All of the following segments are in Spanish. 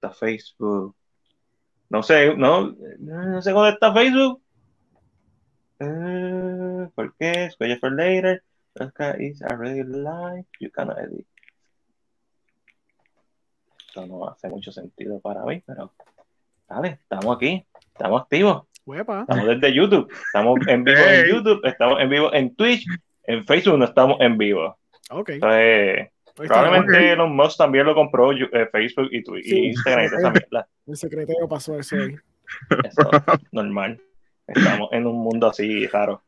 está Facebook. No sé, no, no sé dónde está Facebook. Uh, ¿Por qué? Schedule for later. is already live. You cannot edit. Esto no hace mucho sentido para mí, pero dale, estamos aquí, estamos activos. Estamos desde YouTube, estamos en vivo en YouTube, estamos en vivo en Twitch, en Facebook no estamos en vivo. Ok. Probablemente Elon Musk también lo compró eh, Facebook y, Twitter, y Instagram esa mierda. El secretario pasó eso ahí. Eso, normal. Estamos en un mundo así raro.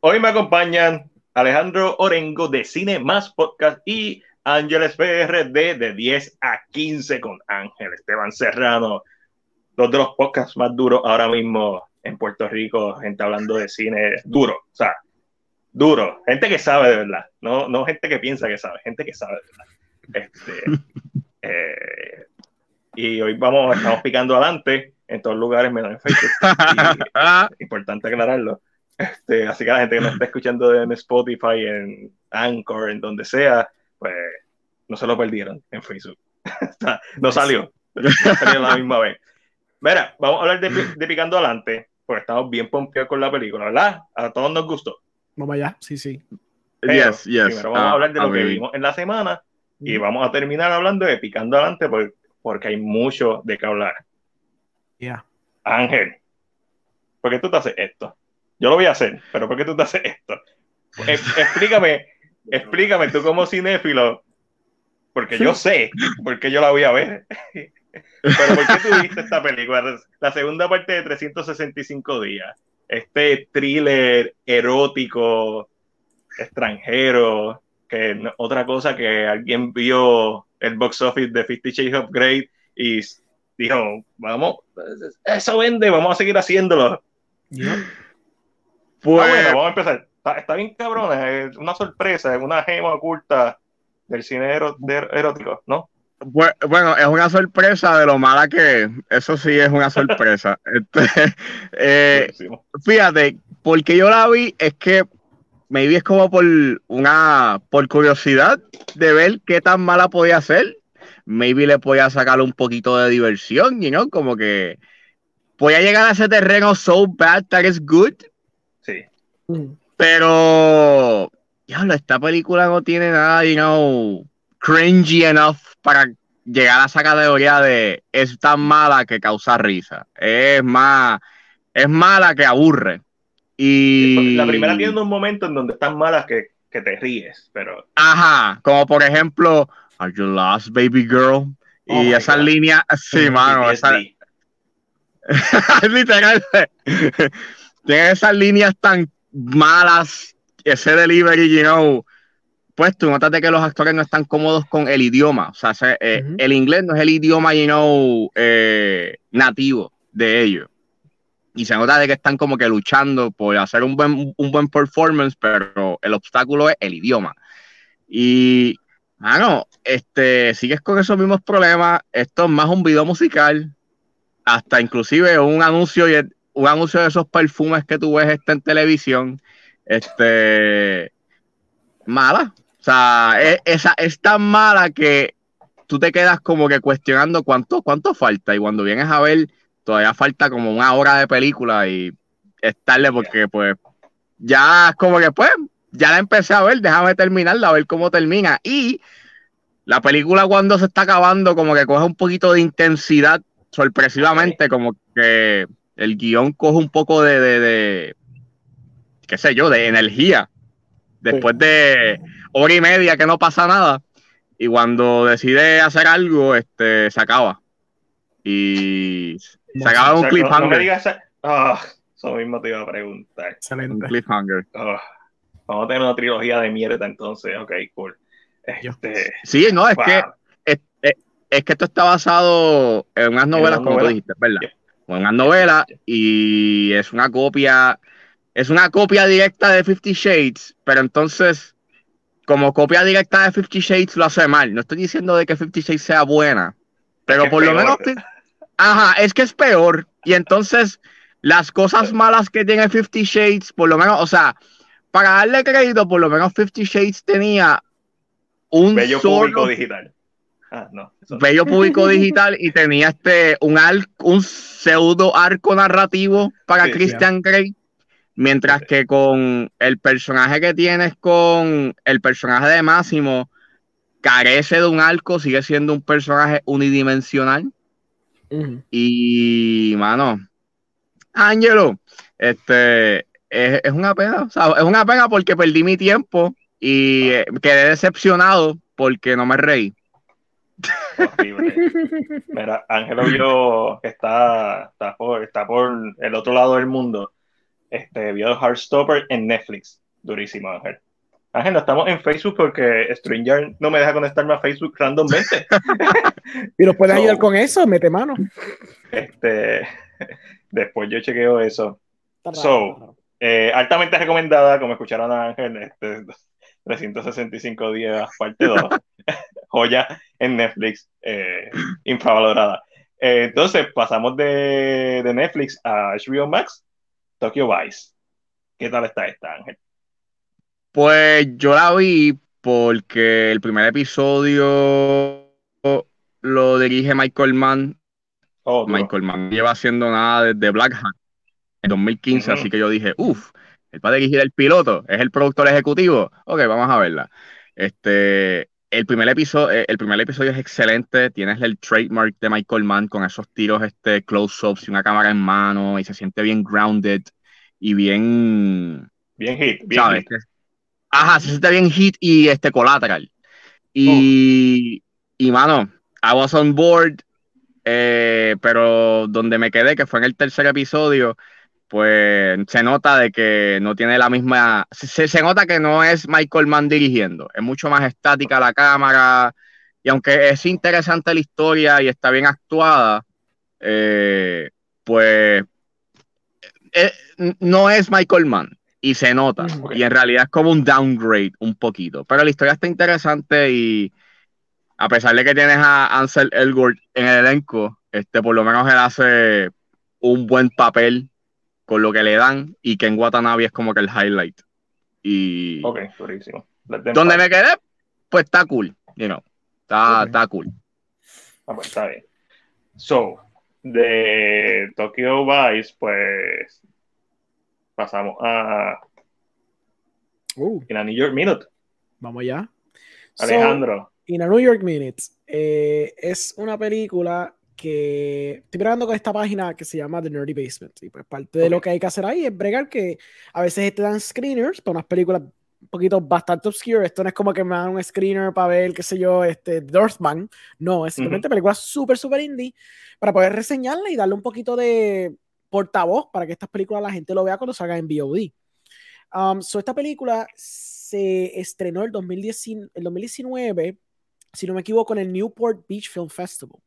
hoy me acompañan Alejandro Orengo de Cine Más Podcast y Ángeles PRD de 10 a 15 con Ángel Esteban Serrano. Dos de los podcasts más duros ahora mismo en Puerto Rico, gente hablando de cine duro, o sea, duro, gente que sabe de verdad, no, no gente que piensa que sabe, gente que sabe de verdad. Este, eh, y hoy vamos, estamos picando adelante en todos lugares menos en Facebook. importante aclararlo. Este, así que la gente que nos está escuchando en Spotify, en Anchor, en donde sea, pues no se lo perdieron en Facebook. no salió. No salió la misma vez. Mira, vamos a hablar de, Picando Adelante, porque estamos bien pompeados con la película, ¿verdad? A todos nos gustó. Vamos allá, sí, sí. yes, yes. Primero vamos a hablar de lo que vimos en la semana y vamos a terminar hablando de Picando Adelante porque, hay mucho de qué hablar. Ya. Ángel, ¿por qué tú te haces esto? Yo lo voy a hacer, pero ¿por qué tú te haces esto? explícame, explícame tú como cinéfilo, porque yo sé, porque yo la voy a ver. Pero ¿por qué tú viste esta película? La segunda parte de 365 días. Este thriller erótico, extranjero, que otra cosa que alguien vio el box office de Fifty Shades of Grey y dijo, vamos, eso vende, vamos a seguir haciéndolo. Pues, bueno, vamos a empezar. Está, bien cabrona, es una sorpresa, es una gema oculta del cine erótico, ¿no? Bueno, es una sorpresa de lo mala que es. Eso sí es una sorpresa. Este, eh, fíjate, porque yo la vi es que maybe es como por una por curiosidad de ver qué tan mala podía ser. Maybe le podía sacar un poquito de diversión, you know, como que podía llegar a ese terreno so bad that it's good. Sí. Pero, diablo, esta película no tiene nada, you know, cringy enough para llegar a esa categoría de es tan mala que causa risa. Es más, es mala que aburre. Y la primera tiene un momento en donde es tan mala que, que te ríes, pero. Ajá, como por ejemplo, Are you lost, baby girl? y oh esa línea, sí, mano, esa... literal. Tiene esas líneas tan malas, ese delivery, you know, pues tú notas que los actores no están cómodos con el idioma. O sea, eh, el inglés no es el idioma, you know, eh, nativo de ellos. Y se nota de que están como que luchando por hacer un buen, un buen performance, pero el obstáculo es el idioma. Y, no, este, sigues con esos mismos problemas. Esto es más un video musical, hasta inclusive un anuncio, un anuncio de esos perfumes que tú ves este en televisión. Este, mala, o sea, es, es tan mala que tú te quedas como que cuestionando cuánto, cuánto falta. Y cuando vienes a ver, todavía falta como una hora de película y es tarde porque pues ya es como que pues ya la empecé a ver, déjame terminarla, a ver cómo termina. Y la película cuando se está acabando como que coge un poquito de intensidad sorpresivamente, como que el guion coge un poco de, de, de qué sé yo, de energía. Después de hora y media que no pasa nada. Y cuando decide hacer algo, este, se acaba. Y se acaba un cliffhanger. Ah, eso mismo te iba a preguntar. Un cliffhanger. Ah, vamos a tener una trilogía de mierda entonces. Ok, cool. Este, sí, no, es que es, que esto está basado en unas novelas, como tú dijiste, ¿verdad? En unas novelas y es una copia, es una copia directa de Fifty Shades, pero entonces como copia directa de Fifty Shades lo hace mal. No estoy diciendo de que Fifty Shades sea buena, pero por lo menos. Ajá, es que es peor. Y entonces, las cosas malas que tiene Fifty Shades, por lo menos, o sea, para darle crédito, por lo menos Fifty Shades tenía un bello público digital. Ah, no. Bello público digital y tenía este un, un pseudo arco narrativo para Christian Grey. Mientras que con el personaje que tienes con el personaje de Máximo, carece de un arco, sigue siendo un personaje unidimensional. Y, mano, Ángelo, este, es, una pena, es una pena porque perdí mi tiempo y eh, quedé decepcionado porque no me reí. Mira, Ángelo vio que está, está, por, está por el otro lado del mundo. Este, vio Heartstopper en Netflix. Durísimo, Ángel. Ángel, no estamos en Facebook porque Stranger no me deja conectarme a Facebook randommente. ¿Y nos puedes ayudar con eso? Mete mano. Este, después yo chequeo eso. So, eh, altamente recomendada, como escucharon a Ángel, este, 365 días, parte 2. Joya en Netflix, eh, infravalorada. Eh, entonces, pasamos de, de, Netflix a HBO Max, Tokyo Vice. ¿Qué tal está esta, Ángel? Pues yo la vi porque el primer episodio lo dirige Michael Mann. Oh, Michael Mann lleva haciendo nada desde Black Hat en 2015, así que yo dije, uff, el padre dirigir el piloto, es el productor ejecutivo. Ok, vamos a verla. Este, el primer episodio, eh, el primer episodio es excelente. Tienes el trademark de Michael Mann con esos tiros, este close-ups y una cámara en mano, y se siente bien grounded y bien. Bien hit, bien ¿sabes? Ajá, se siente bien hit y este collateral. Y, y mano, I was on board, eh, pero donde me quedé, que fue en el tercer episodio, pues se nota de que no tiene la misma, se, se, nota que no es Michael Mann dirigiendo, es mucho más estática la cámara, y aunque es interesante la historia y está bien actuada, eh, pues eh, no es Michael Mann y se nota, y en realidad es como un downgrade un poquito, pero la historia está interesante y a pesar de que tienes a Ansel Elgort en el elenco, este, por lo menos él hace un buen papel con lo que le dan y que en Watanabe es como que el highlight. Y ok, durísimo. Donde me quedé, pues está cool, you know, está, está cool. Ah, pues está bien. So, de Tokyo Vice, pues pasamos a uh. In a New York Minute. Vamos allá. Alejandro. in a New York Minute eh, es una película que estoy bregando con esta página que se llama The Nerdy Basement. Y pues parte de lo que hay que hacer ahí es bregar que a veces te dan screeners para unas películas un poquito bastante obscure. Esto no es como que me dan un screener para ver, qué sé yo, este, Earthman. No, es simplemente películas súper, súper indie para poder reseñarla y darle un poquito de portavoz para que estas películas la gente lo vea cuando salga en VOD. Um, so esta película se estrenó el, 2019, el 2019, si no me equivoco, en el Newport Beach Film Festival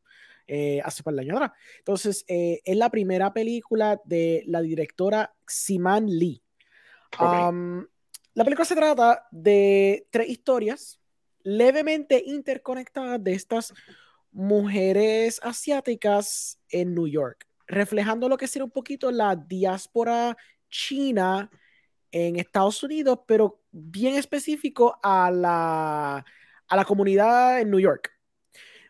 eh, hace par de años atrás. Entonces, eh, es la primera película de la directora Siman Lee. Um, la película se trata de tres historias levemente interconectadas de estas mujeres asiáticas en New York, reflejando lo que sería un poquito la diáspora china en Estados Unidos, pero bien específico a la, a la comunidad en New York.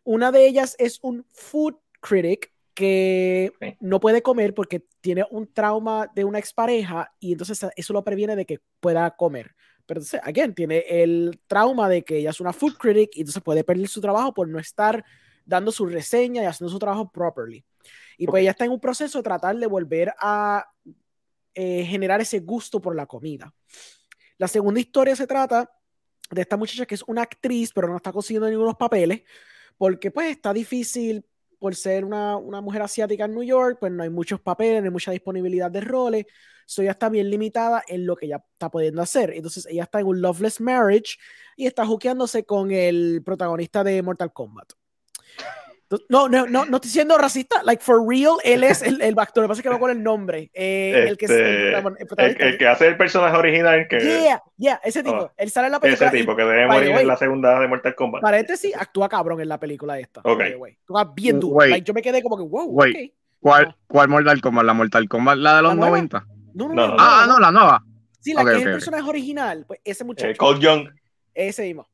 Una de ellas es un food critic que no puede comer porque tiene un trauma de una expareja y entonces eso lo previene de que pueda comer. Pero entonces, again, tiene el trauma de que ella es una food critic y entonces puede perder su trabajo por no estar dando su reseña y haciendo su trabajo properly. Y pues ella está en un proceso de tratar de volver a eh, generar ese gusto por la comida. La segunda historia se trata de esta muchacha que es una actriz, pero no está consiguiendo ningunos papeles porque pues está difícil por ser una, una, mujer asiática en New York, pues no hay muchos papeles, no hay mucha disponibilidad de roles, so ella está bien limitada en lo que ella está pudiendo hacer. Entonces ella está en un loveless marriage y está juqueándose con el protagonista de Mortal Kombat. No, no, no, no estoy siendo racista. Like, for real, él es el, el actor. Lo que pasa es que no con el nombre. Eh, el, que este, el, el, que hace el personaje original. Que, yeah, yeah, ese tipo. Oh, él sale en la película. Ese tipo que debe morir en la segunda de Mortal Kombat. Paréntesis, actúa cabrón en la película esta. Ok. Actúa bien duro. Like, yo me quedé como que, wow. Okay. ¿Cuál, ¿Cuál Mortal Kombat? ¿La Mortal Kombat? ¿La de los 90? No no, no, Ah, no, la nueva. Sí, la que es el personaje original. Pues ese muchacho. Eh, Cold Young. Ese mismo.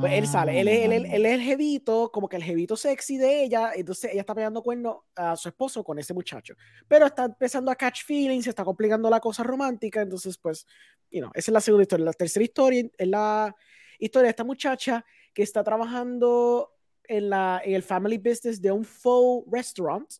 Pues él sale, él es, él, él es, el jevito, como que el jevito sexy de ella, entonces ella está pegando cuerno a su esposo con ese muchacho, pero está empezando a catch feelings, se está complicando la cosa romántica, entonces pues, you know, esa es la segunda historia. La tercera historia es la historia de esta muchacha que está trabajando en, la, en el family business de un faux restaurant,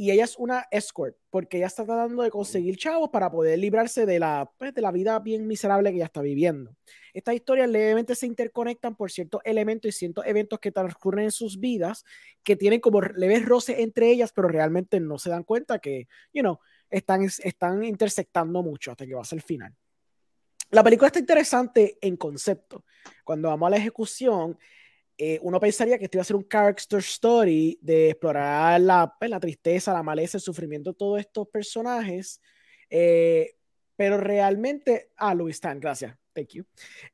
y ella es una escort, porque ella está tratando de conseguir chavos para poder librarse de la, pues, de la vida bien miserable que ella está viviendo. Estas historias levemente se interconectan por ciertos elementos y ciertos eventos que transcurren en sus vidas, que tienen como leves roces entre ellas, pero realmente no se dan cuenta que, you know, están, están intersectando mucho hasta que va a ser el final. La película está interesante en concepto. Cuando vamos a la ejecución, eh, uno pensaría que esto iba a ser un character story de explorar la, pues, la tristeza, la maleza, el sufrimiento de todos estos personajes, eh, pero realmente, ah, Louis Tan, gracias, thank you.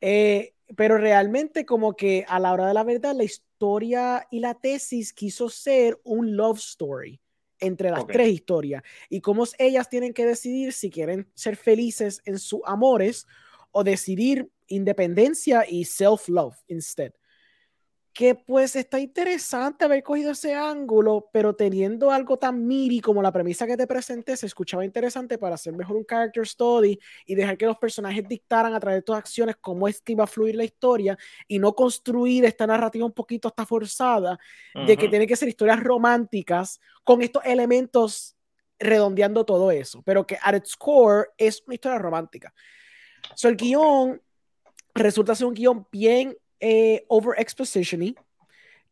Eh, pero realmente como que a la hora de la verdad, la historia y la tesis quiso ser un love story entre las tres historias y cómo ellas tienen que decidir si quieren ser felices en sus amores o decidir independencia y self-love instead que pues está interesante haber cogido ese ángulo, pero teniendo algo tan miri como la premisa que te presenté, se escuchaba interesante para hacer mejor un character study y dejar que los personajes dictaran a través de tus acciones cómo es que iba a fluir la historia y no construir esta narrativa un poquito hasta forzada de que tiene que ser historias románticas con estos elementos redondeando todo eso, pero que at its core es una historia romántica. So, el guion resulta ser un guion bien eh, over exposition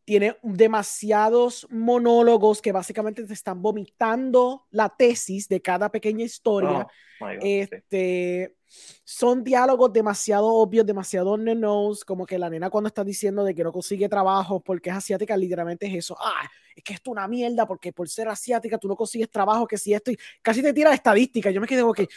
tiene demasiados monólogos que básicamente te están vomitando la tesis de cada pequeña historia. Oh, este, son diálogos demasiado obvios, demasiado no como que la nena cuando está diciendo de que no consigue trabajo porque es asiática, literalmente es eso. Ah, es que esto es una mierda porque por ser asiática tú no consigues trabajo, que si esto, y casi te tira estadística. Yo me quedé que,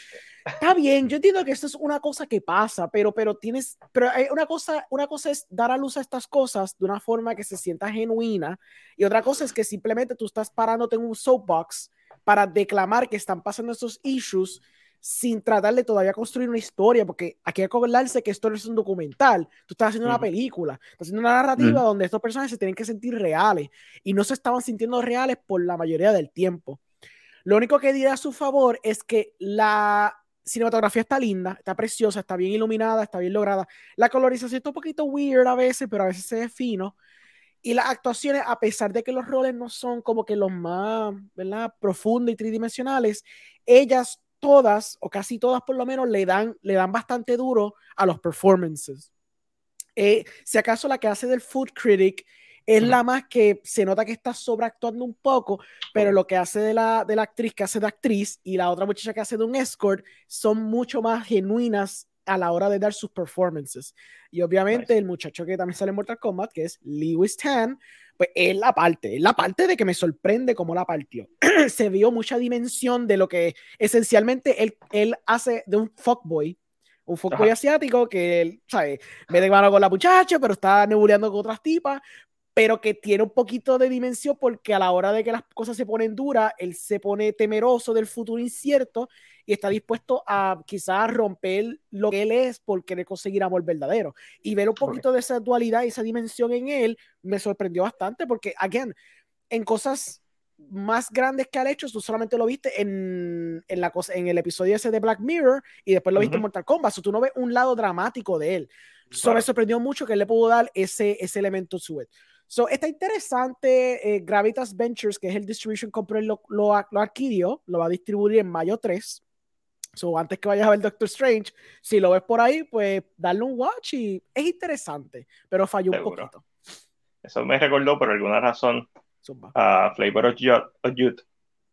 está bien, yo entiendo que esto es una cosa que pasa, pero, pero tienes, pero hay una cosa, una cosa es dar a luz a estas cosas de una forma que se sienta genuina y otra cosa es que simplemente tú estás parándote en un soapbox para declamar que están pasando estos issues sin tratar de todavía construir una historia, porque aquí hay que acordarse que esto no es un documental, tú estás haciendo una película, estás haciendo una narrativa donde estos personajes se tienen que sentir reales y no se estaban sintiendo reales por la mayoría del tiempo. Lo único que diré a su favor es que la cinematografía está linda, está preciosa, está bien iluminada, está bien lograda. La colorización está un poquito weird a veces, pero a veces se ve fino. Y las actuaciones, a pesar de que los roles no son como que los más, ¿verdad? Profundos y tridimensionales, ellas todas, o casi todas por lo menos, le dan, le dan bastante duro a los performances. Eh, si acaso la que hace del Food Critic es la más que se nota que está sobreactuando un poco, pero lo que hace de la, de la actriz que hace de actriz y la otra muchacha que hace de un escort son mucho más genuinas a la hora de dar sus performances. Y obviamente el muchacho que también sale en Mortal Kombat, que es Lewis Tan, pues es la parte, es la parte de que me sorprende cómo la partió. Se vio mucha dimensión de lo que esencialmente él, él hace de un fuckboy, un fuckboy asiático que, él, ¿sabes? Me de mano con la muchacha, pero está nebuleando con otras tipas, pero que tiene un poquito de dimensión porque a la hora de que las cosas se ponen duras, él se pone temeroso del futuro incierto y está dispuesto a quizás romper lo que él es por querer conseguir amor verdadero. Y ver un poquito de esa dualidad y esa dimensión en él me sorprendió bastante porque, again, en cosas más grandes que ha hecho, tú solamente lo viste en, en, la cosa, en el episodio ese de Black Mirror y después lo viste en Mortal Kombat, so, tú no ves un lado dramático de él. Solo me sorprendió mucho que él le pudo dar ese, ese elemento su So, está interesante. Eh, Gravitas Ventures, que es el distribution company, lo, lo, lo, adquirió, lo va a distribuir en mayo 3. So, antes que vayas a ver Doctor Strange, si lo ves por ahí, pues darle un watch y es interesante, pero falló un poquito. Eso me recordó por alguna razón a Flavor of Youth.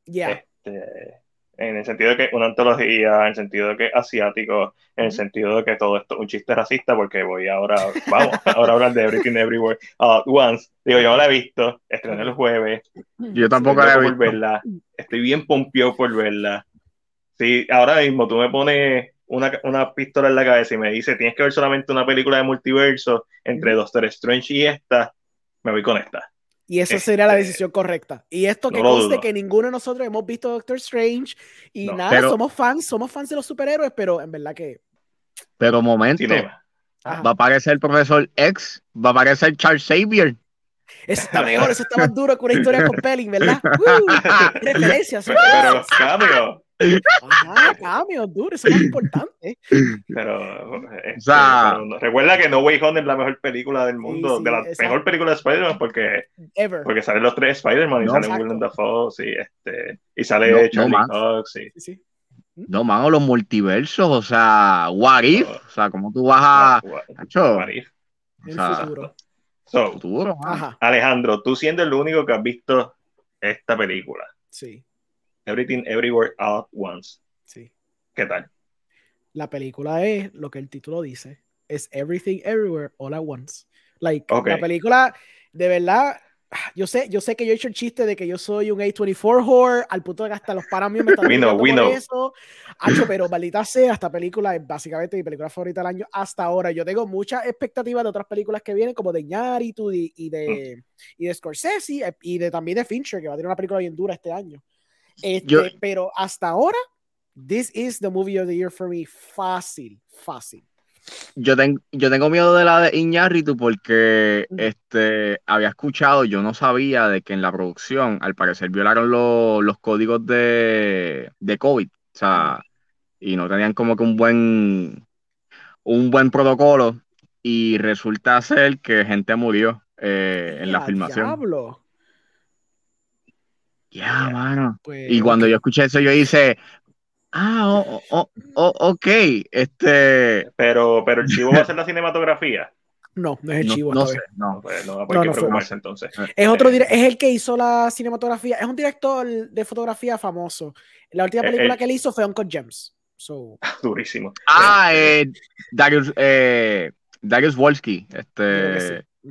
Yeah. Este, en el sentido de que es una antología, en el sentido de que es asiático, en el sentido de que todo esto es un chiste racista, porque voy ahora, vamos, ahora a hablar de Everything Everywhere uh, Once. Digo, yo no la he visto, estrené el jueves. Yo tampoco la he visto. Verla. Estoy bien pompeado por verla. Sí, ahora mismo tú me pones una, una, pistola en la cabeza y me dices, tienes que ver solamente una película de multiverso entre Doctor Strange y esta, me voy con esta. Y esa sería la este, decisión correcta. Y esto que conste que ninguno de nosotros hemos visto Doctor Strange y nada, somos fans, somos fans de los superhéroes, pero en verdad que. Pero momento. Va a aparecer el profesor X, va a aparecer Charles Xavier. Eso está mejor, eso está más duro que una historia con Pelling, ¿verdad? Uh, referencias. Pero. Ajá, cambio, duro, eso es más importante. Pero, este, o sea, pero, recuerda que No Way Home es la mejor película del mundo, sí, sí, de la exacto. mejor película de Spider-Man, porque, Ever. porque salen los tres Spider-Man y No, sale. Willem Dafoe, sí, este, y sale No, no Charlie. Cox, sí. Sí, sí. No, mano, los multiversos, o sea, what if, o sea, ¿cómo tú vas a... What- Nacho, what if? Sea, futuro. So, futuro, Alejandro, tú siendo el único que has visto esta película, sí, Everything Everywhere All at Once, sí. ¿qué tal? La película es lo que el título dice, es Everything Everywhere All at Once. Like, la película, de verdad, yo sé, yo sé que yo he hecho el chiste de que yo soy un A24 whore, al punto de que hasta los panas míos me están We know, criticando we por know. eso. Pero maldita sea, esta película es básicamente mi película favorita del año hasta ahora. Yo tengo muchas expectativas de otras películas que vienen, como de Iñárritu y, y de, y de Scorsese eh, y de, también de Fincher, que va a tener una película bien dura este año. Este, Yo- pero hasta ahora, this is the movie of the year for me. Fácil, fácil. Yo, ten- yo tengo miedo de la de Iñárritu porque este, había escuchado, yo no sabía de que en la producción al parecer violaron lo- los códigos de, de COVID, o sea, y no tenían como que un buen, un buen protocolo y resulta ser que gente murió eh, en la ¡Ya, filmación. diablo! Ya, mano. Pues, Y cuando ok. yo escuché eso, yo hice, ah, oh, oh, oh, ok, este, Pero, pero el chivo va a hacer la cinematografía. No, no es el no, chivo. no esta sé, no. Pues no, pues No, no fue. entonces. Es otro dire- es el que hizo la cinematografía, es un director de fotografía famoso. La última Eh, película eh. que él hizo fue Uncle Gems. So, Durísimo. Ah, eh, Darius, eh, Darius Wolski, este, sí.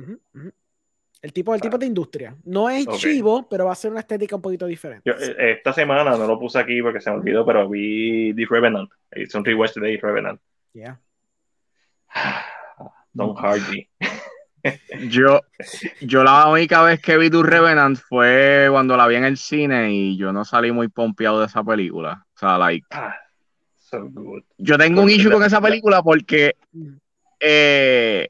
El tipo, el tipo de industria. No es chivo, pero va a ser una estética un poquito diferente. Yo, eh, esta semana no lo puse aquí porque se me olvidó, pero vi The Revenant. Hice un rewatch de The Revenant. Yeah. Don Hardy. yo, yo la única vez que vi tu Revenant fue cuando la vi en el cine y yo no salí muy pompeado de esa película. O sea, like, Ah, so good. yo tengo un issue con esa película porque Mm. eh,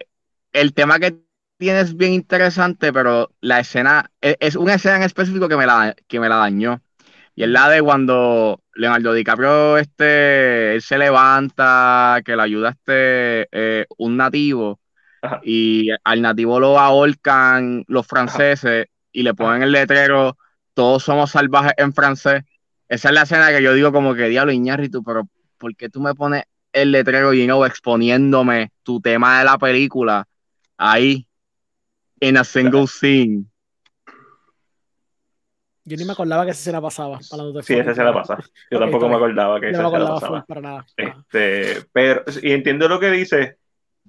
el tema que tiene es bien interesante, pero la escena, es, es una escena en específico que me la, que me la dañó. Y es la de cuando Leonardo DiCaprio este, él se levanta, que le ayuda este, eh, un nativo, Ajá. y al nativo lo ahorcan los franceses y le ponen el letrero, todos somos salvajes en francés. Esa es la escena que yo digo como que diablo Iñárritu, pero ¿por qué tú me pones el letrero y no exponiéndome tu tema de la película ahí en a single scene? Yo ni me acordaba que esa escena pasaba. hablando de Sí, esa se la pasa. Yo tampoco me acordaba que esa no me se la acordaba full pasaba. para nada. Este, pero, y entiendo lo que dice,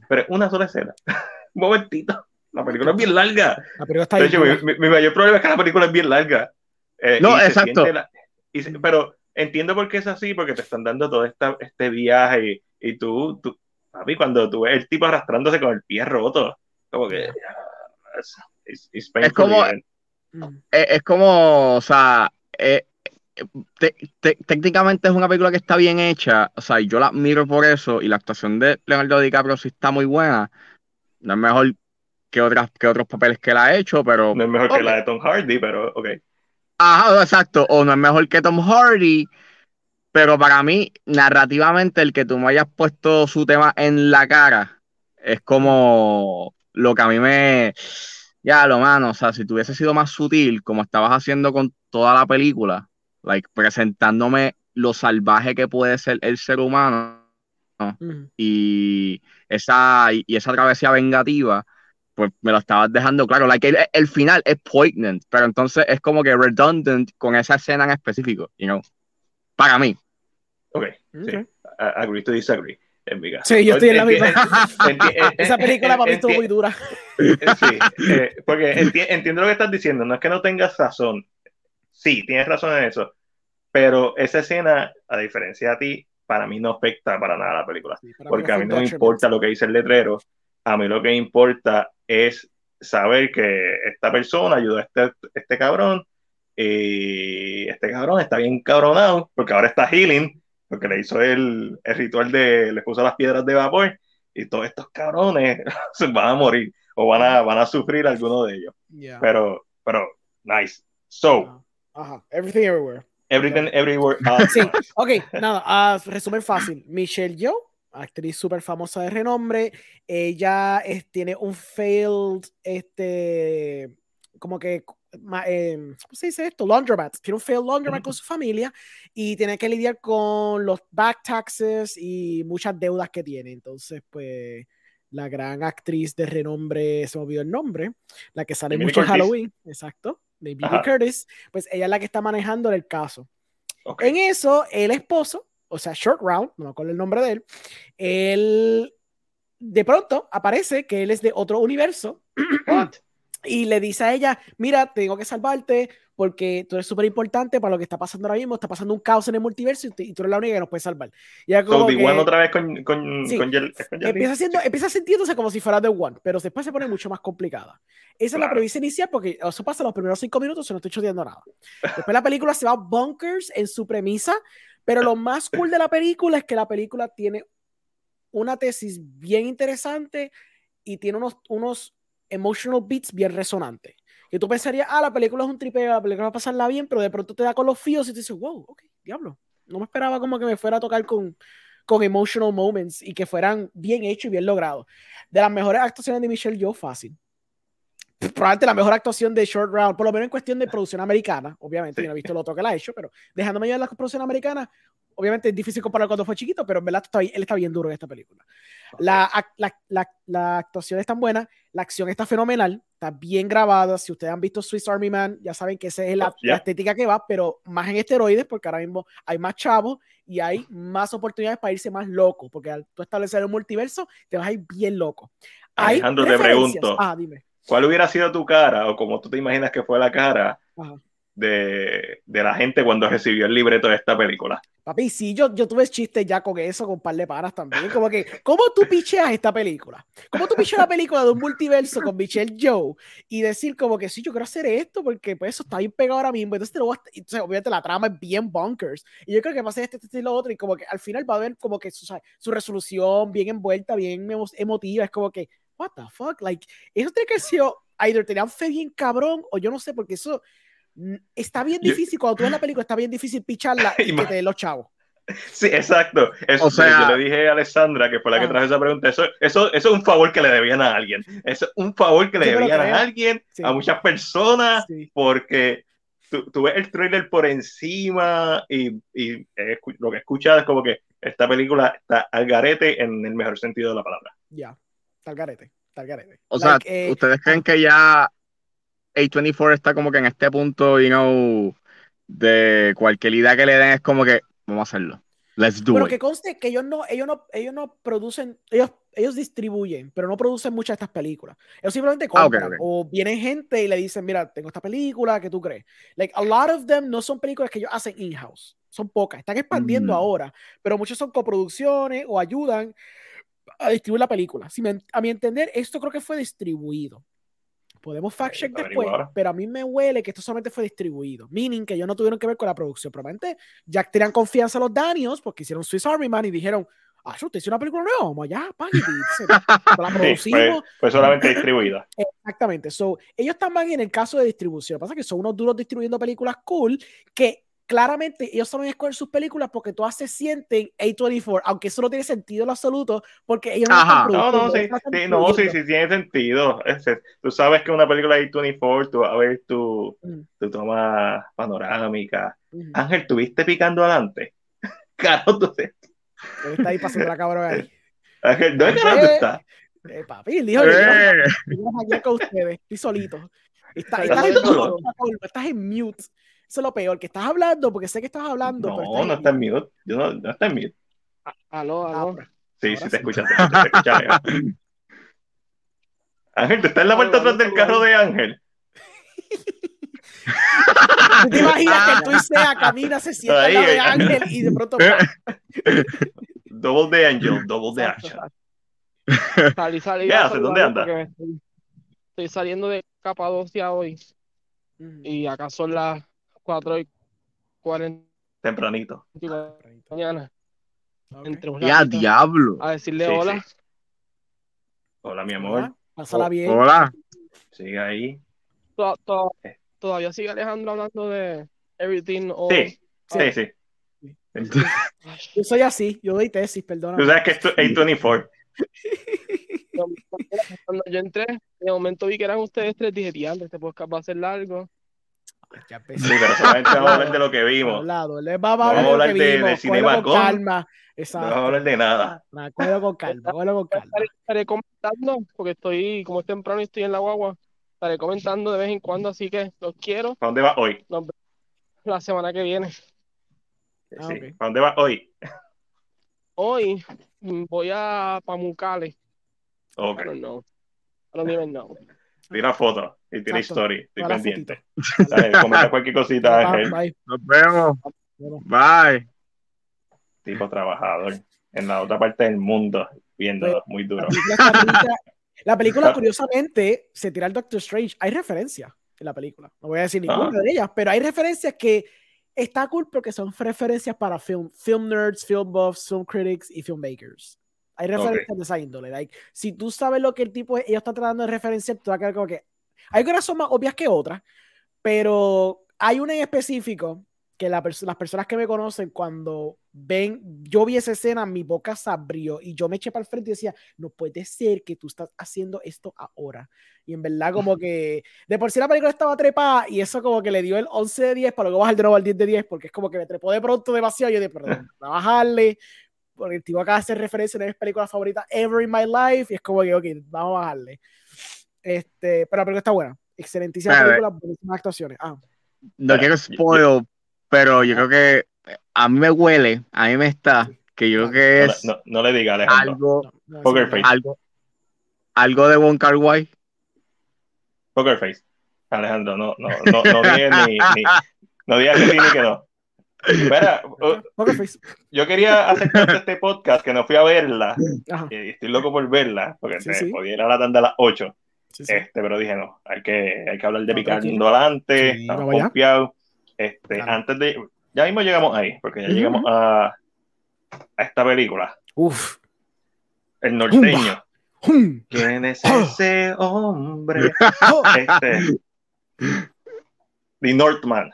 pero es una sola escena. Un momentito. La película es bien larga. La película está De hecho, mi, mi- mi mayor problema es que la película es bien larga. Eh, No, exacto. siente la- y se- pero entiendo por qué es así, porque te están dando todo esta, este viaje y, y tú, tú, papi, cuando tú ves el tipo arrastrándose con el pie roto, como que... it's- it's- it's painful como-. Mm. es, es como, o sea, eh, te- te- técnicamente es una película que está bien hecha, o sea, y yo la miro por eso, y la actuación de Leonardo DiCaprio sí está muy buena, no es mejor que otras que otros papeles que él ha hecho, pero No es mejor que la de Tom Hardy, pero ok. Ajá, exacto, o no es mejor que Tom Hardy, pero para mí, narrativamente, el que tú me hayas puesto su tema en la cara es como lo que a mí me. Ya, lo mano, o sea, si tuviese sido más sutil, como estabas haciendo con toda la película, like, presentándome lo salvaje que puede ser el ser humano Mm. y esa, y esa travesía vengativa, pues me lo estabas dejando claro. Like, el, el final es poignant, pero entonces es como que redundant con esa escena en específico, you know, para mí. Ok, Ok. sí. Agree to disagree. En mi caso. Sí, yo estoy en la misma. Esa película para mí estuvo muy dura. Sí, eh, porque enti- entiendo lo que estás diciendo, no es que no tengas razón. Sí, tienes razón en eso. Pero esa escena, a diferencia de ti, para mí no afecta para nada la película. Sí, Porque a mí no me importa lo que dice el letrero. A mí lo que importa es saber que esta persona ayudó a este, este cabrón. Y este cabrón está bien cabronado, porque ahora está healing, porque le hizo el, el ritual de, le puso las piedras de vapor. y todos estos cabrones se van a morir o van a, van a sufrir alguno de ellos. Pero, pero, nice. So, Ajá. Everything Everywhere. Everything Everywhere. sí, ok, nada, uh, resumen fácil. Michelle Yeoh, actriz súper famosa de renombre, ella tiene un failed, este, como que eh, ¿cómo se dice esto? Laundromat. Tiene un failed laundromat con su familia y tiene que lidiar con los back taxes y muchas deudas que tiene. Entonces, pues, la gran actriz de renombre, se me olvidó el nombre, la que sale mucho en Halloween, exacto, de Curtis, pues ella es la que está manejando el caso. En eso, el esposo, o sea, Short Round, no me acuerdo el nombre de él, él de pronto aparece que él es de otro universo. Y le dice a ella, mira, tengo que salvarte porque tú eres súper importante para lo que está pasando ahora mismo, está pasando un caos en el multiverso y, tú eres la única que nos puede salvar. Y como que, otra vez con, con, con, empieza, siendo, empieza sintiéndose como si fuera The One, pero después se pone mucho más complicada. Esa es la premisa inicial porque eso pasa los primeros cinco minutos y no estoy choteando nada. Después la película se va bonkers en su premisa, pero lo más cool de la película es que la película tiene una tesis bien interesante y tiene unos, unos emotional beats bien resonantes. Que tú pensarías, ah, la película es un tripeo, la película va a pasarla bien, pero de pronto te da con los fíos y te dices, wow, ok, diablo. No me esperaba como que me fuera a tocar con, con emotional moments y que fueran bien hechos y bien logrados. De las mejores actuaciones de Michelle Yeoh, fácil. Probablemente la mejor actuación de Short Round, por lo menos en cuestión de producción americana. Obviamente, yo no he visto el otro que la ha hecho, pero dejándome llevar la producción americana, obviamente es difícil comparar cuando fue chiquito, pero en verdad está, él está bien duro en esta película. La, la, la, actuación es tan buena, la acción está fenomenal, está bien grabada. Si ustedes han visto Swiss Army Man, ya saben que esa es la, oh, estética que va, pero más en esteroides, porque ahora mismo hay más chavos y hay más oportunidades para irse más loco, porque al tú establecer un multiverso, te vas a ir bien loco. Alejandro, te pregunto, ah, dime. ¿Cuál hubiera sido tu cara, o como tú te imaginas que fue la cara de, de, la gente cuando recibió el libreto de esta película. Papi, sí, yo, yo tuve chistes ya con eso, con un par de panas también. Como que, ¿cómo tú picheas esta película? ¿Cómo tú picheas la película de un multiverso con Michelle Joe y decir como que sí, yo quiero hacer esto porque pues eso está bien pegado ahora mismo? Entonces, te lo entonces obviamente la trama es bien bonkers. Y yo creo que va a ser este, este y lo otro y como que al final va a haber como que su, su resolución bien envuelta, bien emotiva. Es como que, what the fuck? Like, eso tiene que ser, either tenían fe bien cabrón o yo no sé, porque eso está bien difícil, cuando tú ves la película, está bien difícil picharla y que te den los chavos. Sí, exacto. Eso, o sea, yo le dije a Alessandra, que fue la que trajo esa pregunta, eso, eso, eso, es un favor que le debían a alguien. Eso es un favor que le debían a alguien, a muchas personas, porque tú, ves el trailer por encima y, y lo que escuchas es como que esta película está al garete en el mejor sentido de la palabra. Ya, está al garete, está al garete. O sea, eh, ¿ustedes creen ah. que ya a24 está como que en este punto, you know, de cualquier idea que le den es como que vamos a hacerlo. Let's do pero que conste que ellos no, ellos no, ellos no producen, ellos, ellos distribuyen, pero no producen muchas de estas películas. Ellos simplemente ah, compran o viene gente y le dicen, mira, tengo esta película, ¿qué tú crees? Like, a lot of them no son películas que ellos hacen in-house. Son pocas, están expandiendo mm. ahora, pero muchos son coproducciones o ayudan a distribuir la película. Si a mi entender, esto creo que fue distribuido. Podemos fact check después, pero a mí me huele que esto solamente fue distribuido. Meaning que ellos no tuvieron que ver con la producción. Probablemente ya tenían confianza los Daniels porque hicieron Swiss Army Man y dijeron, ah, usted hizo una película nueva, vamos allá, la producimos. fue, solamente distribuida. Exactamente. So, ellos también en el caso de distribución. Pasa que son unos duros distribuyendo películas cool que claramente ellos saben escoger sus películas porque todas se sienten A24, aunque eso no tiene sentido en absoluto, porque ellos no están No, no, sí, sí, no, sí, sí, tiene sentido. tú sabes que una película de A24, tú a ver tu, mm. tu toma panorámica. Mm. Ángel, ¿tuviste picando adelante? Claro, tú Él está ahí pasando la cabrón ahí. Ángel, ¿dónde carajo eh, estás? Eh, papi, dijo, eh. yo, yo, con ustedes, estoy solito. Está, estás, en mute, estás en mute. Eso es lo peor, que estás hablando, porque sé que estás hablando. No, no está en mute. Yo no, no está en mute. Ah, aló, aló. Ah, pues, sí, sí, te escuchan, te, escuchan. Ángel, ¿tú estás en la puerta atrás del carro de Ángel? te imaginas que tú y Sea camina, se sienta al lado de Ángel y de pronto. double de Angel, double de Action. Salí, salí. ¿Qué haces? ¿Dónde andas? Estoy, estoy, saliendo de Capadocia hoy. Y acá son las 4 y 40. Tempranito. Mañana. Ya, diablo. A decirle hola. Hola, mi amor. Pásala bien. Hola. Sigue ahí. Eh. ¿Todavía sigue Alejandro hablando de Everything? Sí, sí, sí. Yo soy así, yo doy tesis, perdona. Tú sabes que es A24. Cuando yo entré, de momento vi que eran ustedes tres, dije, diablo, este podcast va a ser largo. Ya sí, pero solamente vamos a hablar de lo que vimos. Lado. Les va a hablar, de, de, de cinema con calma. Exacto. No vamos a hablar de nada. Me acuerdo con calma, acuerdo con calma. Estaré comentando, porque estoy, como es temprano y estoy en la guagua, estaré comentando de vez en cuando, así que los quiero. ¿Para dónde vas hoy? La semana que viene. Sí. Ah, okay. ¿Para dónde vas hoy? Hoy voy a Pamucale. Ok. I don't know. I don't even know. Tira foto y tira historia. Estoy pendiente. Dale, comenta cualquier cosita, Ángel. Bye. Nos vemos. Bye. Tipo trabajador. En la otra parte del mundo, viendo muy duro. La película, curiosamente, se tira al Doctor Strange. Hay referencias en la película. No voy a decir ninguna ah. de ellas, pero hay referencias que está cool porque son referencias para film, film nerds, film buffs, film critics y filmmakers. Hay referencias okay. de esa índole. Like, si tú sabes lo que el tipo ellos están tratando de referenciar, tú vas a quedar como que. Hay algunas son más obvias que otras, pero hay una en específico que la pers las personas que me conocen, cuando ven, yo vi esa escena, mi boca se abrió y yo me eché para el frente y decía, no puede ser que tú estás haciendo esto ahora. Y en verdad, como que de por sí la película estaba trepada y eso como que le dio el 11 de 10, para luego bajar de nuevo al 10 de 10, porque es como que me trepó de pronto demasiado. Yo dije, perdón, a bajarle, porque el tipo acaba de hacer referencia a mi película favorita ever in my life, y es como que, ok, vamos a bajarle. Este, pero la película está buena. Excelentísima película, buenísimas actuaciones. Ah. No quiero spoil, pero yo creo que a mí me huele, a mí me está, que yo creo que es. No, no, le diga, Algo, algo, algo de Wong Kar Wai. Poker Face. Alejandro, no, no, no, no digas ni, ni, no digas que sí ni que no. Mira, yo quería hacer este podcast que no fui a verla y estoy loco por verla porque sí, sí. podía ir a la tanda a las 8 sí, este, pero dije no, hay que, hay que hablar de no, Picardino adelante, estamos confiados. Este, antes de, ya mismo llegamos ahí porque ya uh -huh. llegamos a, a esta película. Uf. el norteño. ¿quién es ese hombre? este The Northman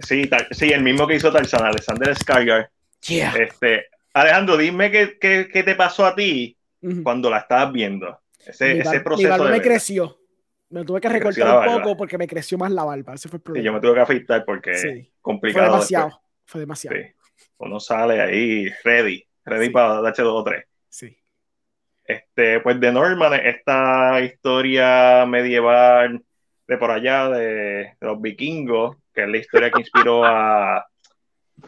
Sí, sí, el mismo que hizo Tarzan, Alexander Skarsgård. Yeah. Este, Alejandro, dime qué, qué, qué, te pasó a ti uh -huh. cuando la estabas viendo. Ese, mi ese proceso. Mi barba me creció. Me tuve que recortar un poco porque me creció más la barba. Ese fue el problema. Y yo me tuve que afeitar porque sí. complicado. Fue demasiado. Después. Fue demasiado. Sí. Uno sale ahí ready, ready sí. para darse dos o tres. Sí. Este, pues de Norman, esta historia medieval de por allá, de, de los vikingos, que es la historia que inspiró a,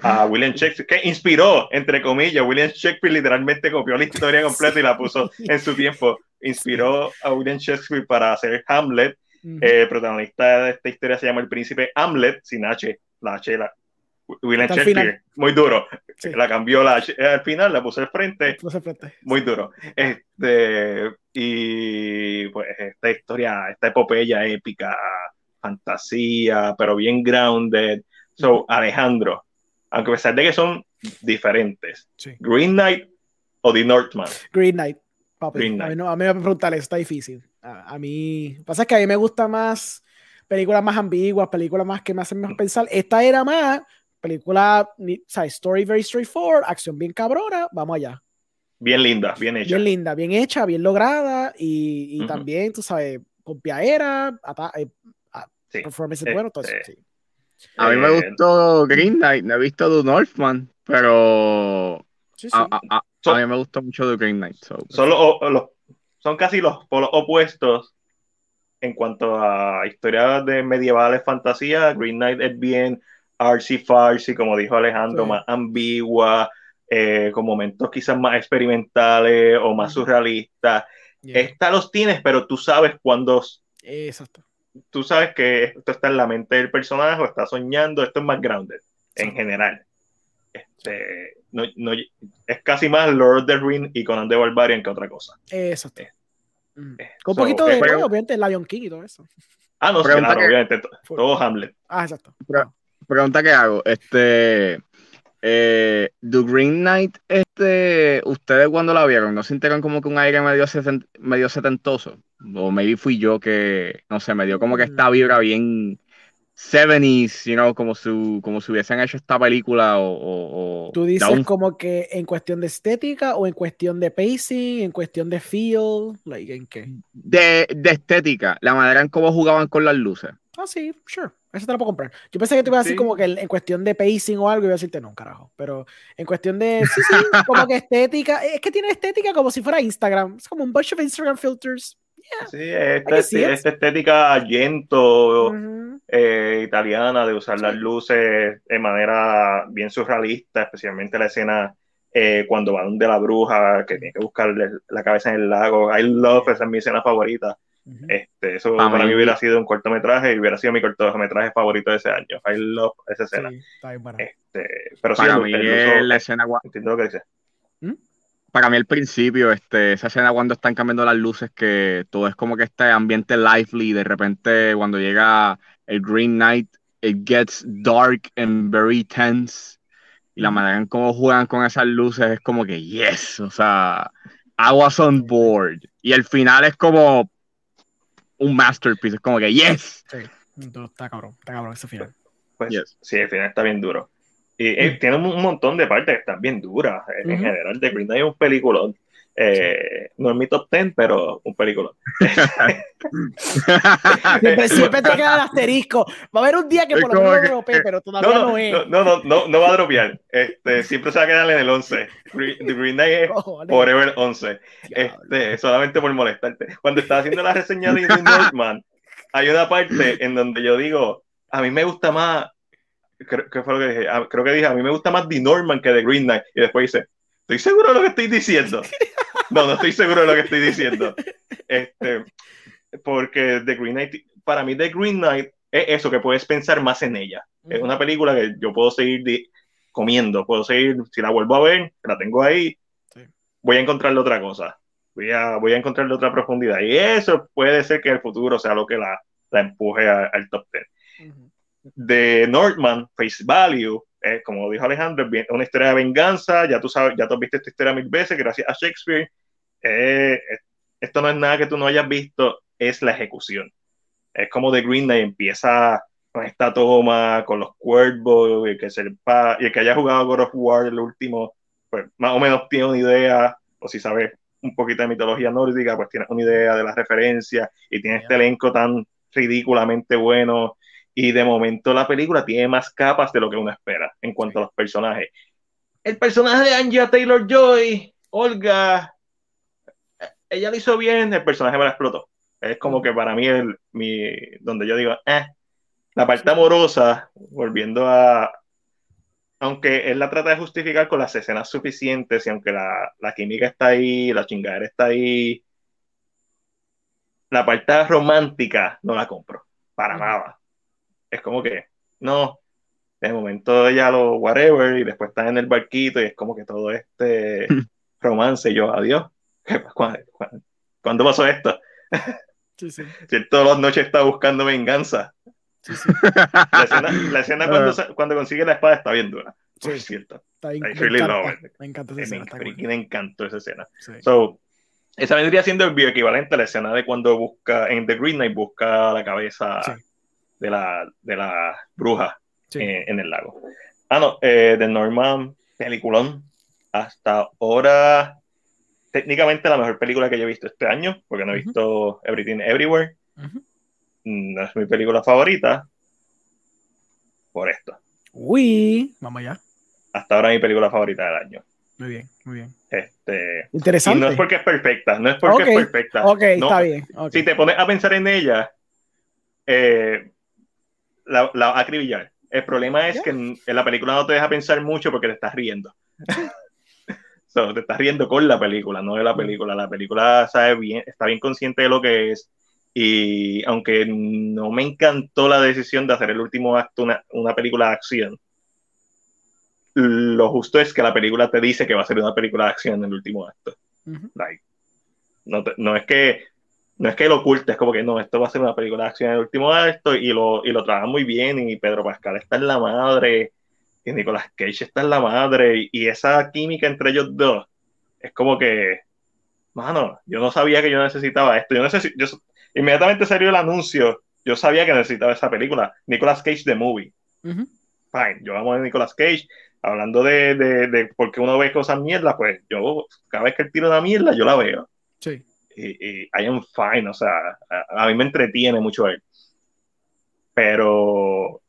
a William Shakespeare, que inspiró, entre comillas, William Shakespeare literalmente copió la historia completa y la puso en su tiempo, inspiró a William Shakespeare para hacer Hamlet, eh, protagonista de esta historia se llama el príncipe Hamlet, sin H, la H, la, William Hasta Shakespeare, muy duro, sí. la cambió la H, al final, la puso al frente, puso al frente. muy duro, este, y pues esta historia, esta epopeya épica, fantasía, pero bien grounded. So, Alejandro, aunque a pesar de que son diferentes, sí. Green Knight o The Northman. Green Knight, papi. Green Knight. A, mí no, a mí me preguntar, está difícil. A, a mí, pasa es que a mí me gusta más películas más ambiguas, películas más que me hacen más pensar. Esta era más película, o sea, story very straightforward, acción bien cabrona, vamos allá. Bien linda, bien hecha. Bien linda, bien hecha, bien lograda y, y uh -huh. también, tú sabes, copiadera, eh, sí. performance este, bueno, entonces, sí. A mí me Eh, gustó Green Knight, no he visto The Northman, pero sí, sí. A, a, a, so, a, mí me gustó mucho The Green Knight. So. Son, los, los, son casi los polos opuestos en cuanto a historias de medievales, fantasía. Green Knight es bien artsy farsi, como dijo Alejandro, sí. más ambigua, eh, con momentos quizás más experimentales o más surrealistas. Yeah. Esta los tienes, pero tú sabes cuándo. Exacto tú sabes que esto está en la mente del personaje o está soñando, esto es más grounded en general. Este, no, no, es casi más Lord of the Ring y Conan the Barbarian que otra cosa. Exacto. Eh, mm. Con un so, poquito de, bueno, obviamente, Lion King y todo eso. Ah, no, sí, claro, que, obviamente, todo, todo Hamlet. Ah, exacto. Pre pregunta que hago, este, Eh, The Green Knight, este, ustedes cuando la vieron, ¿no sintieron como que un aire medio, medio setentoso? O maybe fui yo que, no sé, me dio como que esta vibra bien 70s, you know, como, su, como si hubiesen hecho esta película o... Tú dices como que en cuestión de estética o en cuestión de pacing, en cuestión de feel, like, ¿en qué? De, de estética, la manera en cómo jugaban con las luces. Ah, sí, sure. Eso te lo puedo comprar. Yo pensé que te iba a decir como que en cuestión de pacing o algo, iba a decirte no, carajo. Pero en cuestión de. Sí, sí, como que estética. Es que tiene estética como si fuera Instagram. Es como un bunch of Instagram filters. Sí, esta, esta estética allento eh, italiana de usar las luces de manera bien surrealista, especialmente la escena eh, cuando van de la bruja, que tiene que buscar la cabeza en el lago. I love, esa es mi escena favorita. Este, eso para mí hubiera sido un cortometraje y hubiera sido mi cortometraje favorito de ese año. I love esa escena. este, pero para mí la escena. Entiendo lo que dice. ¿Mm? Para mí, el principio, este, esa escena cuando están cambiando las luces, que todo es como que este ambiente lively. De repente, cuando llega el Green Knight, it gets dark and very tense. Y la manera en cómo juegan con esas luces es como que, yes, o sea, I was on board. Y el final es como un masterpiece, es como que, yes. Sí, está cabrón, está cabrón ese final. Pues, Sí, el final está bien duro. Y eh, tiene un montón de partes que están bien duras. En general, The Green Knight es un peliculón. Eh, no es mi top 10, pero un película. siempre, te queda el asterisco. Va a haber un día que por lo menos lo dropee, pero todavía no, no, es. No, no, no, no, va a dropear. Este, siempre se va a quedar en el 11. The Green Knight es Forever 11. Este, solamente por molestarte. Cuando estaba haciendo la reseña de The Northman, hay una parte en donde yo digo, a mí me gusta más. Creo, ¿qué fue lo que dije? Ah, creo que dije, a mí me gusta más The Norman que The Green Knight. Y después dice, ¿estoy seguro de lo que estoy diciendo? No, no estoy seguro de lo que estoy diciendo. Este, porque The Green Knight, para mí The Green Knight es eso, que puedes pensar más en ella. Es una película que yo puedo seguir comiendo, puedo seguir, si la vuelvo a ver, la tengo ahí, voy a encontrarle otra cosa, voy a, voy a encontrarle otra profundidad. Y eso puede ser que en el futuro sea lo que la, la empuje al top 10. De Northman, Face Value, como dijo Alejandro, es una historia de venganza, ya tú sabes, ya tú has visto esta historia mil veces, gracias a Shakespeare. Eh, esto no es nada que tú no hayas visto, es la ejecución. Es como The Green Knight empieza con esta toma, con los cuervos, y que, se, y el que haya jugado God of War, el último, pues más o menos tiene una idea, o si sabes un poquito de mitología nórdica, pues tiene una idea de la referencia, y tiene este elenco tan ridículamente bueno y de momento la película tiene más capas de lo que uno espera en cuanto a los personajes. El personaje de Anja Taylor Joy, Olga, ella lo hizo bien, el personaje me la explotó. Es como que para mí, el, mi, donde yo digo, eh, la parte amorosa, volviendo a. Aunque él la trata de justificar con las escenas suficientes y aunque la, la química está ahí, la chingadera está ahí, la parte romántica no la compro, para nada es como que, no, de momento ya lo whatever y después están en el barquito y es como que todo este romance y yo, adiós, ¿cuándo, pasó esto? Sí, sí. Si todas las noches está buscando venganza. Sí, sí. La escena, cuando, cuando, consigue la espada está bien dura. Sí, es cierto. Está me, encanta, me encanta esa escena. Me, me encantó esa escena. So, esa vendría siendo el bioequivalente a la escena de cuando busca en The Green Knight busca la cabeza de la, de la bruja en, el lago. Ah, no, eh, de Norman, peliculón. Hasta ahora, técnicamente la mejor película que yo he visto este año, porque no he visto Everything Everywhere. No es mi película favorita. Por esto. Uy, vamos ya. Hasta ahora mi película favorita del año. Muy bien, muy bien. Este, Interesante. Y no es porque es perfecta, no es porque es perfecta. Ok, está bien. Si te pones a pensar en ella, eh, la, la acribillar. El problema es que en, la película no te deja pensar mucho porque te estás riendo. te estás riendo con la película, no de la película. La película sabe bien, está bien consciente de lo que es. Y aunque no me encantó la decisión de hacer el último acto una, una película de acción, lo justo es que la película te dice que va a ser una película de acción en el último acto. no, no, es que no es que lo oculte, es como que no, esto va a ser una película de acción en el último acto y lo, y lo trabaja muy bien y Pedro Pascal está en la madre y Nicolas Cage está en la madre y, esa química entre ellos dos es como que, mano, yo no sabía que yo necesitaba esto. Yo necesito, yo, inmediatamente salió el anuncio, yo sabía que necesitaba esa película, Nicolas Cage The Movie. Fine, yo amo a Nicolas Cage. Hablando de, de, de por qué uno ve cosas mierda, pues yo, cada vez que él tira una mierda, yo la veo. Sí. Y, y I am fine, o sea, a, a mí me entretiene mucho él. Pero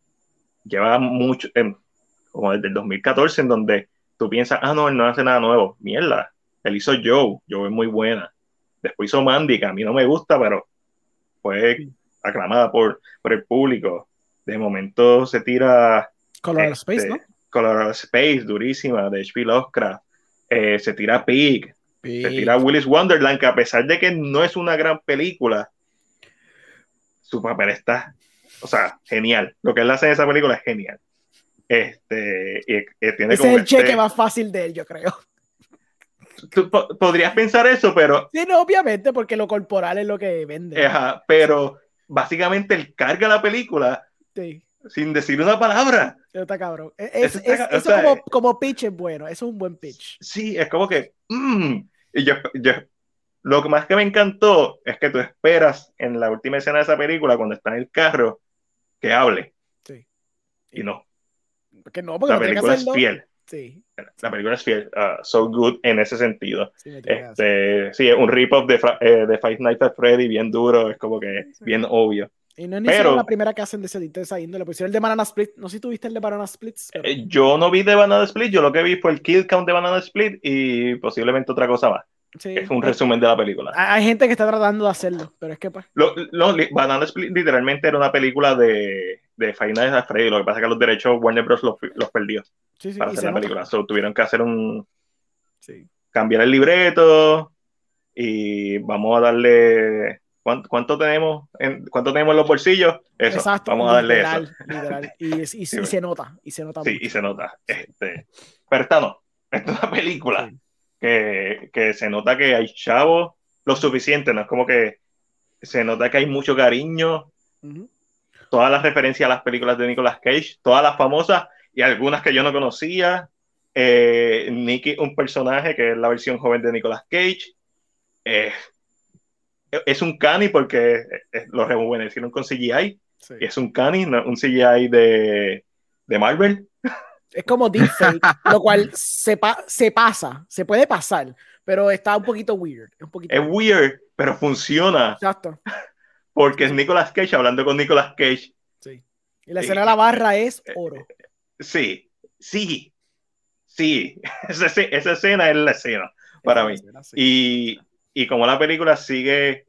lleva mucho, em, como desde el 2014, en donde tú piensas, ah, no, él no hace nada nuevo. Mierda, él hizo Joe, Joe es muy buena. Después hizo Mandy, que a mí no me gusta, pero fue aclamada por, por el público. De momento se tira. Colorado este, Space, ¿no? Colorado Space, durísima, de H.P. Lovecraft. Eh, se tira Pig, se tira Willis Wonderland, que a pesar de que no es una gran película, su papel está, o sea, genial. Lo que él hace en esa película es genial. Este, y, tiene Ese es el cheque este más fácil de él, yo creo. Tú podrías pensar eso, pero. Sí, no, obviamente, porque lo corporal es lo que vende. Ajá, pero básicamente él carga la película sin decir una palabra. está cabrón. Es, eso, como, como, pitch es bueno, eso es un buen pitch. Sí, es como que. Mm, y yo, yo, lo que más que me encantó es que tú esperas en la última escena de esa película, cuando está en el carro, que hable. Sí. Y no. Porque no, porque la película es fiel. Sí. La película es fiel, uh, so good en ese sentido. Sí, este, sí es un rip-off de, eh, de, Five Nights at Freddy bien duro, es como que bien obvio. Y no es ni Pero, la primera que hacen de ese, de esa índole, pusieron el de Banana Split, no sé si tuviste el de Banana Split. Eh, yo no vi de Banana Split, yo lo que vi fue el kill count de Banana Split y posiblemente otra cosa más. Sí, es un resumen de la película. Hay gente que está tratando de hacerlo, pero es que pues. Lo, lo, Banana Split literalmente era una película de de Nights at Freddy. Lo que pasa es que los derechos Warner Bros. los, los perdió sí, sí, para hacer la película. So, tuvieron que hacer un. Cambiar el libreto y vamos a darle. ¿Cuánto, cuánto tenemos en, ¿Cuánto tenemos en los bolsillos? Eso, Exacto, vamos a darle eso. Y, y, se nota, y se nota Sí, y se nota. Este, pero esta no, esta es una película que, que se nota que hay chavos lo suficiente, no es como que se nota que hay mucho cariño, todas las referencias a las películas de Nicolas Cage, todas las famosas y algunas que yo no conocía. Eh, Nicky, un personaje que es la versión joven de Nicolas Cage. Eh, es un cani porque eh, lo rejuvenecieron con CGI. Y es un cani, un CGI de, de Marvel. Es como deepfake, lo cual se, se pasa, se puede pasar, pero está un poquito weird. Es, un poquito es weird, pero funciona. Exacto porque es Nicolas Cage hablando con Nicolas Cage. Sí. Y la escena de la barra es oro. Sí, sí, sí. Esa, esa escena es la escena para mí. y, y como la película sigue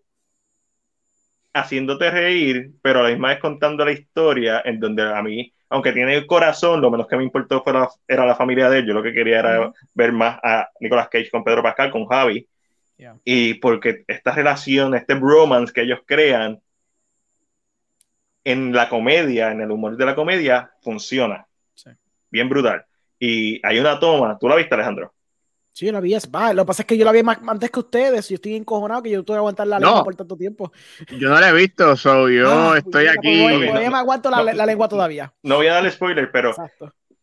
haciéndote reír, pero a la misma vez contando la historia en donde a mí, aunque tiene el corazón, lo menos que me importó fue era la familia de él. Yo lo que quería era ver más a Nicolas Cage con Pedro Pascal, con Javi, y porque esta relación, este bromance que ellos crean en la comedia, en el humor de la comedia, funciona. Bien brutal. Y hay una toma, ¿tú la viste, Alejandro? Sí, yo la vi. Va, lo que pasa es que yo la vi más antes que ustedes. Yo estoy encojonado que yo tuve que aguantar la lengua por tanto tiempo. Yo no la he visto, so yo ah, estoy aquí. Todavía me aguanto la, lengua todavía. No voy a darle spoiler, pero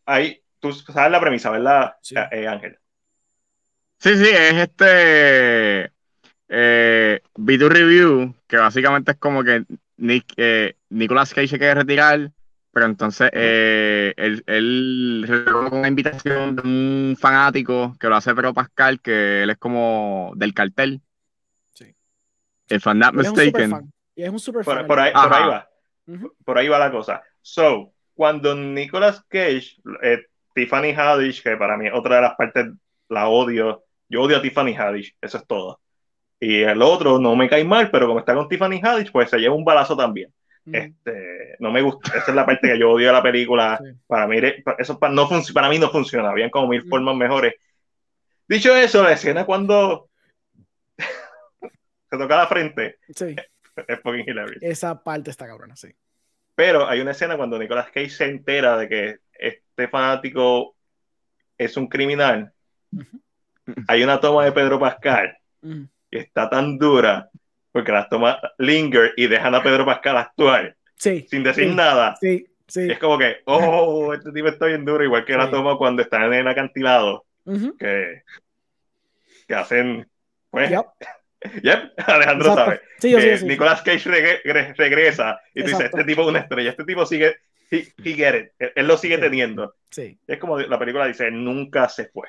hay, tú sabes la premisa, ¿verdad, eh, Ángel? Sí, sí, es este eh, video review, que básicamente es como que Nick, eh, Nicolas Cage se quiere retirar, pero entonces eh, él, él con una invitación de un fanático que lo hace Pedro Pascal, que él es como del cartel. Sí. If I'm not mistaken. Y es un super por, por, ahí, por, ahí, va. Por ahí va la cosa. So, cuando Nicolas Cage, eh, Tiffany Haddish, que para mí otra de las partes la odio yo odio a Tiffany Haddish, eso es todo. Y el otro no me cae mal, pero como está con Tiffany Haddish, pues se lleva un balazo también. Este, no me gusta, esa es la parte que yo odio de la película. Para mí, eso para, no para mí no funciona, habían como mil formas mejores. Dicho eso, la escena cuando se toca la frente sí. es fucking hilarious. Esa parte está cabrona, sí. Pero hay una escena cuando Nicolas Cage se entera de que este fanático es un criminal hay una toma de Pedro Pascal mm. que está tan dura porque las tomas linger y dejan a Pedro Pascal actuar sí, sin decir nada. Sí. Es como que, oh, este tipo está bien duro, igual que la toma cuando están en el acantilado, que, que hacen, pues, yep. Alejandro sabe. Sí, sí, Nicolas Cage regresa y dice, este tipo es una estrella, este tipo sigue, he, get it, él, lo sigue teniendo. Sí. Es como la película dice, nunca se fue.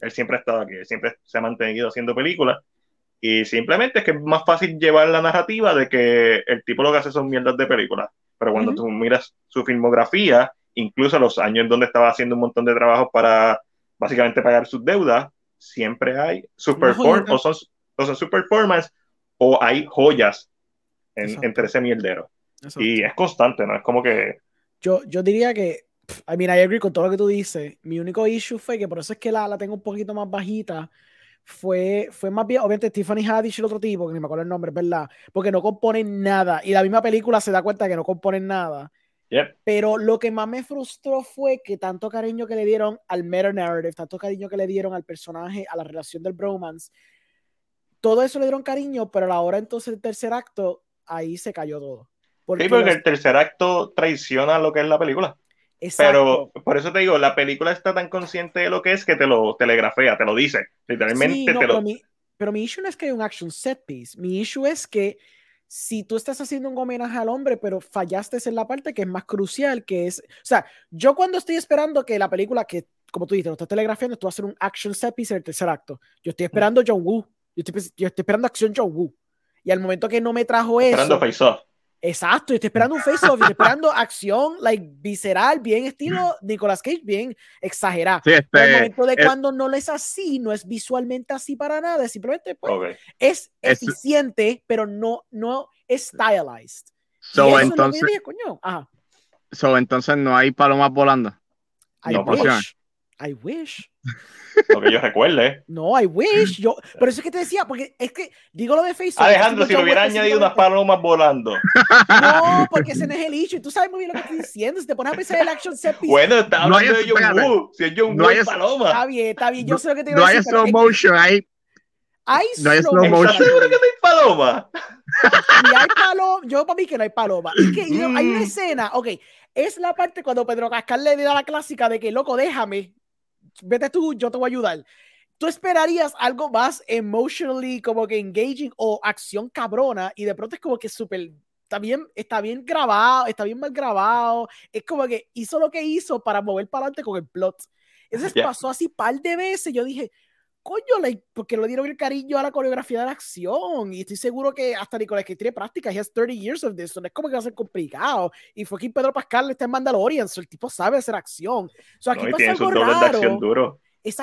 Él siempre ha estado aquí, siempre se ha mantenido haciendo películas. Y simplemente es que es más fácil llevar la narrativa de que el tipo lo que hace son mierdas de películas. Pero cuando tú miras su filmografía, incluso los años en donde estaba haciendo un montón de trabajo para básicamente pagar sus deudas, siempre hay su performance, o son, o su performance, o hay joyas en, entre ese mierdero. Y es constante, ¿no? Es como que. Yo, yo diría que. I mean, I agree con todo lo que tú dices. Mi único issue fue que por eso es que la, la tengo un poquito más bajita fue, fue más bien, obviamente, Tiffany Haddish y el otro tipo, que ni me acuerdo el nombre, ¿verdad? Porque no componen nada. Y la misma película se da cuenta que no componen nada. Pero lo que más me frustró fue que tanto cariño que le dieron al meta narrative, tanto cariño que le dieron al personaje, a la relación del bromance, todo eso le dieron cariño, pero a la hora entonces del tercer acto, ahí se cayó todo. Porque sí, porque el tercer acto traiciona lo que es la película. Pero por eso te digo, la película está tan consciente de lo que es que te lo telegrafea, te lo dice. Literalmente te lo. Pero mi, pero mi issue no es que hay un action set piece. Mi issue es que si tú estás haciendo un homenaje al hombre, pero fallaste en la parte que es más crucial, que es. O sea, yo cuando estoy esperando que la película, que como tú dices, lo estás telegrafiando, tú vas a hacer un action set piece en el tercer acto. Yo estoy esperando John Woo. Yo estoy, yo estoy esperando acción John Woo. Y al momento que no me trajo eso. Esperando face off. Exacto, estoy esperando un face-off, estoy esperando acción, like, visceral, bien estilo Nicolas Cage, bien exagerado. Sí, este, el momento de cuando no es así, no es visualmente así para nada, simplemente pues, es eficiente, pero no, no es stylized. So, entonces, so, entonces no hay palomas volando. I no wish. I wish. Lo que yo recuerde. No, I wish. Yo, por eso es que te decía, porque es que digo lo de Facebook. Alejandro, si lo hubiera añadido unas palomas volando. No, porque ese no es el issue. Tú sabes muy bien lo que estoy diciendo. Si te pones a pensar en el action set piece. Bueno, está hablando de John Woo. Si es John no Woo, paloma. Está bien, está bien. Yo sé lo que te digo. No hay slow motion, hay. Hay no hay slow motion. seguro que no hay paloma? Y hay paloma. Yo para mí que no hay paloma. Es que hay una mm. escena, ok. Es la parte cuando Pedro Cascal le da la clásica de que, loco, déjame, vete tú, yo te voy a ayudar. Tú esperarías algo más emotionally como que engaging o acción cabrona y de pronto es como que súper está bien, está bien grabado, está bien mal grabado. Es como que hizo lo que hizo para mover para adelante con el plot. Entonces pasó así par de veces. Yo dije, coño, porque le dieron el cariño a la coreografía de la acción. Y estoy seguro que hasta Nicolás que tiene práctica, he has 30 years of this, no es como que va a ser complicado. Y fue aquí Pedro Pascal está en Mandalorian, so el tipo sabe hacer acción. So aquí no, algo raro. Duro.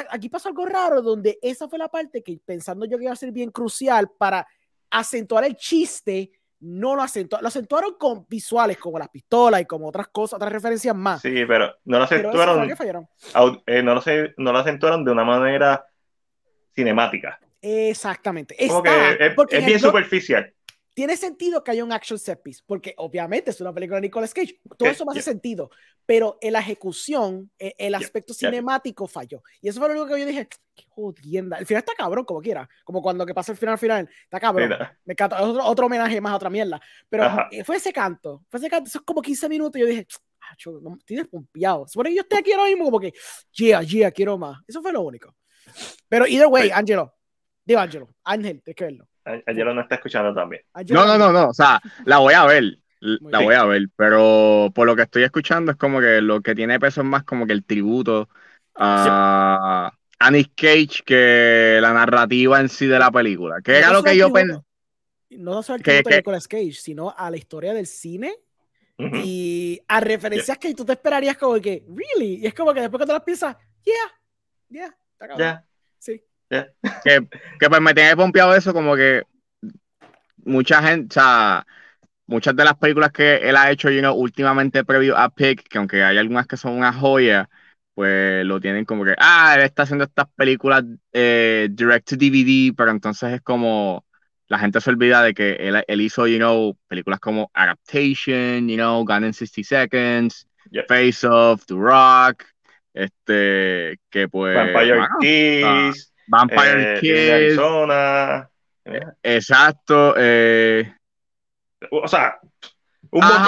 aquí pasó algo raro donde esa fue la parte que pensando yo que iba a ser bien crucial para acentuar el chiste, no lo acentuaron, lo acentuaron con visuales como las pistolas y como otras cosas, otras referencias más. Sí, pero no lo acentuaron. Eh, no, lo, no lo acentuaron de una manera cinemática. Exactamente. es, bien superficial. Tiene sentido que haya un action set piece, porque obviamente es una película de Nicolas Cage. Todo eso me hace sentido, pero en la ejecución, e, el aspecto cinemático falló. Y eso fue lo único que yo dije, qué jodienda. El final está cabrón, como quiera. Como cuando que pasa el final final, está cabrón. Me encanta. Otro, otro, homenaje más a otra mierda. Pero eh, fue ese canto, fue ese canto, eso es como 15 minutos. Y yo dije, ah, estoy despompeado. Supone que yo estoy aquí ahora mismo, como que, yeah, yeah, quiero más. Eso fue lo único. Pero either way, Angelo. Digo Angelo, Ángel, tienes que verlo. Angelo no está escuchando también. no, no, no, no. O sea, la voy a ver. La voy a ver, pero por lo que estoy escuchando es como que lo que tiene peso es más como que el tributo a Anis Cage que la narrativa en sí de la película. Que era lo que yo pensé. No solo el tributo a Cage, sino a la historia del cine y a referencias que tú te esperarías como que, really? Y es como que después cuando las piensas, yeah, yeah, ya. Sí. Que, que, pues me tiene pompeado eso, como que mucha gente, o sea, muchas de las películas que él ha hecho, you know, últimamente previo a Pick, que aunque hay algunas que son una joya, pues lo tienen como que, ah, él está haciendo estas películas eh, direct to DVD, pero entonces es como, la gente se olvida de que él, él hizo, you know, películas como Adaptation, you know, Gone in 60 Seconds, Face Off, The Rock, este, que pues. Vampire Kiss. Vampire eh, Kiss. Arizona. Eh, exacto. Eh, o sea, un montón.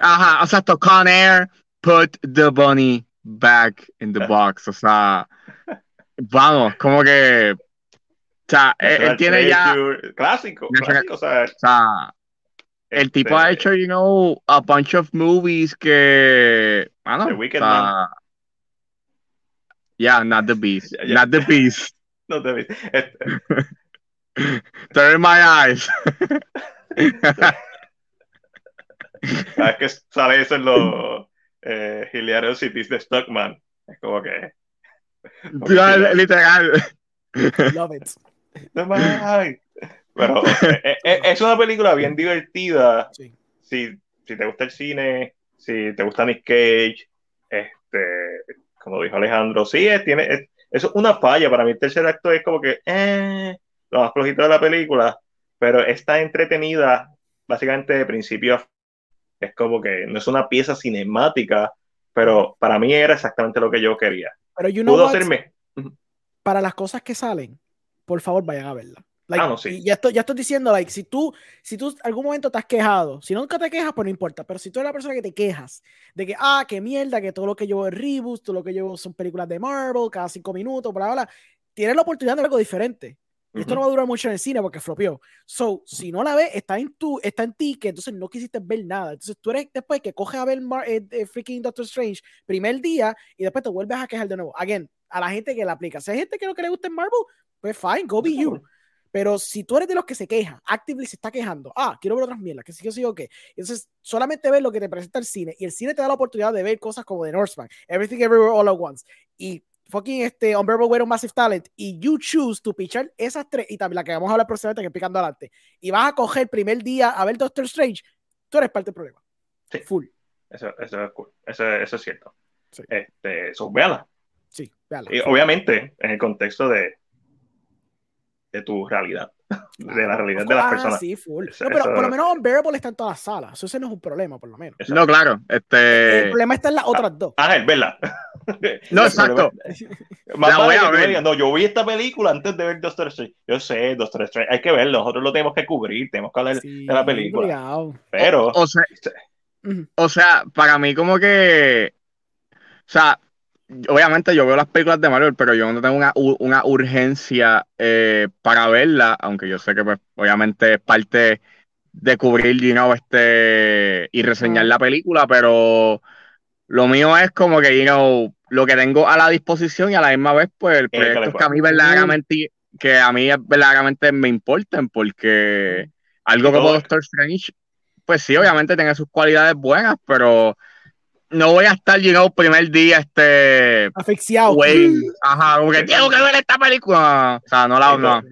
Ajá, o sea, to Con Air, put the bunny back in the box. O sea, vamos, como que. O sea, él, tiene ya. Clásico, clásico, o sea, el tipo ha este hecho, you know, a bunch of movies que. Bueno, The Wicked Man. Yeah, not the beast. Not the beast. not the beast. Turn my eyes. es que sale eso en los eh, Cities de Stockman. Es como que. literal. Love it. Pero eh, eh, eh, es una película bien divertida. Si, si te gusta el cine, si te gusta Nick Cage, este, como dijo Alejandro, sí, es, tiene, es, es una falla. Para mí el tercer acto es como que eh, lo más flojito de la película, pero está entretenida básicamente de principio a es como que no es una pieza cinemática, pero para mí era exactamente lo que yo quería. Pero you know Pudo hacerme. Para las cosas que salen, por favor vayan a verla. Ah, no, sí. ya, estoy, ya estoy diciendo, like, si tú, si tú algún momento te has quejado, si nunca te quejas, pues no importa, pero si tú eres la persona que te quejas de que, ah, qué mierda, que todo lo que llevo es reboot, todo lo que llevo son películas de Marvel, cada cinco minutos, bla, bla, bla, tienes la oportunidad de ver algo diferente. Y esto no va a durar mucho en el cine porque flopeó. So, si no la ves, está en, tu, está en ti, que entonces no quisiste ver nada. Entonces tú eres después que coges a ver eh, eh, freaking Doctor Strange primer día y después te vuelves a quejar de nuevo. Again, a la gente que la aplica. Si hay gente que no que le gusta en Marvel, pues fine, go be you. Pero si tú eres de los que se queja, actively se está quejando, ah, quiero ver otras mierdas, que sí, que sí, o qué. Entonces, solamente ves lo que te presenta el cine y el cine te da la oportunidad de ver cosas como The Northman, Everything Everywhere All at Once. Y fucking este Unbearable Weight of Massive Talent y you choose to pichar esas tres y también la que vamos a hablar próximamente que picando adelante y vas a coger el primer día a ver Doctor Strange, tú eres parte del problema. Sí. Full. Eso, eso es cool. Eso, eso es cierto. Sí. Este, eso, véala. Sí, véala. Y obviamente en el contexto de, de tu realidad de la realidad de las personas. Sí, full. no, pero por lo menos Unbearable está en todas las salas. Eso ese no es un problema, por lo menos. No, claro. Este... El problema está en las otras dos. Ah, es verdad. No, exacto. Más voy a ver. no, yo vi esta película antes de ver Doctor Strange. Yo sé, Doctor Strange, hay que verlo. Nosotros lo tenemos que cubrir, tenemos que hablar de la película. Pero. O, sea, o sea, para mí, como que. O sea, obviamente yo veo las películas de Marvel, pero yo no tengo una, una urgencia eh, para verla, aunque yo sé que pues, obviamente es parte de cubrir you know, este, y reseñar la película, pero lo mío es como que you know, lo que tengo a la disposición y a la misma vez pues el proyecto que a mí verdaderamente que a mí verdaderamente me importen porque algo como Doctor Strange pues sí obviamente tiene sus cualidades buenas pero no voy a estar llegado primer día este asfixiado. Ajá, como que tengo que ver esta película. O sea, no la no.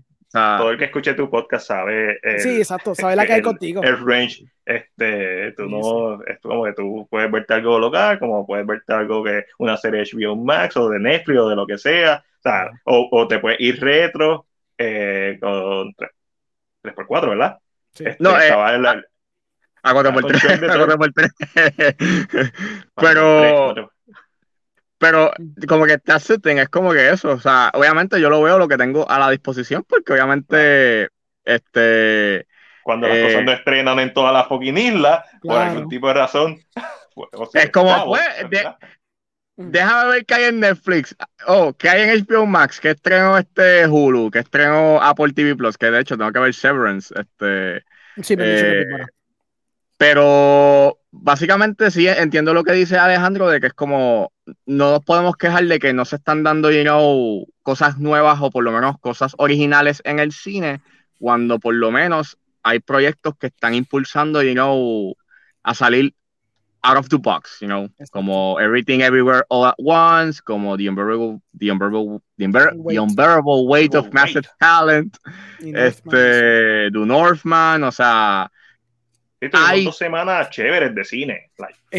todo el que escuche tu podcast sabe. sí, exacto, sabe la que hay contigo. El range, este, tú no, es como que tú puedes verte algo local, como puedes verte algo que una serie HBO Max o de Netflix o de lo que sea, o, sea, o, te puedes ir retro eh, con 3x4, ¿verdad? Sí. Este, no, eh, a 4 por 3 a por 3 pero pero como que está setting es como que eso, o sea, obviamente yo lo veo lo que tengo a la disposición porque obviamente este cuando las cosas eh, no estrenan en todas las fucking islas por algún tipo de razón pues, es como pues déjame ver qué hay en Netflix. Oh, qué hay en HBO Max que estrenó este Hulu que estrenó Apple TV Plus que de hecho tengo que ver Severance este sí, me eh, pero básicamente sí entiendo lo que dice Alejandro de que es como no nos podemos quejar de que no se están dando you know, cosas nuevas o por lo menos cosas originales en el cine cuando por lo menos hay proyectos que están impulsando you know, a salir out of the box, you know, como Everything Everywhere All at Once, como The Unbearable, the unbearable, the unbearable, Weight of Massive Talent, este, The Northman, o sea, hay dos semanas chéveres de cine.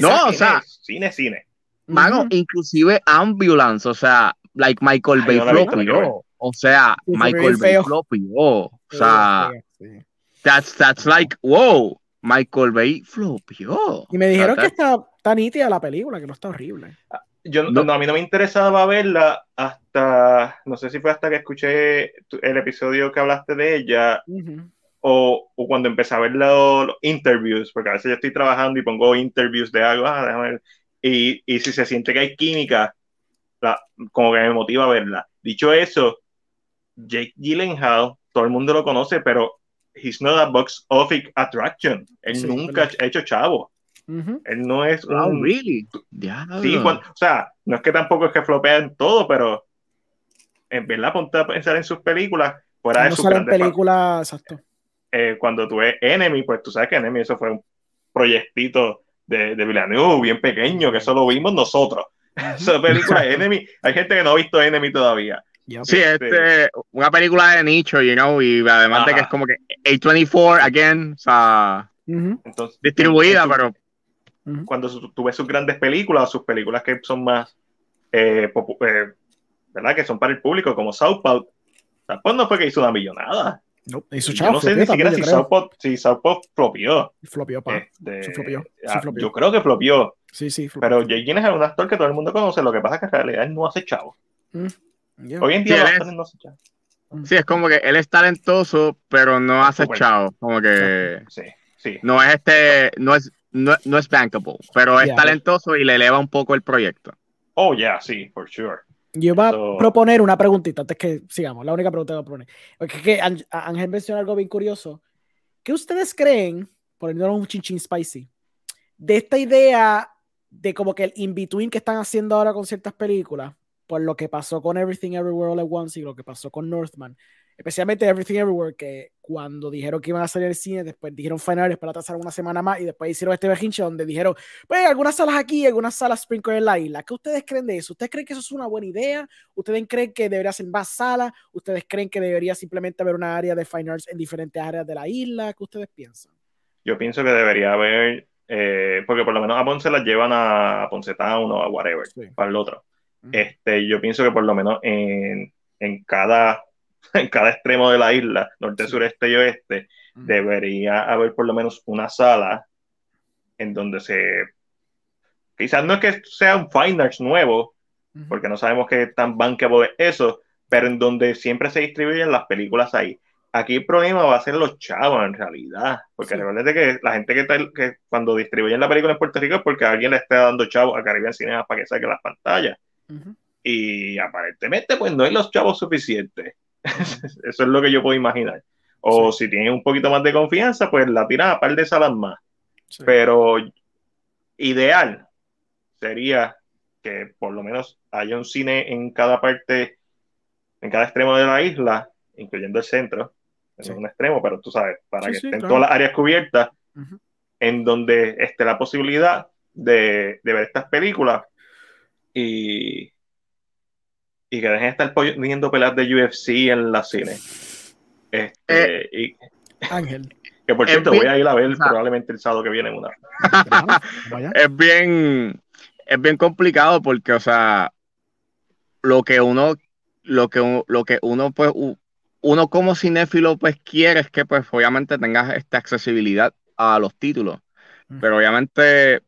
no, o sea, cine, cine. Mano, inclusive Ambulance, o sea, like Michael Bay flopió. O sea, Michael Bay flopió. O sea, that's, that's like, wow, Michael Bay flopió. Y me dijeron que está tan nítida la película, que no está horrible. Ah, yo, no. a mí no me interesaba verla hasta, no sé si fue hasta que escuché el episodio que hablaste de ella, o, o, cuando empecé a ver los, interviews, porque a veces yo estoy trabajando y pongo interviews de algo, ah, y, y, si se siente que hay química, la, como que me motiva a verla. Dicho eso, Jake Gyllenhaal, todo el mundo lo conoce, pero he's not a box office attraction. Él nunca ha hecho chavo. Él no es oh, un... really? Sí, o sea, no es que tampoco es que flopea en todo, pero en verdad ponte a pensar en sus películas fuera de sus películas, exacto. Eh, cuando tú ves Enemy, pues tú sabes que Enemy eso fue un proyectito de, de Villeneuve bien pequeño, que eso lo vimos nosotros. Esa película Enemy, hay gente que no ha visto Enemy todavía. Sí, este, una película de nicho, you know, y además de que es como que A24, again, o sea, distribuida, pero... Cuando tú ves sus grandes películas, sus películas que son más, eh, eh, ¿verdad? Que son para el público, como South Park, pues no fue que hizo una millonada. No, hizo yo no sé ni siquiera si Southpaw, si flopió. Flopió, pa. Este, ah, yo creo que flopió. Sí, sí. Pero Jake Gyllenhaal es un actor que todo el mundo conoce. Lo que pasa es que en realidad él no hace chavo. Mm, Hoy en día sí, no hace chavo. Mm. Sí, es como que él es talentoso, pero no hace chavo. Como que. Sí, sí. No es este. No es, no, no es bankable, pero es talentoso y le eleva un poco el proyecto. Oh, yeah, sí, for sure. Yo voy a proponer una preguntita antes que sigamos. La única pregunta que voy a proponer. Porque que Ángel mencionó algo bien curioso. ¿Qué ustedes creen, poniéndolo un chinchín spicy, de esta idea de como que el in-between que están haciendo ahora con ciertas películas, por lo que pasó con Everything Everywhere All at Once y lo que pasó con Northman, especialmente Everything Everywhere, que cuando dijeron que iban a salir al cine, después dijeron finales para atrasar una semana más y después hicieron este bejinche donde dijeron, pues algunas salas aquí, algunas salas Sprinkle en la isla. ¿Qué ustedes creen de eso? ¿Ustedes creen que eso es una buena idea? ¿Ustedes creen que debería ser más salas? ¿Ustedes creen que debería simplemente haber una área de fine arts en diferentes áreas de la isla? ¿Qué ustedes piensan? Yo pienso que debería haber, eh, porque por lo menos a Ponce las llevan a Ponce Town o a whatever, para el otro. Este, yo pienso que por lo menos en, en cada en cada extremo de la isla, norte, sureste y oeste, debería haber por lo menos una sala en donde se... Quizás no es que sea un Fine Arts nuevo, porque no sabemos qué tan bankable es eso, pero en donde siempre se distribuyen las películas ahí. Aquí el problema va a ser los chavos en realidad, porque sí. que la gente que, que cuando distribuyen la película en Puerto Rico es porque alguien le está dando chavos a Caribbean Cinema para que saque las pantallas. Y aparentemente pues no hay los chavos suficientes. Eso es lo que yo puedo imaginar. O si tienes un poquito más de confianza, pues la tiras a par de salas más. Pero ideal sería que por lo menos haya un cine en cada parte, en cada extremo de la isla, incluyendo el centro, en un extremo, pero tú sabes, para que estén todas las áreas cubiertas, en donde esté la posibilidad de, de ver estas películas. Y, y que dejen de estar viendo peleas de UFC en la cine. Este, eh, Ángel. Que por cierto, voy a ir a ver probablemente el sábado que viene una. es bien, es bien complicado porque, o sea, lo que uno, lo que, lo que uno, pues, uno como cinéfilo, pues quiere es que, pues, obviamente tengas esta accesibilidad a los títulos. Pero obviamente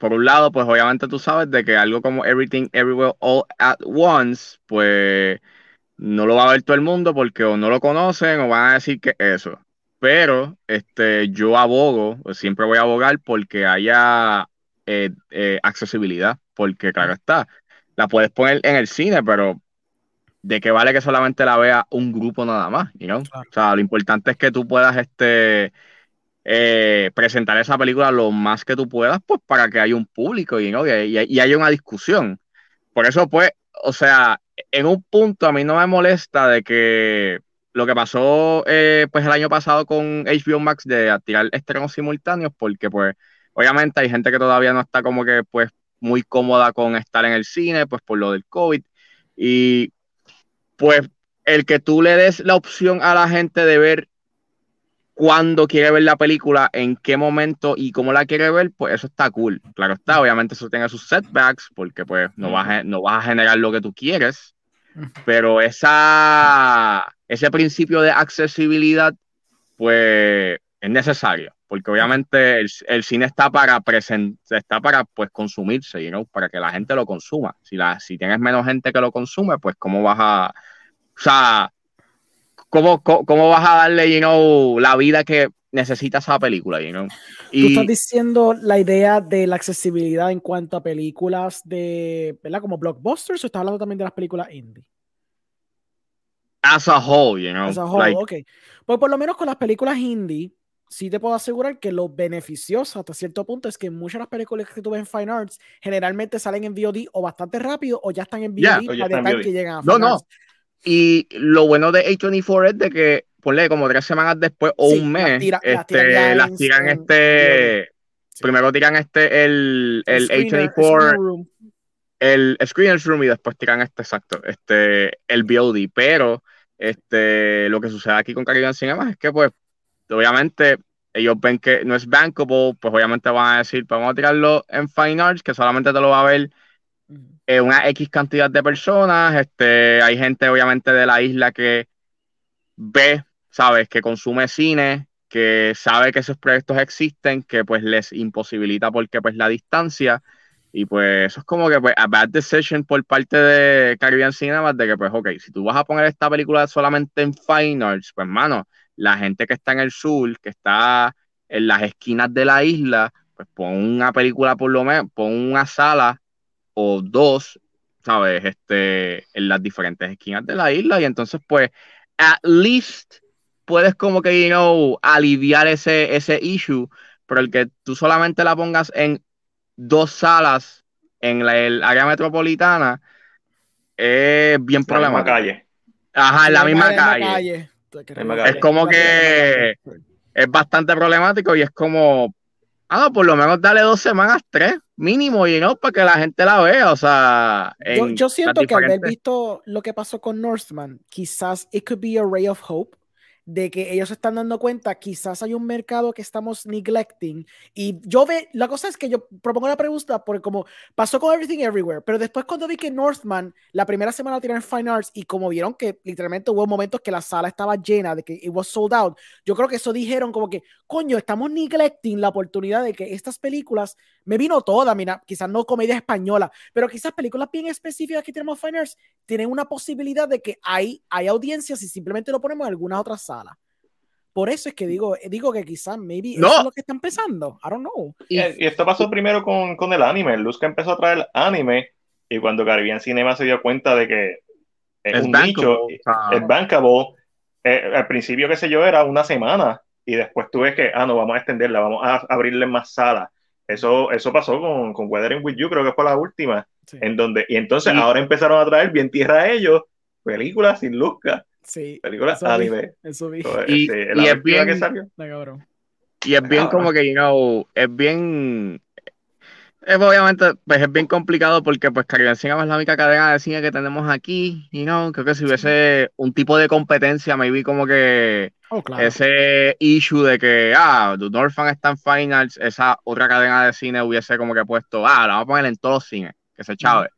por un lado, pues obviamente tú sabes de que algo como Everything Everywhere All at Once, pues no lo va a ver todo el mundo porque o no lo conocen o van a decir que eso. Pero este, yo abogo, siempre voy a abogar porque haya eh, eh, accesibilidad, porque claro está, la puedes poner en el cine, pero de qué vale que solamente la vea un grupo nada más, you O sea, lo importante es que tú puedas este, eh, presentar esa película lo más que tú puedas, pues para que haya un público y, y, haya una discusión. Por eso, pues, o sea, en un punto a mí no me molesta de que lo que pasó eh, pues el año pasado con HBO Max de tirar estrenos simultáneos, porque pues obviamente hay gente que todavía no está como que pues muy cómoda con estar en el cine, pues por lo del COVID. Y pues el que tú le des la opción a la gente de ver cuándo quiere ver la película, en qué momento y cómo la quiere ver, pues eso está cool. Claro está, obviamente eso tiene sus setbacks, porque pues no vas a, no vas a generar lo que tú quieres, pero esa, ese principio de accesibilidad, pues es necesario, porque obviamente el, cine está para está para pues consumirse, you para que la gente lo consuma. Si, la, si tienes menos gente que lo consume, pues cómo vas a... O sea, ¿cómo, cómo, vas a darle, you know, la vida que necesita esa película, you know? Y... Tú estás diciendo la idea de la accesibilidad en cuanto a películas de, ¿verdad? Como blockbusters o estás hablando también de las películas indie? As a whole, you know. As a whole, ok. Pues por lo menos con las películas indie, sí te puedo asegurar que lo beneficioso hasta cierto punto es que muchas de las películas que tú ves en Fine Arts generalmente salen en VOD o bastante rápido o ya están en VOD para que llegan a Fine No, no. Y lo bueno de A24 es de que, ponle como tres semanas después o un mes, este, las, tiran, este. Primero tiran este, el, el, A24, el Screener's Room y después tiran este, exacto, este, el VOD. Pero, este, lo que sucede aquí con Caribbean Cinema es que, pues, obviamente ellos ven que no es bankable, pues obviamente van a decir, pues vamos a tirarlo en Fine Arts, que solamente te lo va a ver eh, una X cantidad de personas. Este, hay gente obviamente de la isla que ve, sabes, que consume cine, que sabe que esos proyectos existen, que pues les imposibilita porque pues la distancia. Y pues eso es como que pues, a bad decision por parte de Caribbean Cinema de que pues ok, si tú vas a poner esta película solamente en Fine Arts, pues mano, la gente que está en el sur, que está en las esquinas de la isla, pues pon una película por lo menos, pon una sala o dos, ¿sabes? Este, en las diferentes esquinas de la isla y entonces pues, at least puedes como que, you know, aliviar ese, ese issue, pero el que tú solamente la pongas en dos salas en la, el área metropolitana es bien problemático. calle. Ajá, en la, misma, calle. Es como que es bastante problemático y es como, ah, por lo menos dale dos semanas, tres, mínimo, y no, para que la gente la vea, o sea. Yo, siento que haber visto lo que pasó con Northman, quizás it could be a ray of hope de que ellos se están dando cuenta, quizás hay un mercado que estamos neglecting. Y yo ve, la cosa es que yo propongo la pregunta porque como pasó con Everything Everywhere, pero después cuando vi que Northman la primera semana tiraron Fine Arts y como vieron que literalmente hubo momentos que la sala estaba llena, de que it was sold out, yo creo que eso dijeron como que, coño, estamos neglecting la oportunidad de que estas películas, me vino toda, mira, quizás no comedia española, pero quizás películas bien específicas que tenemos Fine Arts tienen una posibilidad de que hay, hay audiencias y simplemente lo ponemos en algunas otras salas. Por eso es que digo, digo que quizás, maybe, no. es lo que está empezando. I don't know. Y, esto pasó primero con, con el anime. Luz que empezó a traer anime y cuando Caribbean Cinema se dio cuenta de que es, un nicho, es bankable, eh, al principio, qué sé yo, era una semana y después tú ves que, ah, no, vamos a extenderla, vamos a abrirle más salas. Eso, eso pasó con, con Weathering With You, creo que fue la última. En donde, y entonces ahora empezaron a traer bien tierra a ellos películas sin Luzca. Sí. Películas anime. Eso vi. Y, este, y es bien. Que salió. Y es bien como que, you know, es bien. Es obviamente, pues es bien complicado porque pues Caribbean Cinema es la única cadena de cine que tenemos aquí, y no creo que si hubiese un tipo de competencia, maybe como que oh, ese issue de que, ah, The Northman está en Finals, esa otra cadena de cine hubiese como que puesto, ah, la vamos a poner en todos los cines, que se chave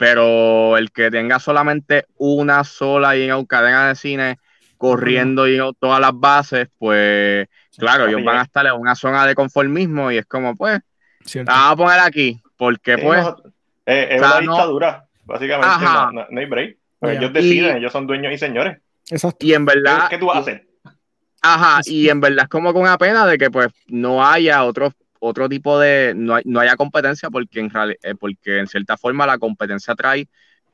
pero el que tenga solamente una sola y en cadena de cine corriendo y todas las bases, pues claro, ellos van a estar en una zona de conformismo y es como, pues, vamos a poner aquí, porque pues... es una dictadura, básicamente, no, hay break. Pues ellos deciden, ellos son dueños y señores. Exacto. Y en verdad... ¿Qué tú hacer? Ajá, y en verdad es como con una pena de que pues no haya otros otro tipo de, no, no haya competencia porque en, eh, porque en cierta forma la competencia trae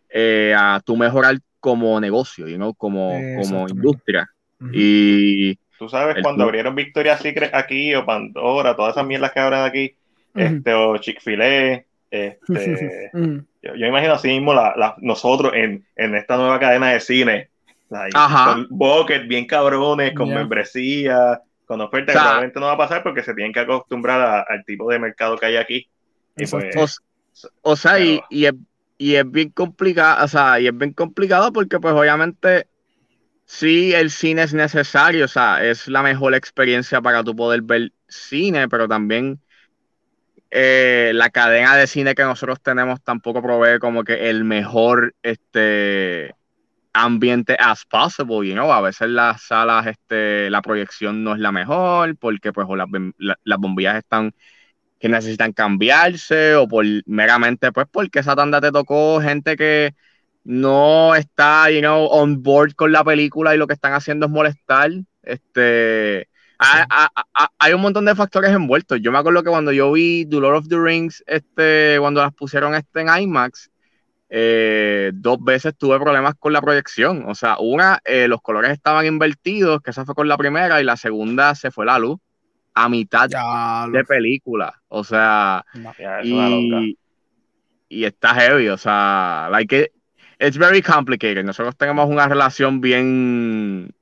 eh, a tu mejorar como negocio, you know, como, como industria. Y tú sabes, cuando abrieron Victoria Secret aquí o Pandora, todas esas mierdas que abren aquí, este, o Chick-fil-A, este, yo, imagino así mismo la, nosotros en, en, esta nueva cadena de cine, con Bucket, bien cabrones, con membresía, con oferta probablemente no va a pasar porque se tienen que acostumbrar al tipo de mercado que hay aquí. Pues, o, sea, y, es, y, es, bien complicado, o sea, y es bien complicado porque pues obviamente sí el cine es necesario, o sea, es la mejor experiencia para tu poder ver cine, pero también eh, la cadena de cine que nosotros tenemos tampoco provee como que el mejor este ambiente as possible, you know, a veces las salas, este, la proyección no es la mejor porque pues las, las bombillas están que necesitan cambiarse o por meramente pues porque esa tanda te tocó gente que no está, you know, on board con la película y lo que están haciendo es molestar. Este, hay, un montón de factores envueltos. Yo me acuerdo que cuando yo vi The Lord of the Rings, este, cuando las pusieron este en IMAX, eh, dos veces tuve problemas con la proyección. O sea, una, eh, los colores estaban invertidos, que esa fue con la primera, y la segunda se fue la luz a mitad de película. O sea, y, y, está heavy. O sea, like it's very complicated. Nosotros tenemos una relación bien,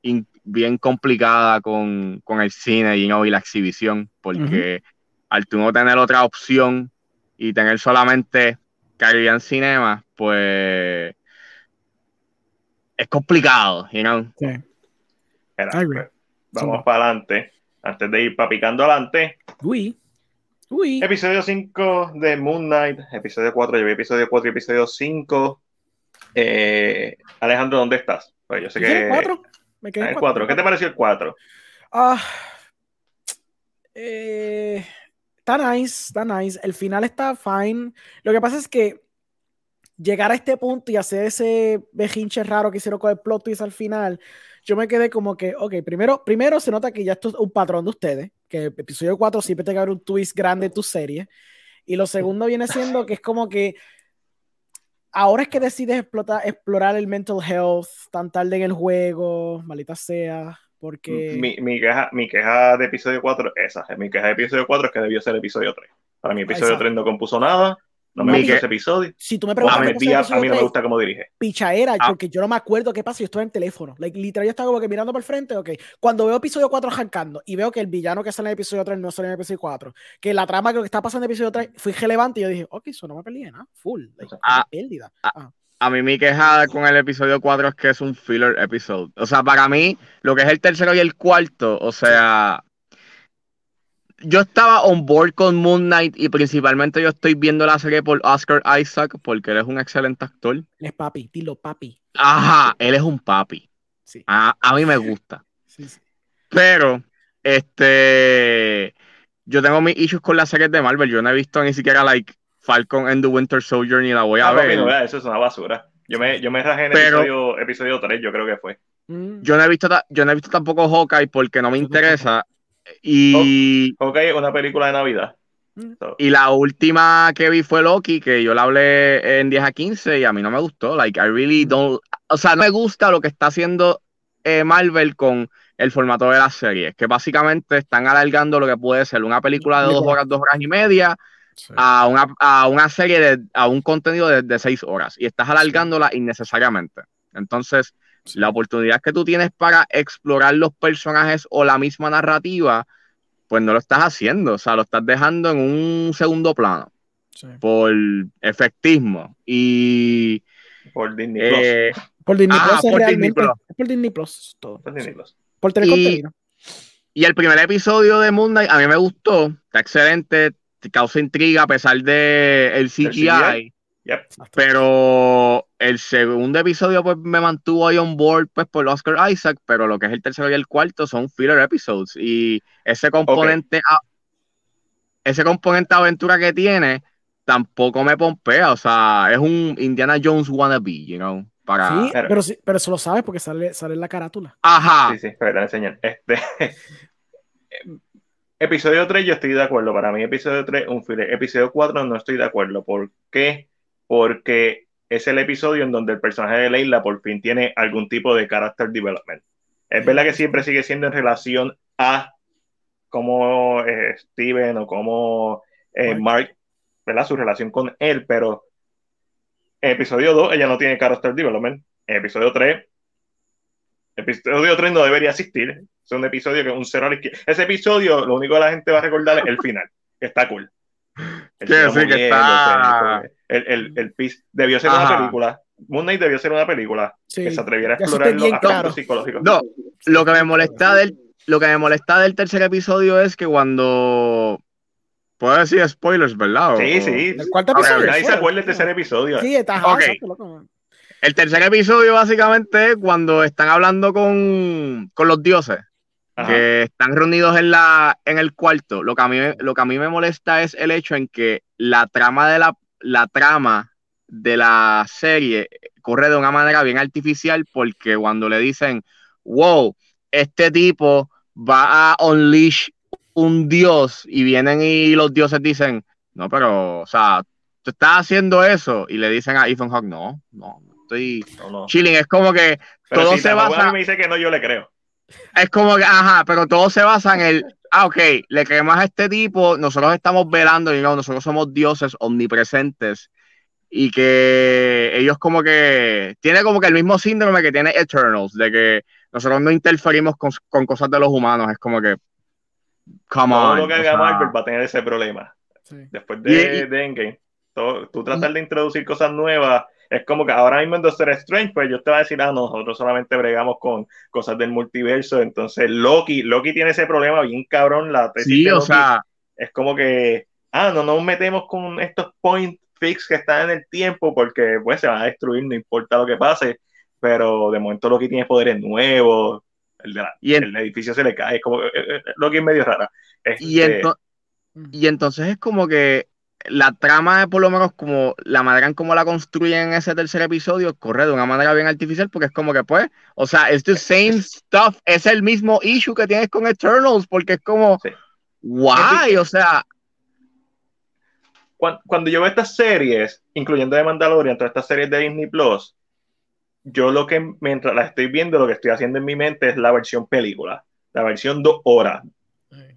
bien complicada con, el cine y la exhibición, porque al tú no tener otra opción y tener solamente Caribbean Cinema, pues es complicado, you know. Sí. Pues, vamos para adelante. Antes de ir para picando adelante. Uy. Uy. Episodio 5 de Moon Knight. Episodio 4. Yo vi episodio 4 y episodio 5. Eh, Alejandro, ¿dónde estás? Pues yo sé que. 4? Me quedé en 4. ¿Qué te pareció el 4? Ah. Eh está nice, está nice. El final está fine. Lo que pasa es que llegar a este punto y hacer ese bejinche raro que hicieron con el plot twist al final, yo me quedé como que, ok, primero, primero se nota que ya esto es un patrón de ustedes, que episodio 4 siempre te que haber un twist grande en tu serie. Y lo segundo viene siendo que es como que ahora es que decides explotar, explorar el mental health tan tarde en el juego, malita sea. Porque... Mi, mi, queja, mi queja de episodio 4 es esa. Mi queja de episodio 4 es que debió ser episodio 3. Para mí, episodio 3 no compuso nada. No me gustó ese episodio. Si tú me preguntas. A, a mí no me gusta cómo dirige. Pichaera, ah. porque yo no me acuerdo qué pasa. Yo estoy en el teléfono. Like, literal, yo estaba como que mirando por el frente. Ok. Cuando veo episodio 4 arrancando y veo que el villano que sale en episodio 3 no sale en episodio 4, que la trama que está pasando en episodio 3 fue relevante, y yo dije, ok, eso no me peleé nada. Full. Like, ah, pérdida. Ah, ah a mí mi queja con el episodio 4 es que es un filler episode. O sea, para mí, lo que es el tercero y el cuarto, o sea, yo estaba on board con Moon Knight y principalmente yo estoy viendo la serie por Oscar Isaac porque él es un excelente actor. Él es papi, dilo papi. Ajá, él es un papi. Sí. A, mí me gusta. Sí, sí. Pero, este, yo tengo mis issues con las series de Marvel. Yo no he visto ni siquiera, like, Falcon and the Winter Soldier ni la voy a ah, ver. No, eso es una basura. Yo me, yo me rajé en el episodio, episodio 3, yo creo que fue. Mm. Yo no he visto, yo no he visto tampoco Hawkeye porque no me interesa. Y. Hawkeye es una película de Navidad. Mm. Y la última que vi fue Loki, que yo la hablé en 10 a 15 y a mí no me gustó. Like, I really don't. O sea, no me gusta lo que está haciendo eh, Marvel con el formato de las series, que básicamente están alargando lo que puede ser una película de dos horas, dos horas y media a, una, a, una, serie, de, a un contenido de, seis horas y estás alargándola innecesariamente. Entonces, la oportunidad que tú tienes para explorar los personajes o la misma narrativa, pues no lo estás haciendo, o sea, lo estás dejando en un segundo plano por efectismo y por Disney eh, Plus. Por Disney Plus, por Disney Plus. por Disney Plus, todo. Por Disney Plus. Por telecontenido. Y, y el primer episodio de Moon a mí me gustó, está excelente, causa intriga a pesar de el CGI. Pero el segundo episodio pues me mantuvo ahí on board pues por Oscar Isaac, pero lo que es el tercero y el cuarto son filler episodes y ese componente ese componente aventura que tiene tampoco me pompea, o sea, es un Indiana Jones wannabe, you know, para Sí, pero, pero eso lo sabes porque sale, sale en la carátula. Ajá. Sí, sí, pero te enseñan. Este Episodio 3 yo estoy de acuerdo. Para mí episodio 3 un filler. Episodio 4 no estoy de acuerdo. ¿Por qué? Porque es el episodio en donde el personaje de Leila por fin tiene algún tipo de character development. Es verdad que siempre sigue siendo en relación a cómo eh, Steven o cómo eh, Mark, ¿verdad? Su relación con él, pero en episodio 2 ella no tiene character development. En episodio 3, episodio 3 no debería existir. Es un episodio que es un cero a la izquierda. Ese episodio, lo único que la gente va a recordar es el final, que está cool. El sí, que está... El, el, el debió ser una película. Moon Knight debió ser una película que se atreviera a explorar los aspectos psicológicos. No, lo que me molesta del, lo que me molesta del tercer episodio es que cuando Puedo decir spoilers, ¿verdad? Sí, sí. ¿El cuarto episodio? Nadie se acuerda del tercer episodio. Sí, está okay. El tercer episodio básicamente es cuando están hablando con, con los dioses que están reunidos en, la, en el cuarto. Lo que, a mí, lo que a mí me molesta es el hecho en que la trama de la, la trama de la serie corre de una manera bien artificial porque cuando le dicen, wow, este tipo va a unleash un dios y vienen y los dioses dicen, no, pero, o sea, tú estás haciendo eso y le dicen a Ethan Hawke, no, no, estoy chilling, es como que todo se basa... me dice que no, yo le creo. Es como que, ajá, pero todo se basa en el, ah, ok, le creemos a este tipo, nosotros estamos velando y no, nosotros somos dioses omnipresentes. Y que ellos como que, tiene como que el mismo síndrome que tiene Eternals, de que nosotros no interferimos con, con cosas de los humanos, es como que, come Todo lo que haga Marvel va a tener ese problema. Después de, Endgame, tú tratar de introducir cosas nuevas es como que ahora mismo en Doctor Strange, pues yo te voy a decir, ah, nosotros solamente bregamos con cosas del multiverso. Entonces, Loki, Loki tiene ese problema bien cabrón. La sí, o sea, es como que, ah, no nos metemos con estos point fix que están en el tiempo porque pues se van a destruir, no importa lo que pase. Pero de momento Loki tiene poderes nuevos. El, y el edificio se le cae, es como eh, eh, Loki es medio rara. y, este y entonces es como que la trama, por lo menos como la manera en cómo la construyen en ese tercer episodio, corre de una manera bien artificial porque es como que pues, o sea, es the same stuff, es el mismo issue que tienes con Eternals porque es como, guay, o sea... Cuando, yo veo estas series, incluyendo de Mandalorian, todas estas series de Disney Plus, yo lo que, mientras las estoy viendo, lo que estoy haciendo en mi mente es la versión película, la versión dos horas,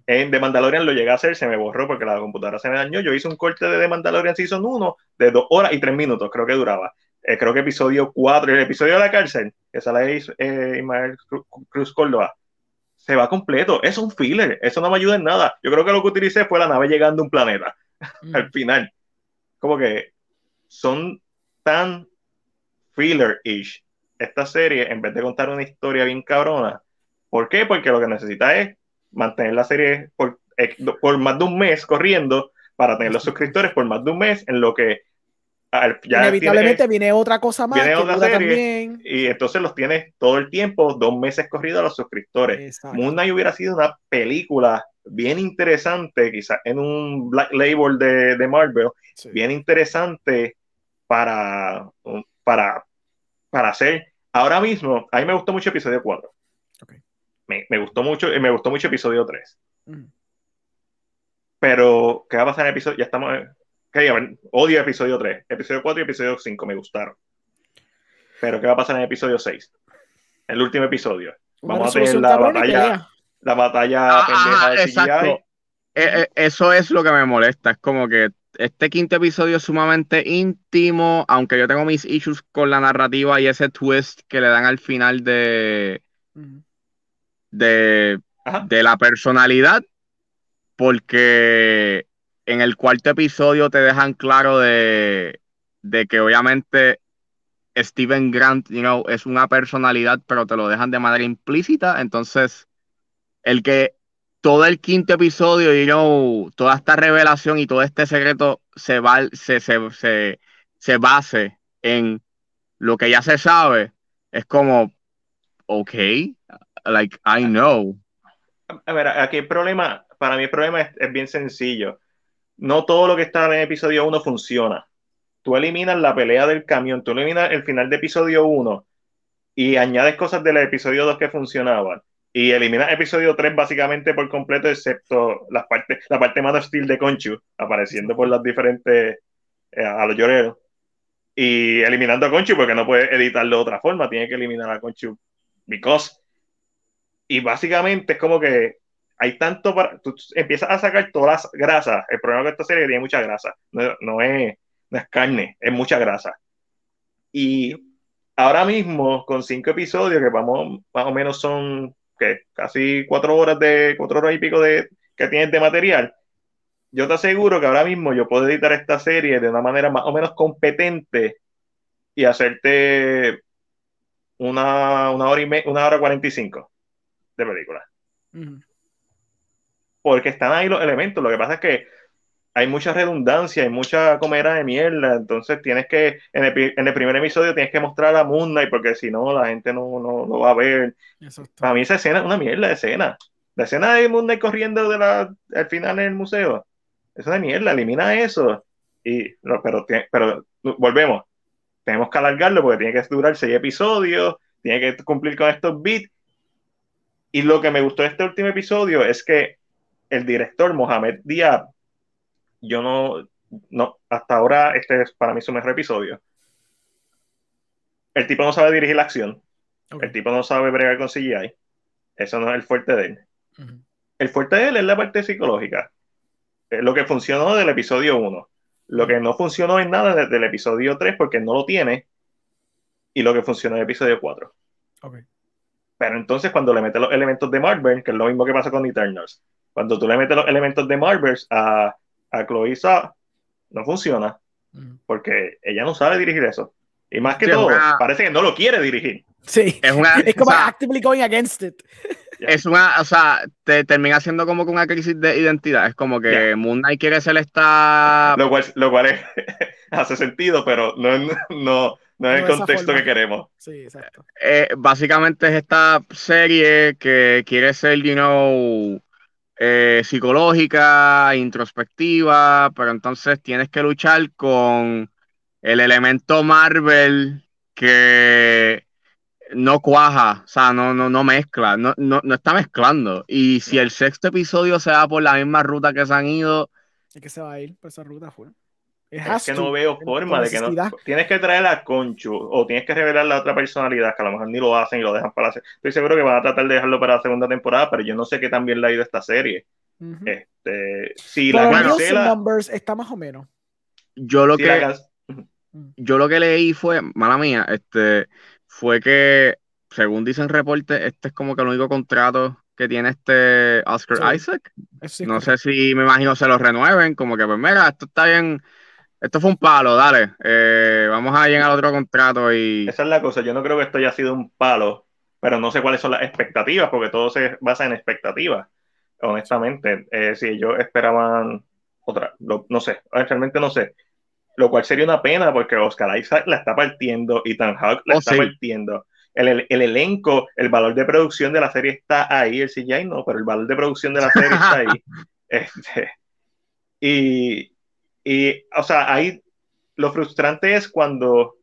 en The Mandalorian lo llegué a hacer, se me borró porque la computadora se me dañó. Yo hice un corte de The Mandalorian Season 1 de dos horas y tres minutos, creo que duraba. Eh, creo que episodio 4, el episodio de la cárcel, que sale eh, Ismael Cruz Córdoba, se va completo. Es un filler, eso no me ayuda en nada. Yo creo que lo que utilicé fue la nave llegando a un planeta mm. al final. Como que son tan filler-ish esta serie en vez de contar una historia bien cabrona. ¿Por qué? Porque lo que necesita es mantener la serie por, eh, por más de un mes corriendo para tener los suscriptores por más de un mes en lo que ya inevitablemente viene otra cosa más viene otra serie y entonces los tienes todo el tiempo dos meses corridos a los suscriptores. Moon Knight hubiera sido una película bien interesante quizás en un black label de, de Marvel bien interesante para para para hacer. Ahora mismo a mí me gustó mucho episodio 4 me, gustó mucho, y me gustó mucho episodio 3. Mm. Pero, ¿qué va a pasar en el episodio? Ya estamos. ¿qué? odio episodio 3. Episodio 4 y episodio 5 me gustaron. Pero, ¿qué va a pasar en el episodio 6? El último episodio. Vamos a tener la batalla. La batalla ah, pendeja de exacto. Eh, eh, eso es lo que me molesta. Es como que este quinto episodio es sumamente íntimo, aunque yo tengo mis issues con la narrativa y ese twist que le dan al final de, de, la personalidad, porque en el cuarto episodio te dejan claro de, que obviamente Steven Grant, you know, es una personalidad, pero te lo dejan de manera implícita. Entonces, el que todo el quinto episodio, you know, toda esta revelación y todo este secreto se, va, se, se, se base en lo que ya se sabe, es como, ok, like, I know. A ver, aquí el problema, para mí el problema es, bien sencillo. No todo lo que está en episodio 1 funciona. Tú eliminas la pelea del camión, tú eliminas el final de episodio 1 y añades cosas del episodio 2 que funcionaban. Y eliminas episodio 3 básicamente por completo, excepto la parte, la parte más hostil de Conchu, apareciendo por las diferentes eh, a los lloreros. Y eliminando a Conchu porque no puede editarlo de otra forma, tiene que eliminar a Conchu because y básicamente es como que hay tanto para. Tú empiezas a sacar todas las grasas. El problema con esta serie tiene mucha grasa. No, es, es carne, es mucha grasa. Y ahora mismo, con cinco episodios, que vamos, más o menos son que casi cuatro horas de cuatro horas y pico de que tienes de material. Yo te aseguro que ahora mismo yo puedo editar esta serie de una manera más o menos competente y hacerte una, una hora y una hora cuarenta y cinco de película. Porque están ahí los elementos. Lo que pasa es que hay mucha redundancia, hay mucha comera de mierda. Entonces tienes que, en el, primer episodio tienes que mostrar a Moon Knight porque si no, la gente no, no, va a ver. Para mí esa escena es una mierda de escena. La escena de Moon Knight corriendo de la, al final en el museo. Es una mierda, elimina eso. Y, pero, pero volvemos. tenemos que alargarlo porque tiene que durar seis episodios, tiene que cumplir con estos beats. Y lo que me gustó de este último episodio es que el director Mohamed Diab, yo no, no, hasta ahora este es para mí su mejor episodio. El tipo no sabe dirigir la acción, el tipo no sabe bregar con CGI, eso no es el fuerte de él. El fuerte de él es la parte psicológica, es lo que funcionó del episodio 1. Lo que no funcionó en nada desde el episodio 3 porque no lo tiene, y lo que funcionó en el episodio 4. Pero entonces cuando le metes los elementos de Marvel, que es lo mismo que pasa con Eternals, cuando tú le metes los elementos de Marvel a, a Chloe no funciona, porque ella no sabe dirigir eso. Y más que todo, parece que no lo quiere dirigir. Sí, es, una, es como actively going against it. Es una, o sea, te termina siendo como con una crisis de identidad. Es como que Moon Knight quiere ser esta. Lo cual, lo cual hace sentido, pero no, no, no es el contexto que queremos. Sí, exacto. Eh, básicamente es esta serie que quiere ser, you know, eh, psicológica, introspectiva, pero entonces tienes que luchar con el elemento Marvel que no cuaja, o sea, no, no, no mezcla, no, no, no está mezclando. Y si el sexto episodio se va por la misma ruta que se han ido. Es que se va a ir por esa ruta, fue. Es que no veo forma de que no. Tienes que traer a Conchu o tienes que revelar la otra personalidad que a lo mejor ni lo hacen y lo dejan para hacer. Estoy seguro que van a tratar de dejarlo para la segunda temporada, pero yo no sé qué tan bien le ha ido esta serie. este, si la cancela. Numbers está más o menos. Yo lo que. Yo lo que leí fue, mala mía, este, fue que, según dicen reportes, este es como que el único contrato que tiene este Oscar Isaac. no sé si me imagino se lo renueven, como que pues mira, esto está bien esto fue un palo, dale. Eh, vamos a llegar al otro contrato y. Esa es la cosa. Yo no creo que esto haya sido un palo, pero no sé cuáles son las expectativas, porque todo se basa en expectativas. Honestamente, eh, si ellos esperaban otra, no sé, realmente no sé. Lo cual sería una pena porque Oscar Isaac la está partiendo, Ethan Hawke la oh, está partiendo. El, el, elenco, el valor de producción de la serie está ahí, el CGI no, pero el valor de producción de la serie está ahí. Este, y, y, o sea, ahí lo frustrante es cuando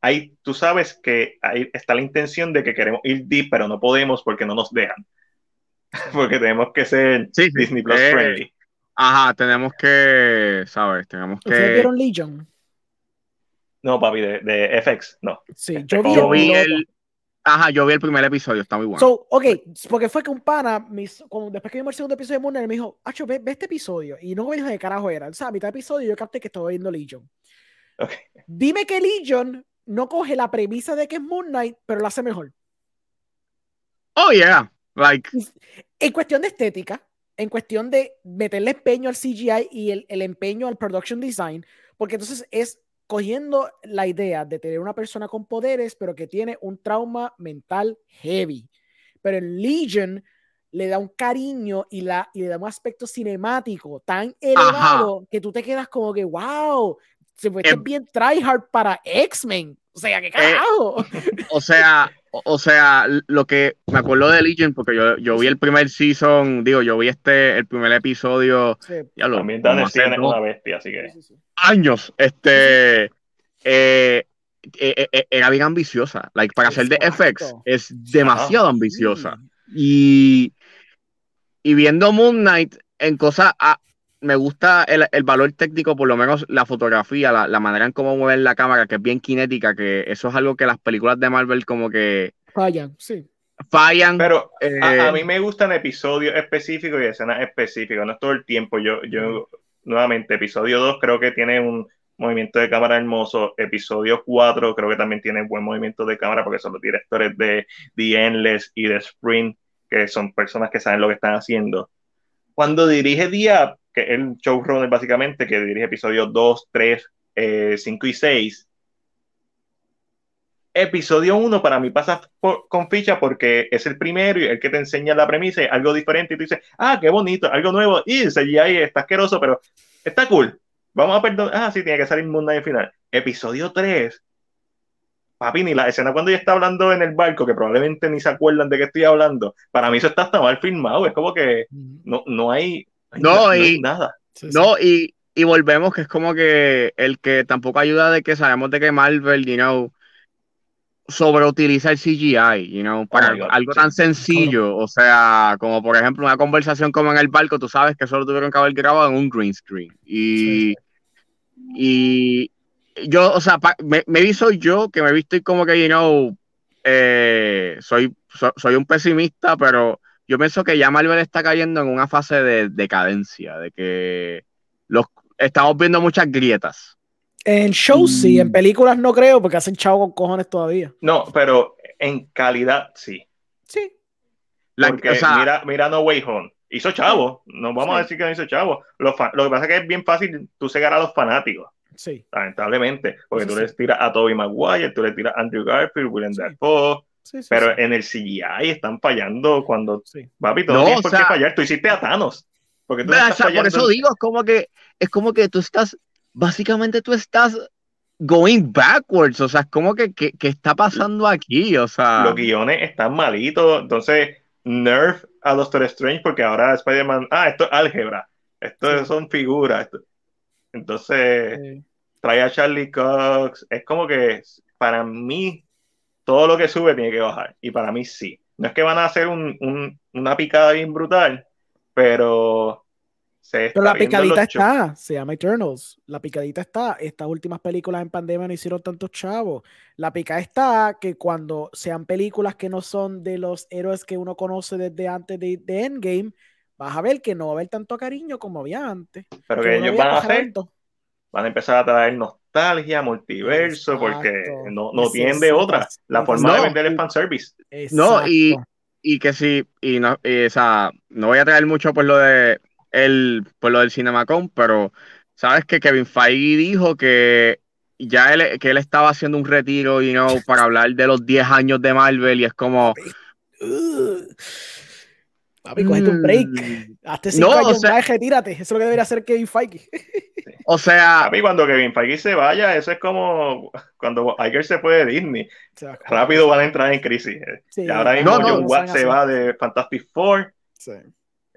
ahí tú sabes que ahí está la intención de que queremos ir deep, pero no podemos porque no nos dejan. porque tenemos que ser Disney Plus eh, friendly. Ajá, tenemos que, ¿sabes? Tenemos que. ¿Ustedes vieron Legion? No, papi, de, de FX, no. Sí, yo vi, yo vi el, Ajá, yo vi el primer episodio, está muy bueno. So, ok, porque fue que un pana, mis, después que vimos el segundo episodio de Moon Knight, me dijo, Acho, ve, este episodio. Y no me dijo de carajo era. O sea, a mitad de episodio yo capté que estaba viendo Legion. Okay. Dime que Legion no coge la premisa de que es Moon Knight, pero lo hace mejor. Oh, yeah. Like. En cuestión de estética, en cuestión de meterle empeño al CGI y el, el empeño al production design, porque entonces es cogiendo la idea de tener una persona con poderes, pero que tiene un trauma mental heavy. Pero en Legion le da un cariño y, la, y le da un aspecto cinemático tan elevado que tú te quedas como que, wow, se fue eh, bien tryhard para X-Men. O sea, ¿qué eh, carajo? o sea, o, sea, lo que me acuerdo de Legion, porque yo, yo vi el primer season, digo, yo vi este, el primer episodio. Ya lo, También Dan es una bestia, así que. Años. Este. Eh, eh, era bien ambiciosa. Like, para ser de FX, es demasiado ambiciosa. Y, y viendo Moon Knight en cosas. Me gusta el, el, valor técnico, por lo menos la fotografía, la, la, manera en cómo mueven la cámara, que es bien cinética, que eso es algo que las películas de Marvel como que... Fallan, sí. Fallan. Pero a, a, mí me gustan episodios específicos y escenas específicas, no es todo el tiempo. Yo, yo nuevamente, episodio 2 creo que tiene un movimiento de cámara hermoso. Episodio 4 creo que también tiene buen movimiento de cámara porque son los directores de The Endless y de Sprint, que son personas que saben lo que están haciendo. Cuando dirige Diab, que es el showrunner básicamente, que dirige episodios 2, 3, 5 y 6. Episodio 1 para mí pasa con ficha porque es el primero y el que te enseña la premisa, algo diferente y tú dices, ah, qué bonito, algo nuevo, y ahí está asqueroso, pero está cool. Vamos a perdonar, ah, sí, tiene que salir Mundo al final. Episodio 3, papi, ni la escena cuando ella está hablando en el barco, que probablemente ni se acuerdan de qué estoy hablando, para mí eso está hasta mal filmado, es como que no, no hay no, y, nada. No, y, y volvemos que es como que el que tampoco ayuda de que sabemos de que Marvel, you know, sobreutiliza el CGI, you know, para oh algo tan sencillo, o sea, como por ejemplo una conversación como en el barco, tú sabes que solo tuvieron que haber grabado en un green screen. Y, y yo, o sea, me, me vi soy yo, que me he visto como que, you know, eh, soy, soy un pesimista, pero yo pienso que ya Marvel está cayendo en una fase de decadencia, de que los, estamos viendo muchas grietas. En shows sí, en películas no creo, porque hacen chavo con cojones todavía. No, pero en calidad sí. Sí. Porque mira, mira No Way Home. Hizo chavo, no vamos a decir que no hizo chavo. Lo, que pasa es que es bien fácil tú cegar a los fanáticos. Sí. Lamentablemente, porque tú le tiras a Toby Maguire, tú le tiras a Andrew Garfield, William Dafoe, pero en el CGI están fallando cuando. Papi, todo no, por qué fallar. Tú hiciste a Thanos. Porque tú por eso digo, es como que es como que tú estás, básicamente tú estás going backwards, o sea, es como que, ¿qué está pasando aquí, o sea. Los guiones están malitos, entonces nerf a Doctor Strange porque ahora Spider-Man, ah, esto es álgebra, esto son figuras, entonces trae a Charlie Cox, es como que para mí todo lo que sube tiene que bajar. Y para mí sí. No es que van a hacer una picada bien brutal, pero se Pero la picadita está, se llama Eternals. La picadita está. Estas últimas películas en pandemia no hicieron tantos chavos. La pica está que cuando sean películas que no son de los héroes que uno conoce desde antes de, Endgame, vas a ver que no va a haber tanto cariño como había antes. Pero que, ellos van a hacer, van a empezar a traernos nostalgia, multiverso, porque no, no tiene otra. La forma de vender el fanservice. No, y, y que sí, y no, y, o sea, no voy a traer mucho por lo de el, por lo del CinemaCon, pero sabes que Kevin Feige dijo que ya él, que él estaba haciendo un retiro, you know, para hablar de los 10 años de Marvel y es como... Papi, cogete un break. Mm. Hazte cinco no, años o sea, retírate. Eso es lo que debería hacer Kevin Feige. O sea. A mí, cuando Kevin Feige se vaya, eso es como cuando Iger se fue de Disney. Rápido van a entrar en crisis. y ahora mismo John Watt se va de Fantastic Four. Sí.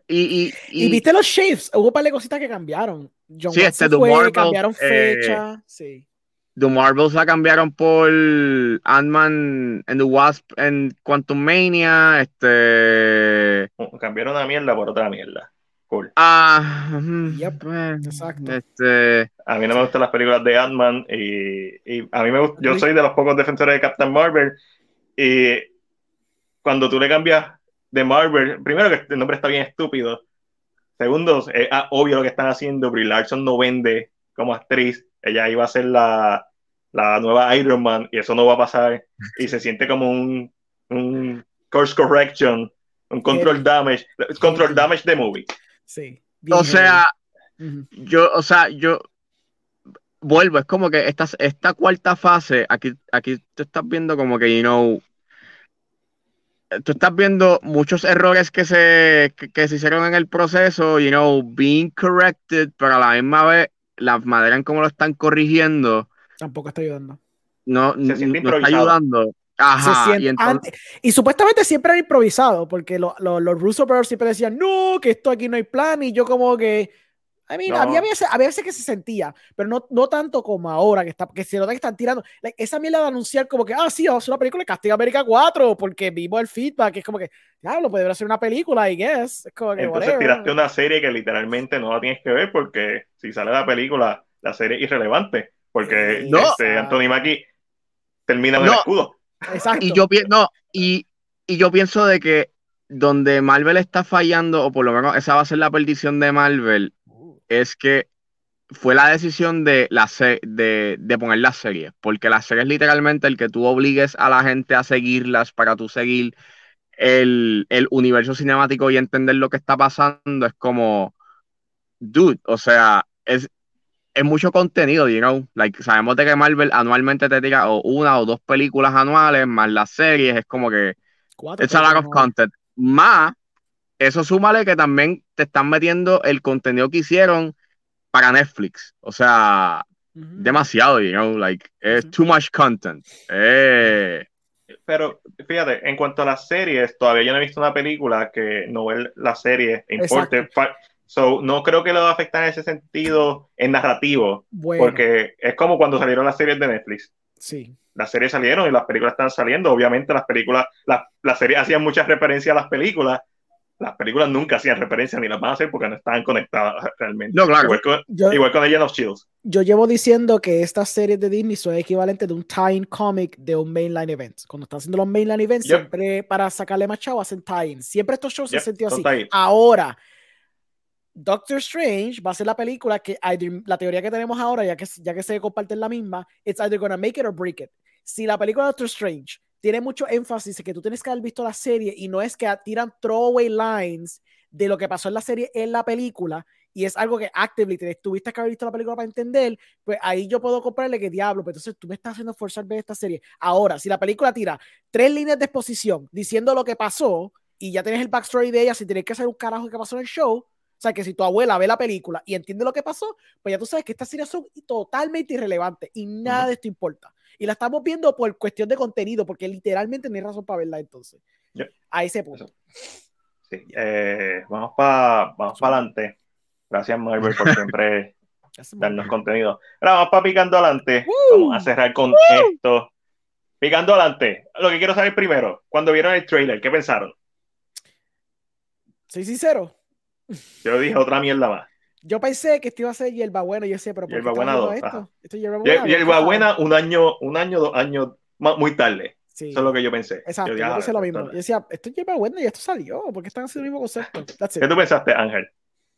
Y, y, y, viste los shapes, hubo un par de cositas que cambiaron. John sí, Watt este se fue, Marvel, cambiaron eh, fecha. sí. The Marvels la cambiaron por Ant-Man and the Wasp en Quantum Mania. Este. Cambiaron una mierda por otra mierda. Cool. Ah, yep, exacto. Este... A mí no me gustan las películas de Ant-Man y, y, a mí me gusta, yo soy de los pocos defensores de Captain Marvel y cuando tú le cambias de Marvel, primero que el nombre está bien estúpido, segundo, es obvio lo que están haciendo, Brie Larson no vende como actriz, ella iba a ser la, la nueva Iron Man y eso no va a pasar y se siente como un, un course correction, un control damage, control damage de movie. Sí. O sea, yo, o sea, yo vuelvo, es como que esta, esta cuarta fase, aquí, aquí tú estás viendo como que, you know, tú estás viendo muchos errores que se, que, se hicieron en el proceso, you know, being corrected, pero a la misma vez, la manera en cómo lo están corrigiendo. Tampoco está ayudando. No, no, está ayudando. Ajá, y, supuestamente siempre era improvisado, porque los Russo Brothers siempre decían, no, que esto aquí no hay plan, y yo como que, I mean, había, veces, veces, que se sentía, pero no, no tanto como ahora, que, está, que se nota que están tirando. esa mierda de anunciar como que, ah, sí, vamos a hacer una película de Castigo América 4, porque vimos el feedback, es como que, ya, lo puede hacer una película, I guess. Es como que, Entonces tiraste una serie que literalmente no la tienes que ver, porque si sale la película, la serie es irrelevante, porque este, Anthony Mackie termina en el escudo. Exacto. Y yo, no, y, y yo pienso de que donde Marvel está fallando, o por lo menos esa va a ser la perdición de Marvel. Es que fue la decisión de, la de, de poner las series, porque las series literalmente el que tú obligues a la gente a seguirlas para tú seguir el, el universo cinemático y entender lo que está pasando es como, dude, o sea, es, es mucho contenido, you know, like, sabemos de que Marvel anualmente te tira o una o dos películas anuales, más las series, es como que it's a lot of content. Más, eso súmale que también te están metiendo el contenido que hicieron para Netflix, o sea, demasiado, you know, like, es too much content. Eh. Pero fíjate, en cuanto a las series, todavía yo no he visto una película que no ve la serie importe So, no creo que lo va a afectar en ese sentido en narrativo, porque es como cuando salieron las series de Netflix. Sí. Las series salieron y las películas están saliendo. Obviamente las películas, las series hacían muchas referencias a las películas, las películas nunca hacían referencia ni las van a hacer porque no estaban conectadas realmente. No, claro. Igual con, yo, igual con of Shields. Yo llevo diciendo que estas series de Disney son equivalentes de un time comic de un mainline event. Cuando están haciendo los mainline events, siempre para sacarle más chavo hacen tie Siempre estos shows se han sentido así. Ahora, Doctor Strange va a ser la película que la teoría que tenemos ahora, ya que, ya que se comparten la misma, it's either gonna make it or break it. Si la película Doctor Strange tiene mucho énfasis en que tú tienes que haber visto la serie y no es que tiran throwaway lines de lo que pasó en la serie en la película y es algo que actively tuviste que haber visto la película para entender, pues ahí yo puedo comprarle que diablo, pero pues entonces tú me estás haciendo forzar ver esta serie. Ahora, si la película tira tres líneas de exposición diciendo lo que pasó y ya tienes el backstory de ella, si tienes que hacer un carajo que pasó en el show, o sea, que si tu abuela ve la película y entiende lo que pasó, pues ya tú sabes que estas series son totalmente irrelevantes y nada de esto importa. Y la estamos viendo por cuestión de contenido, porque literalmente no hay razón para verla entonces. A ese punto. Sí. Eh, vamos para vamos adelante. Gracias, Marvel, por siempre darnos contenido. Ahora vamos para picando adelante. Vamos a cerrar con esto. Picando adelante. Lo que quiero saber primero, cuando vieron el trailer, ¿qué pensaron? Soy sincero. Yo dije otra mierda más. Yo pensé que esto iba a ser Yerba Buena, yo sé, pero ¿por qué Buena 2. Esto? esto Yerba Buena, un año, un año, dos años muy tarde. Sí. Eso es lo que yo pensé. Exacto, yo, yo pensé lo mismo. Yo decía, esto es Yerba Buena y esto salió. ¿Por qué están haciendo el mismo concepto? ¿Qué tú pensaste, Ángel?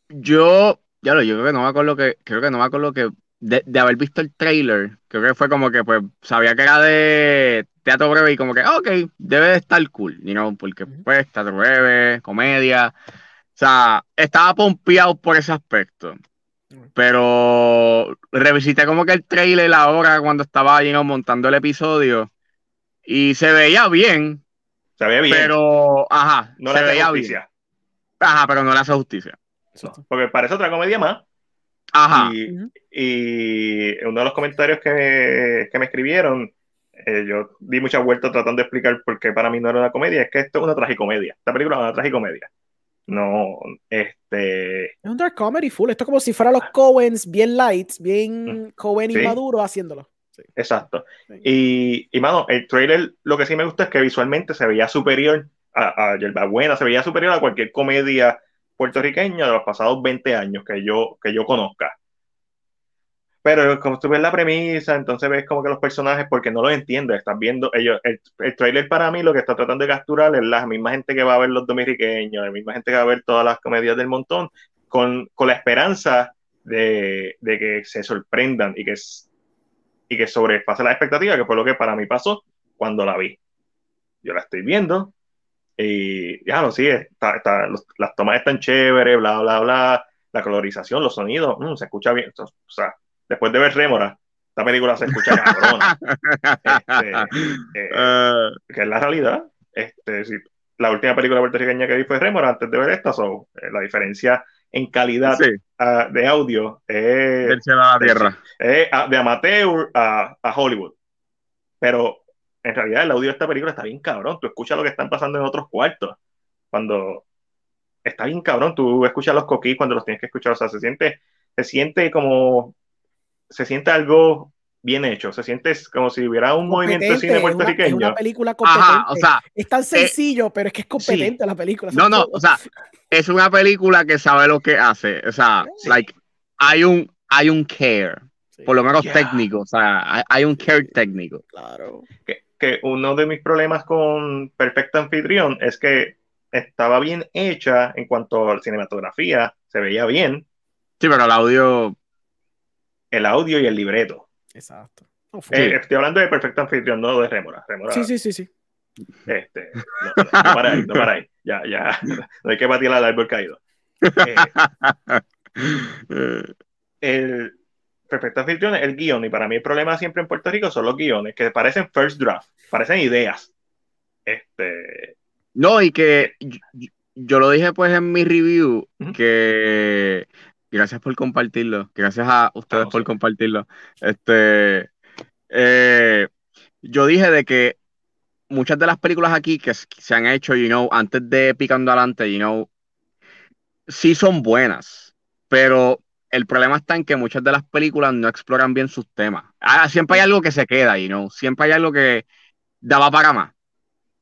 Yo, ya lo, yo creo que no me acuerdo que, creo que no me acuerdo que de, de, haber visto el trailer, creo que fue como que pues sabía que era de teatro breve y como que, ok, debe de estar cool, you know, porque pues teatro breve, comedia. O sea, estaba pompeado por ese aspecto. Pero revisité como que el trailer ahora cuando estaba you montando el episodio y se veía bien. Se veía bien. Pero, ajá, no se le veía justicia. Ajá, pero no le hace justicia. porque parece otra comedia más. Ajá. Y, uno de los comentarios que me, que me escribieron, eh, yo di mucha vuelta tratando de explicar por qué para mí no era una comedia, es que esto es una tragicomedia. Esta película es una tragicomedia. No, este. Es un dark comedy full. Esto es como si fuera los Coens bien lights, bien mm, Coen y maduro haciéndolo. Exacto. Y, y, mano, el trailer lo que sí me gusta es que visualmente se veía superior a, a Buena, se veía superior a cualquier comedia puertorriqueña de los pasados 20 años que yo, que yo conozca. Pero como tú ves la premisa, entonces ves como que los personajes, porque no los entiendes, estás viendo, ellos, el, el, trailer para mí lo que está tratando de capturar es la misma gente que va a ver los dominiqueños, la misma gente que va a ver todas las comedias del montón, con, con la esperanza de, de, que se sorprendan y que, y que sobrepase la expectativa, que fue lo que para mí pasó cuando la vi. Yo la estoy viendo y ya no, sí, está, está, las tomas están chéveres, bla, bla, bla, la colorización, los sonidos, mm, se escucha bien, o sea, después de ver Rémora, esta película se escucha cabrona. este, eh, ah. que es la realidad. Este, si, la última película puertorriqueña que vi fue Rémora antes de ver esta, so, eh, la diferencia en calidad uh, de audio es la tierra. Es, de amateur a, a, Hollywood. Pero en realidad el audio de esta película está bien cabrón. Tú escuchas lo que están pasando en otros cuartos. Cuando está bien cabrón, tú escuchas los coquís cuando los tienes que escuchar. O sea, se siente, se siente como se siente algo bien hecho, se siente como si hubiera un movimiento de cine puertorriqueño. Una, es una película competente. o sea, es tan eh, sencillo, pero es que es competente la película. No, no, o sea, es una película que sabe lo que hace. O sea, like, hay un, hay un care, por lo menos técnico, o sea, hay, un care técnico. Claro. Que, que uno de mis problemas con Perfecto Anfitrión es que estaba bien hecha en cuanto a la cinematografía, se veía bien. Sí, pero el audio el audio y el libreto. Exacto. Eh, estoy hablando de Perfecto Anfitrión, no de Remora. sí, sí, sí, sí. Este, no, para ahí, no para ahí. Ya, ya. No hay que batir al árbol caído. Eh, el Perfecto Anfitrión es el guion, y para mí el problema siempre en Puerto Rico son los guiones, que parecen first draft, parecen ideas. Este. No, y que yo, lo dije pues en mi review, que Gracias por compartirlo. Gracias a ustedes por compartirlo. Este, eh, yo dije de que muchas de las películas aquí que se han hecho, you know, antes de Picando Adelante, you know, sí son buenas, pero el problema está en que muchas de las películas no exploran bien sus temas. Ah, siempre hay algo que se queda ahí, ¿no? Siempre hay algo que daba para más.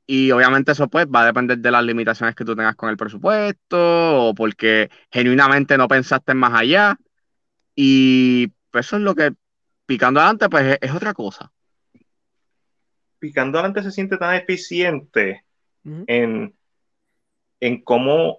Y obviamente eso pues va a depender de las limitaciones que tú tengas con el presupuesto o porque genuinamente no pensaste en más allá. Y pues eso es lo que picando adelante pues es, otra cosa. Picando adelante se siente tan eficiente en, en cómo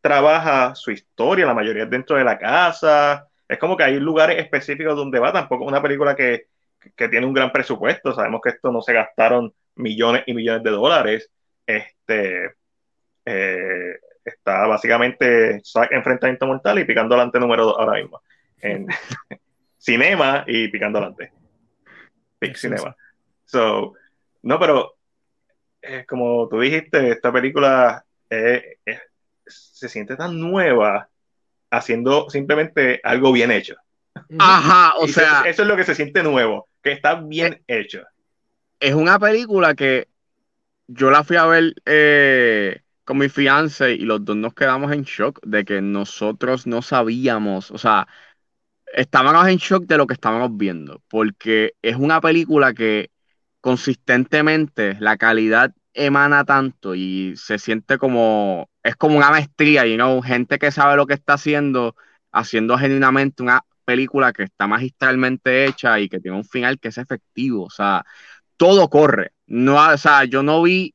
trabaja su historia, la mayoría es dentro de la casa. Es como que hay lugares específicos donde va, tampoco una película que, que tiene un gran presupuesto. Sabemos que esto no se gastaron millones y millones de dólares. Este eh, está básicamente enfrentamiento mortal y picando adelante número 2 ahora mismo. En cinema y picando adelante. Pic cinema. So, no, pero eh, como tú dijiste, esta película se siente tan nueva haciendo simplemente algo bien hecho. Ajá, o sea. Eso, es lo que se siente nuevo, que está bien eh, hecho es una película que yo la fui a ver eh, con mi fiance y los dos nos quedamos en shock de que nosotros no sabíamos, o sea, estábamos en shock de lo que estábamos viendo, porque es una película que consistentemente la calidad emana tanto y se siente como, es como una maestría, y no gente que sabe lo que está haciendo, haciendo genuinamente una película que está magistralmente hecha y que tiene un final que es efectivo, o sea, todo corre. No, o sea, yo no vi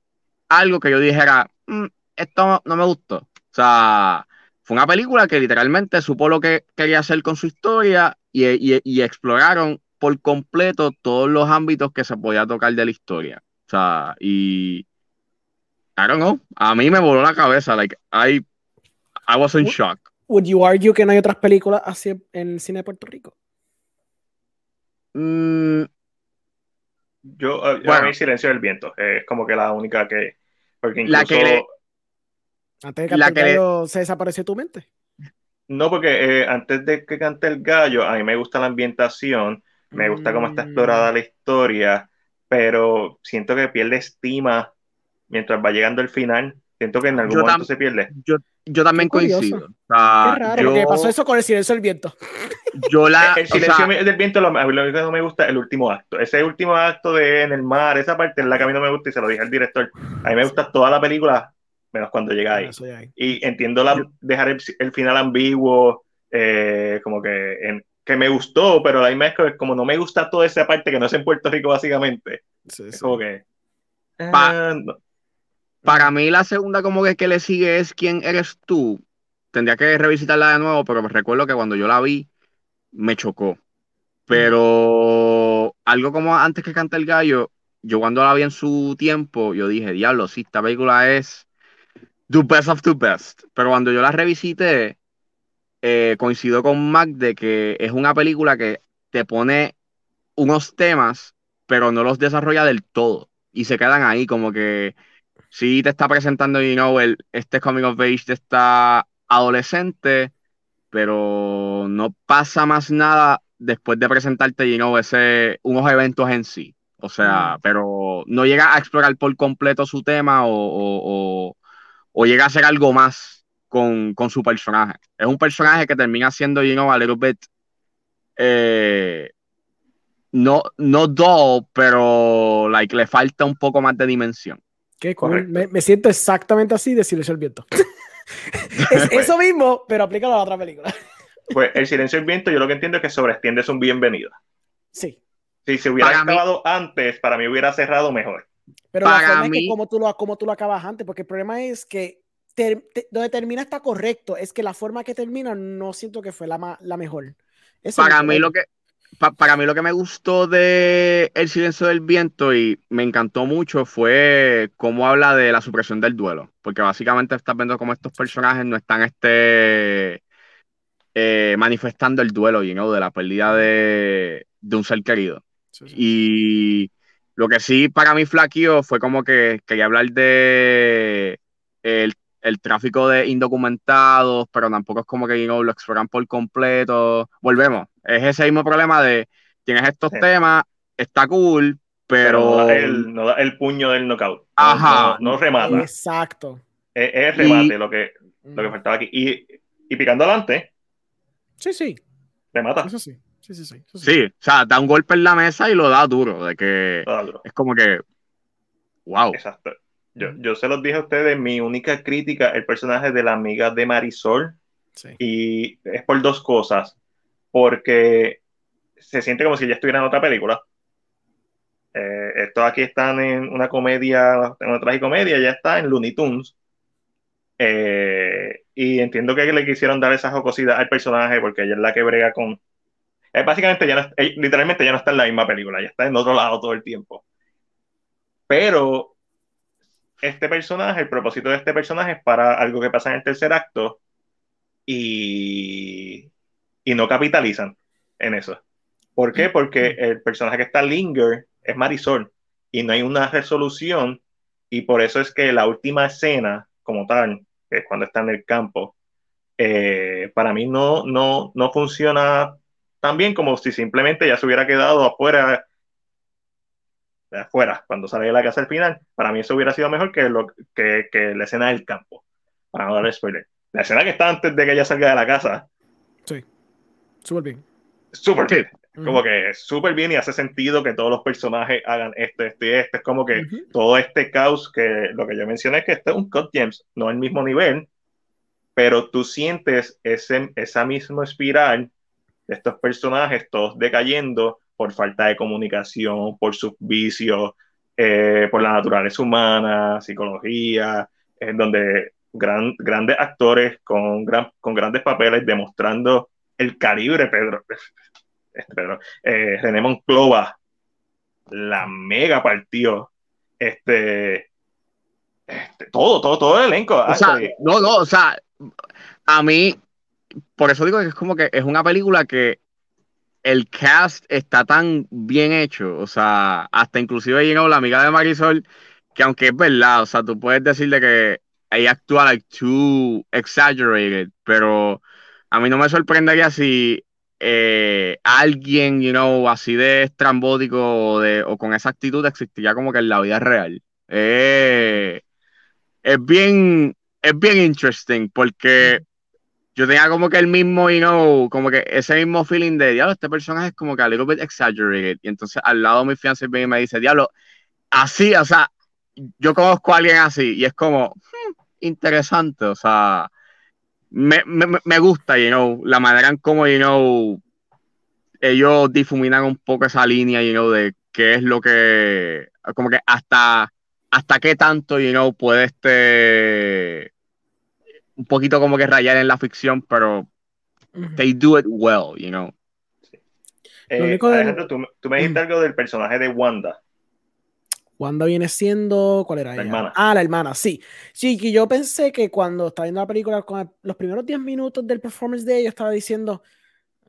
algo que yo dijera, mm, esto no me gustó. O sea, fue una película que literalmente supo lo que quería hacer con su historia y, exploraron por completo todos los ámbitos que se podía tocar de la historia. O sea, y I don't know, a mí me voló la cabeza, like I, I was in shock. Would you argue que no hay otras películas así en el cine de Puerto Rico? Mm, yo, bueno, a mí Silencio del Viento es como que la única que. Porque incluso, la que antes de que el gallo se desapareció tu mente. No, porque eh, antes de que cante el gallo, a mí me gusta la ambientación, me gusta cómo está explorada la historia, pero siento que pierde estima mientras va llegando el final. Siento que en algún momento se pierde. Yo, yo también coincido. Qué raro, yo... pasó eso con el silencio del viento. Yo la, el, silencio del viento, lo, lo, que no me gusta es el último acto. Ese último acto de en el mar, esa parte es la que a mí no me gusta y se lo dije al director. A mí me gusta toda la película, menos cuando llega ahí. Y entiendo la, dejar el, final ambiguo, eh, como que, en, que me gustó, pero ahí me como no me gusta toda esa parte que no es en Puerto Rico, básicamente. es como que. Eh, para mí la segunda como que, que le sigue es quién eres tú. Tendría que revisitarla de nuevo, pero me recuerdo que cuando yo la vi me chocó. Pero algo como antes que canta el gallo, yo cuando la vi en su tiempo, yo dije, diablo, sí, esta película es the best of the best. Pero cuando yo la revisité, eh, coincido con Mac de que es una película que te pone unos temas, pero no los desarrolla del todo. Y se quedan ahí como que sí te está presentando, you know, el, este coming of age de esta adolescente, pero no pasa más nada después de presentarte, you know, ese, unos eventos en sí. O sea, mm. pero no llega a explorar por completo su tema o, llega a hacer algo más con, su personaje. Es un personaje que termina siendo, you know, a little bit, eh, no, no dull, pero like, le falta un poco más de dimensión. Qué Me, siento exactamente así de Silencio del Viento. es eso mismo, pero aplícalo a la otra película. pues El Silencio del Viento, yo lo que entiendo es que sobreextiende es un bienvenido. Sí. Si se hubiera acabado antes, para mí hubiera cerrado mejor. Pero para la forma mí... es que como tú, lo, como tú lo acabas antes, porque el problema es que donde termina está correcto, es que la forma que termina no siento que fue la, la mejor. para mí lo que, para mí lo que me gustó de El silencio del viento y me encantó mucho fue cómo habla de la supresión del duelo, porque básicamente estás viendo cómo estos personajes no están este, eh, manifestando el duelo you know, de la pérdida de, un ser querido. Y lo que sí para mí flaqueó fue como que quería hablar de el el tráfico de indocumentados, pero tampoco es como que lo exploran por completo. Volvemos, es ese mismo problema de tienes estos temas, está cool, pero... no, da el, puño del knockout. Ajá. No, remata. Exacto. Es, remate lo, que, lo que faltaba aquí. Y y picando adelante. Sí, sí. Le mata. Eso sí. Sí, sí, sí. sí. o sea, da un golpe en la mesa y lo da duro. De que es como que. Wow. Exacto. Yo, yo se los dije a ustedes, mi única crítica, el personaje de la amiga de Marisol. Sí. Y es por dos cosas. Porque se siente como si ya estuviera en otra película. Eh, estos aquí están en una comedia, en una tragicomedia, ya está en Looney Tunes. Eh, y entiendo que le quisieron dar esa jocosidad al personaje porque ella es la que brega con. Eh, básicamente, ya no, literalmente ya no está en la misma película, ya está en otro lado todo el tiempo. Pero este personaje, el propósito de este personaje es para algo que pasa en el tercer acto y, y no capitalizan en eso. ¿Por qué? Porque el personaje que está Linger es Marisol y no hay una resolución y por eso es que la última escena como tal, que es cuando está en el campo, eh, para mí no, no, no funciona tan bien como si simplemente ya se hubiera quedado afuera afuera, cuando sale de la casa al final, para mí eso hubiera sido mejor que, lo, que, que la escena del campo, para no darle spoiler. La escena que está antes de que ella salga de la casa. Sí, súper bien. Súper bien. Como que súper bien y hace sentido que todos los personajes hagan esto, esto y esto. Es como que todo este caos que lo que yo mencioné es que este es un Cut James, no el mismo nivel, pero tú sientes ese, esa misma espiral de estos personajes todos decayendo por falta de comunicación, por sus vicios, eh, por la naturaleza humana, psicología, en donde gran, grandes actores con, gran, con grandes papeles demostrando el calibre, Pedro, Pedro, eh, René Monclova, la mega partió, este, este, todo, todo, todo el elenco. O sea, no, no, o sea, a mí, por eso digo que es como que es una película que el cast está tan bien hecho, o sea, hasta inclusive llegado la amiga de Marisol, que aunque es verdad, o sea, tú puedes decirle que ella actúa like too exaggerated, pero a mí no me sorprendería si eh, alguien, you know, así de estrambótico o, de, o con esa actitud existiría como que en la vida real. Eh, es bien, es bien interesting porque yo tenía como que el mismo, you know, como que ese mismo feeling de, diablo, este personaje es como que a little bit exaggerated. Y entonces al lado de mi fiancé y me dice, diablo, así, o sea, yo conozco a alguien así y es como, hmm, interesante, o sea, me, me, me, gusta, you know, la manera en cómo, you know, ellos difuminan un poco esa línea, you know, de qué es lo que, como que hasta, hasta qué tanto, you know, puede este, un poquito como que rayar en la ficción, pero they do it well, you know. Eh, Alejandro, tú, tú, me dijiste algo del personaje de Wanda. Wanda viene siendo. ¿Cuál era la hermana. Ah, la hermana, sí. Sí, que yo pensé que cuando estaba viendo la película, con los primeros 10 minutos del performance de ella, estaba diciendo.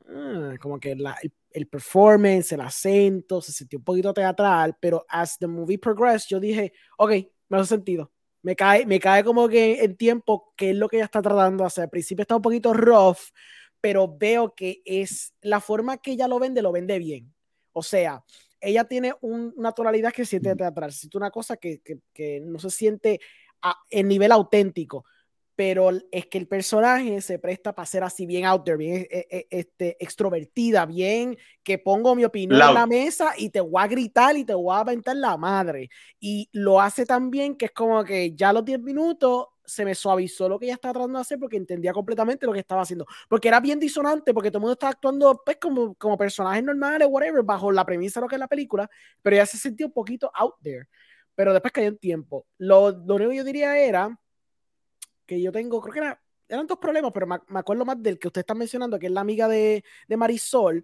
Ah, como que la, el, performance, el acento, se sintió un poquito teatral, pero as the movie progressed, yo dije, ok, me hace sentido. Me cae, me cae como que en tiempo que es lo que ella está tratando de hacer. Al principio está un poquito rough, pero veo que es la forma que ella lo vende, lo vende bien. O sea, ella tiene una tonalidad que siente teatral, siente una cosa que, que, no se siente en nivel auténtico, pero es que el personaje se presta para ser así bien out there, bien e, e, este, extrovertida, bien que pongo mi opinión en la mesa y te voy a gritar y te voy a aventar la madre. Y lo hace tan bien que es como que ya a los 10 minutos se me suavizó lo que ella estaba tratando de hacer porque entendía completamente lo que estaba haciendo. Porque era bien disonante, porque todo el mundo estaba actuando pues, como, como personajes normales, whatever, bajo la premisa de lo que es la película, pero ella se sentía un poquito out there. Pero después cayó en tiempo. Lo, lo único que yo diría era que yo tengo, creo que era, eran dos problemas, pero me, me, acuerdo más del que usted está mencionando, que es la amiga de, de Marisol,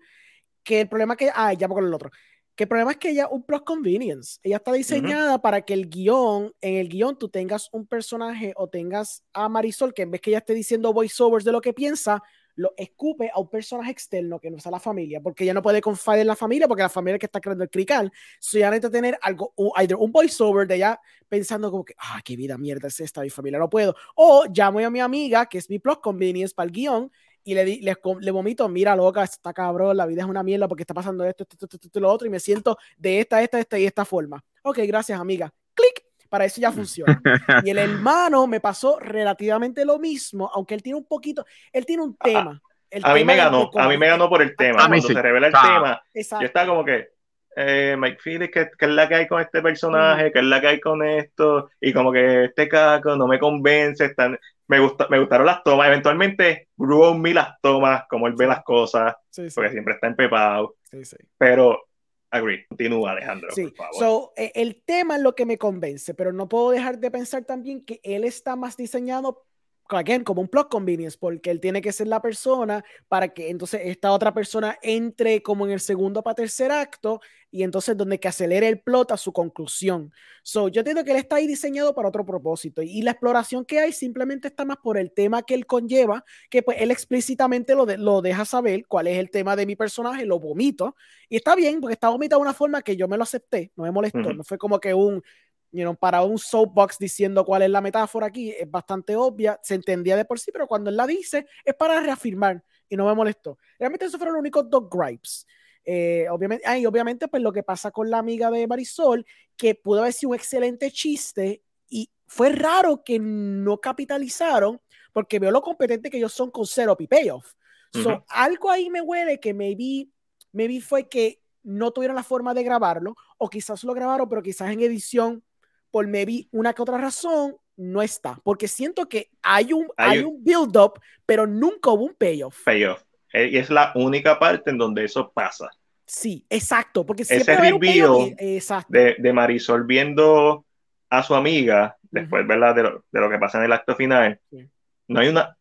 que el problema que, ah, ya con el otro, que el problema es que ella un plus convenience. Ella está diseñada para que el guion, en el guion tú tengas un personaje o tengas a Marisol que en vez que ella esté diciendo voiceovers de lo que piensa, lo escupe a un personaje externo que no sea la familia, porque ella no puede confiar en la familia, porque la familia es que está creando el crical. So ella necesita tener algo, either un voiceover de ella pensando como que, ah, qué vida mierda es esta, mi familia no puedo. O llamo a mi amiga, que es mi plus convenience para el guion, y le, le, le, vomito, mira loca, está cabrón, la vida es una mierda porque está pasando esto, esto, esto, esto, lo otro, y me siento de esta, esta, esta y esta forma. Ok, gracias amiga. Para eso ya funciona. y el hermano me pasó relativamente lo mismo, aunque él tiene un poquito, él tiene un tema. a mí me ganó, a mí me ganó por el tema. Cuando se revela el tema, yo estaba como que, eh, Mike Phillips, ¿qué, es la que hay con este personaje? ¿Qué es la que hay con esto? Y como que este caco no me convence, están, me, gusta, me gustaron las tomas. Eventualmente, grew on me las tomas, como él ve las cosas, porque siempre está empepado. Pero, agree, continúa, Alejandro. Por favor. So, e, el tema es lo que me convence, pero no puedo dejar de pensar también que él está más diseñado again, como un plot convenience, porque él tiene que ser la persona para que entonces esta otra persona entre como en el segundo para tercer acto y entonces donde que acelere el plot a su conclusión. So, yo entiendo que él está ahí diseñado para otro propósito y la exploración que hay simplemente está más por el tema que él conlleva, que pues él explícitamente lo, lo deja saber cuál es el tema de mi personaje, lo vomito y está bien porque está vomitado de una forma que yo me lo acepté, no me molestó, no fue como que un para un soapbox diciendo cuál es la metáfora aquí, es bastante obvia, se entendía de por sí, pero cuando él la dice es para reafirmar y no me molestó. Realmente esos fueron los únicos dos gripes. Eh, obviamente, y obviamente, pues lo que pasa con la amiga de Marisol, que pudo haber sido un excelente chiste y fue raro que no capitalizaron porque veo lo competente que ellos son con cero y payoff. algo ahí me huele que maybe, maybe fue que no tuvieron la forma de grabarlo o quizás lo grabaron, pero quizás en edición por maybe una que otra razón, no está. Porque siento que hay un, hay, un build-up, pero nunca hubo un payoff. Payoff. Eh, y es la única parte en donde eso pasa. Sí, exacto. Porque ese review de, de, Marisol viendo a su amiga, después ¿verdad? De, lo, de lo que pasa en el acto final, no hay una.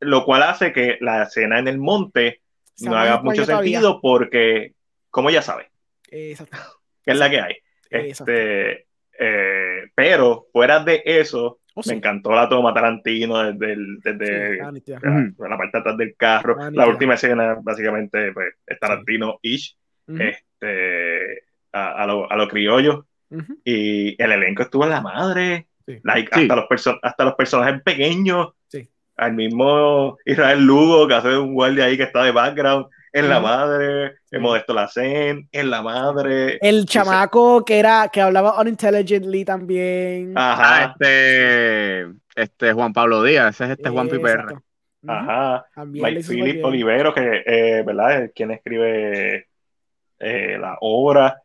Lo cual hace que la escena en el monte no haga mucho sentido porque, como ya sabe, Exacto. que es la que hay. Este, eh, pero fuera de eso, oh, me encantó la toma Tarantino desde, desde la, parte atrás del carro. la última escena, básicamente, pues, es Tarantino-ish, este, a, a, lo, a lo criollo. Y el elenco estuvo en la madre. Like, hasta, los hasta los personajes pequeños. Al mismo Israel Lugo, que hace un guardia ahí que está de background en la madre, en Modesto Lacen, en la madre. El chamaco que era, que hablaba unintelligently también. Ajá, ah, este, este Juan Pablo Díaz, ese es este Juan Piper. Ajá. Mike Philip Olivero, que, eh, ¿verdad? quien escribe eh, la obra.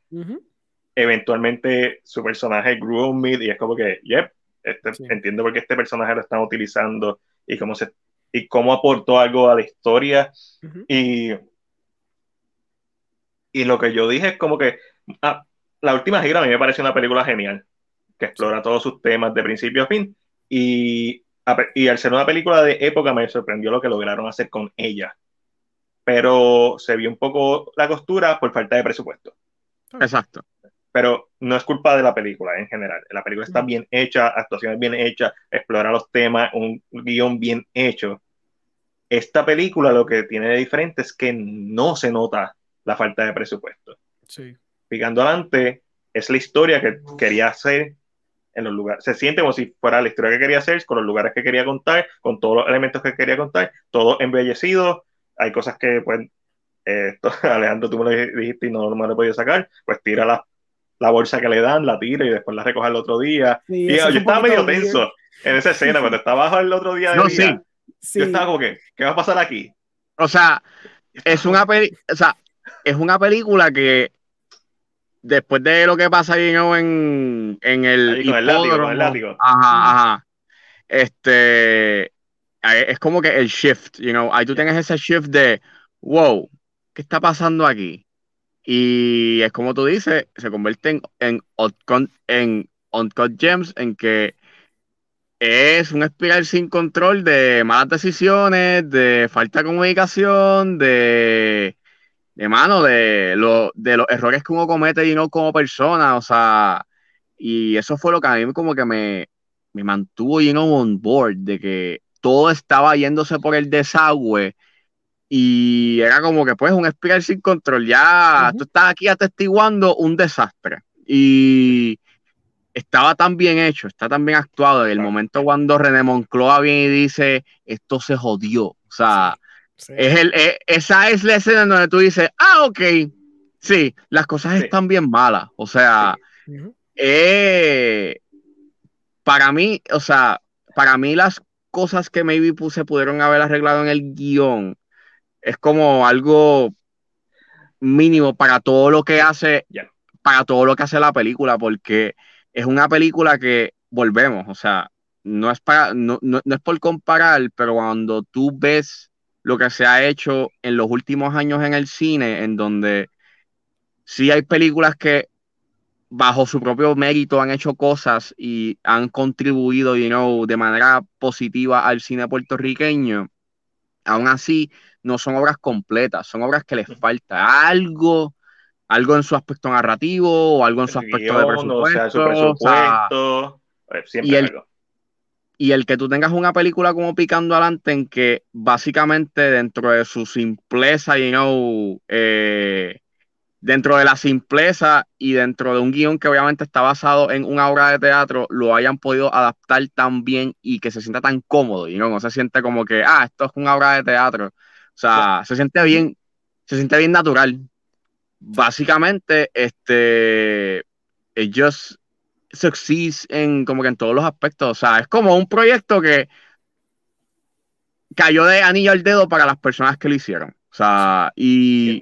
Eventualmente su personaje grew on me y es como que, yep, este, entiendo por qué este personaje lo están utilizando y cómo se y cómo aportó algo a la historia y y lo que yo dije es como que ah, la última gira a mí me parece una película genial, que explora todos sus temas de principio a fin. Y, y al ser una película de época me sorprendió lo que lograron hacer con ella. Pero se vio un poco la costura por falta de presupuesto. Exacto. Pero no es culpa de la película en general. La película está bien hecha, actuaciones bien hechas, explora los temas, un guion bien hecho. Esta película lo que tiene de diferente es que no se nota la falta de presupuesto. Sí. Picando adelante, es la historia que quería hacer en los lugares. Se siente como si fuera la historia que quería hacer, con los lugares que quería contar, con todos los elementos que quería contar, todo embellecido. Hay cosas que, pues, eh, Alejandro, tú me lo dijiste y no, me lo he podido sacar. Pues tira la, la, bolsa que le dan, la tira y después la recoge el otro día. y yo estaba medio tenso en esa escena, cuando estaba abajo el otro día. De no, sí. Yo estaba como que, ¿qué va a pasar aquí? O sea, es una peli, o sea, es una película que después de lo que pasa en, en el, el, látigo, Ajá, ajá. Este es como que el shift, you know, ahí tú tienes ese shift de wow, ¿qué está pasando aquí? Y es como tú dices, se convierte en, en, en Uncut Gems, en que es un espiral sin control de malas decisiones, de falta de comunicación, de de mano, de, lo, de los errores que uno comete y no como persona, o sea, y eso fue lo que a mí como que me, me mantuvo know, on board, de que todo estaba yéndose por el desagüe y era como que pues un espiral sin control, ya tú estás aquí atestiguando un desastre. Y estaba tan bien hecho, está tan bien actuado, en el momento cuando René Moncloa viene y dice, esto se jodió, o sea... Es el, eh, esa es la escena donde tú dices, ah, ok, sí, las cosas están bien malas. O sea, eh, para mí, o sea, para mí las cosas que maybe se pudieron haber arreglado en el guion es como algo mínimo para todo lo que hace, para todo lo que hace la película, porque es una película que volvemos, o sea, no es para, no, no, es por comparar, pero cuando tú ves lo que se ha hecho en los últimos años en el cine, en donde sí hay películas que bajo su propio mérito han hecho cosas y han contribuido, you know, de manera positiva al cine puertorriqueño, aún así no son obras completas, son obras que les falta algo, algo en su aspecto narrativo o algo en su aspecto de presupuesto. y, el, y el que tú tengas una película como Picando Adelante en que básicamente dentro de su simpleza, you know, eh, dentro de la simpleza y dentro de un guion que obviamente está basado en una obra de teatro, lo hayan podido adaptar tan bien y que se sienta tan cómodo, y no, no se siente como que, ah, esto es una obra de teatro. O sea, se siente bien, se siente bien natural. Básicamente, este, ellos succeeds en como que en todos los aspectos. O sea, es como un proyecto que cayó de anillo al dedo para las personas que lo hicieron. O sea, y,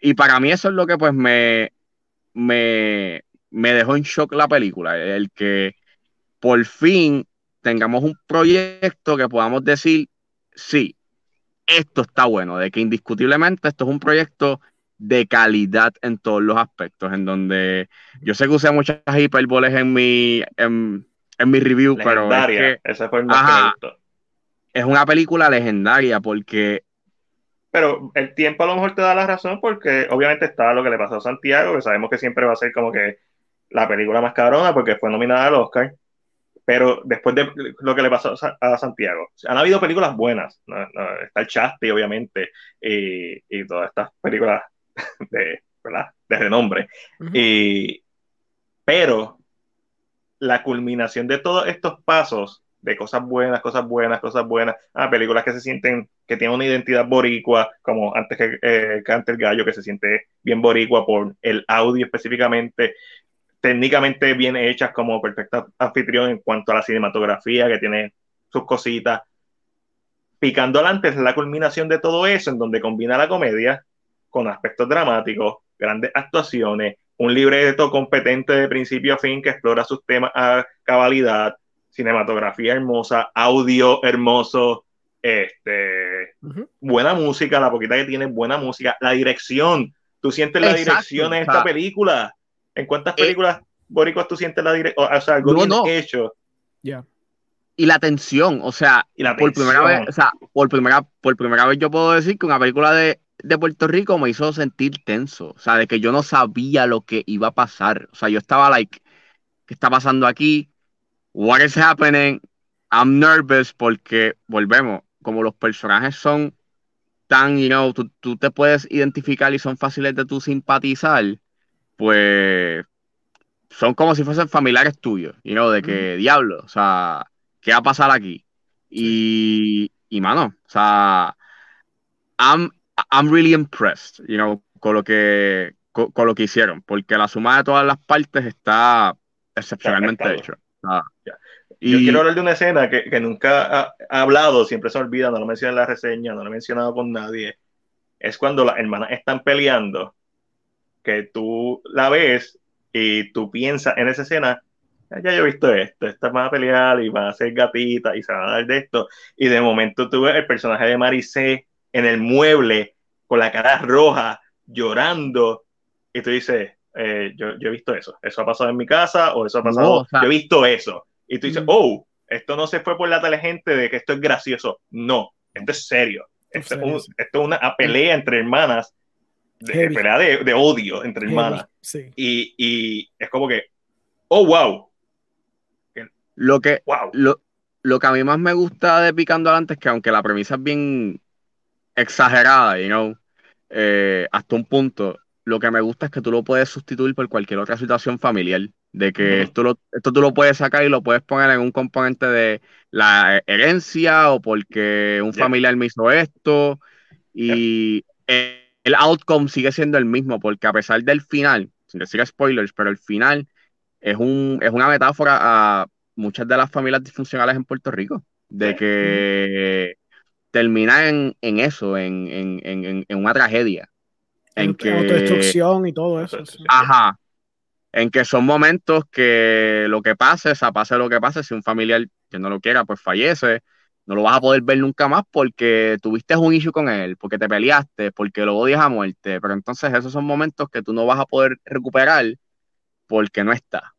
y para mí eso es lo que pues me, me, dejó en shock la película, el que por fin tengamos un proyecto que podamos decir, sí, esto está bueno, de que indiscutiblemente esto es un proyecto de calidad en todos los aspectos, en donde yo sé que usé muchas hiperboles en mi, en, mi review, pero es que, ese fue el es una película legendaria porque pero el tiempo a lo mejor te da la razón porque obviamente está lo que le pasó a Santiago, que sabemos que siempre va a ser como que la película más cabrona porque fue nominada al Oscar. Pero después de lo que le pasó a Santiago, han habido películas buenas. está el Chasti, obviamente, y, y, todas estas películas de, ¿verdad? de renombre. y, pero la culminación de todos estos pasos de cosas buenas, cosas buenas, cosas buenas, ah, películas que se sienten, que tienen una identidad boricua, como antes que eh, Cante el Gallo, que se siente bien boricua por el audio específicamente, técnicamente bien hechas como perfecta anfitrión en cuanto a la cinematografía, que tiene sus cositas. Picando adelante es la culminación de todo eso, en donde combina la comedia con aspectos dramáticos, grandes actuaciones, un libreto competente de principio a fin que explora sus temas a cabalidad, cinematografía hermosa, audio hermoso, este, buena música, la poquita que tiene, buena música, la dirección, tú sientes la dirección en esta película. ¿En cuántas eh, películas boricuas tú sientes la dirección? O sea, algo bien hecho. Ya. Y la tensión, o sea, por primera vez, o sea, por primera, por primera vez yo puedo decir que una película de, de Puerto Rico me hizo sentir tenso, o sea, de que yo no sabía lo que iba a pasar, o sea, yo estaba like, ¿qué está pasando aquí? what is happening, I'm nervous porque, volvemos, como los personajes son tan, you know, tú, tú te puedes identificar y son fáciles de tú simpatizar, pues son como si fuesen familiares tuyos, you know, de que, diablo, o sea, ¿qué va a pasar aquí? Y, y mano, o sea, I'm, I'm really impressed, you know, con lo que, con, lo que hicieron, porque la suma de todas las partes está excepcionalmente hecho. Ah. Yo quiero hablar de una escena que, que nunca ha, hablado, siempre se olvida, no lo menciona en la reseña, no lo he mencionado con nadie. Es cuando las hermanas están peleando, que tú la ves y tú piensas en esa escena, ah, ya yo he visto esto, estas van a pelear y van a ser gatitas y se van a dar de esto. Y de momento tú ves el personaje de Maricé en el mueble con la cara roja, llorando, y tú dices, eh, yo, yo, he visto eso, eso ha pasado en mi casa o eso ha pasado, yo he visto eso. Y tú dices, oh, esto no se fue por la gente de que esto es gracioso. No, esto es serio. Esto, es, una pelea entre hermanas, de, pelea de, odio entre hermanas. Y, y, es como que, oh, wow. Lo que, Lo, lo que a mí más me gusta de Picando Adelante es que aunque la premisa es bien exagerada, you know, eh, hasta un punto, lo que me gusta es que tú lo puedes sustituir por cualquier otra situación familiar de que esto, lo, esto tú lo puedes sacar y lo puedes poner en un componente de la herencia o porque un familiar me hizo esto y el, outcome sigue siendo el mismo porque a pesar del final, sin decir spoilers, pero el final es, un, es una metáfora a muchas de las familias disfuncionales en Puerto Rico, de que terminan en, eso, en, una tragedia. En, que... Autodestrucción y todo eso. Ajá. En que son momentos que lo que pase, sea, pase lo que pase, si un familiar que no lo quiera, pues fallece, no lo vas a poder ver nunca más porque tuviste un issue con él, porque te peleaste, porque lo odias a muerte. Pero entonces esos son momentos que tú no vas a poder recuperar porque no está.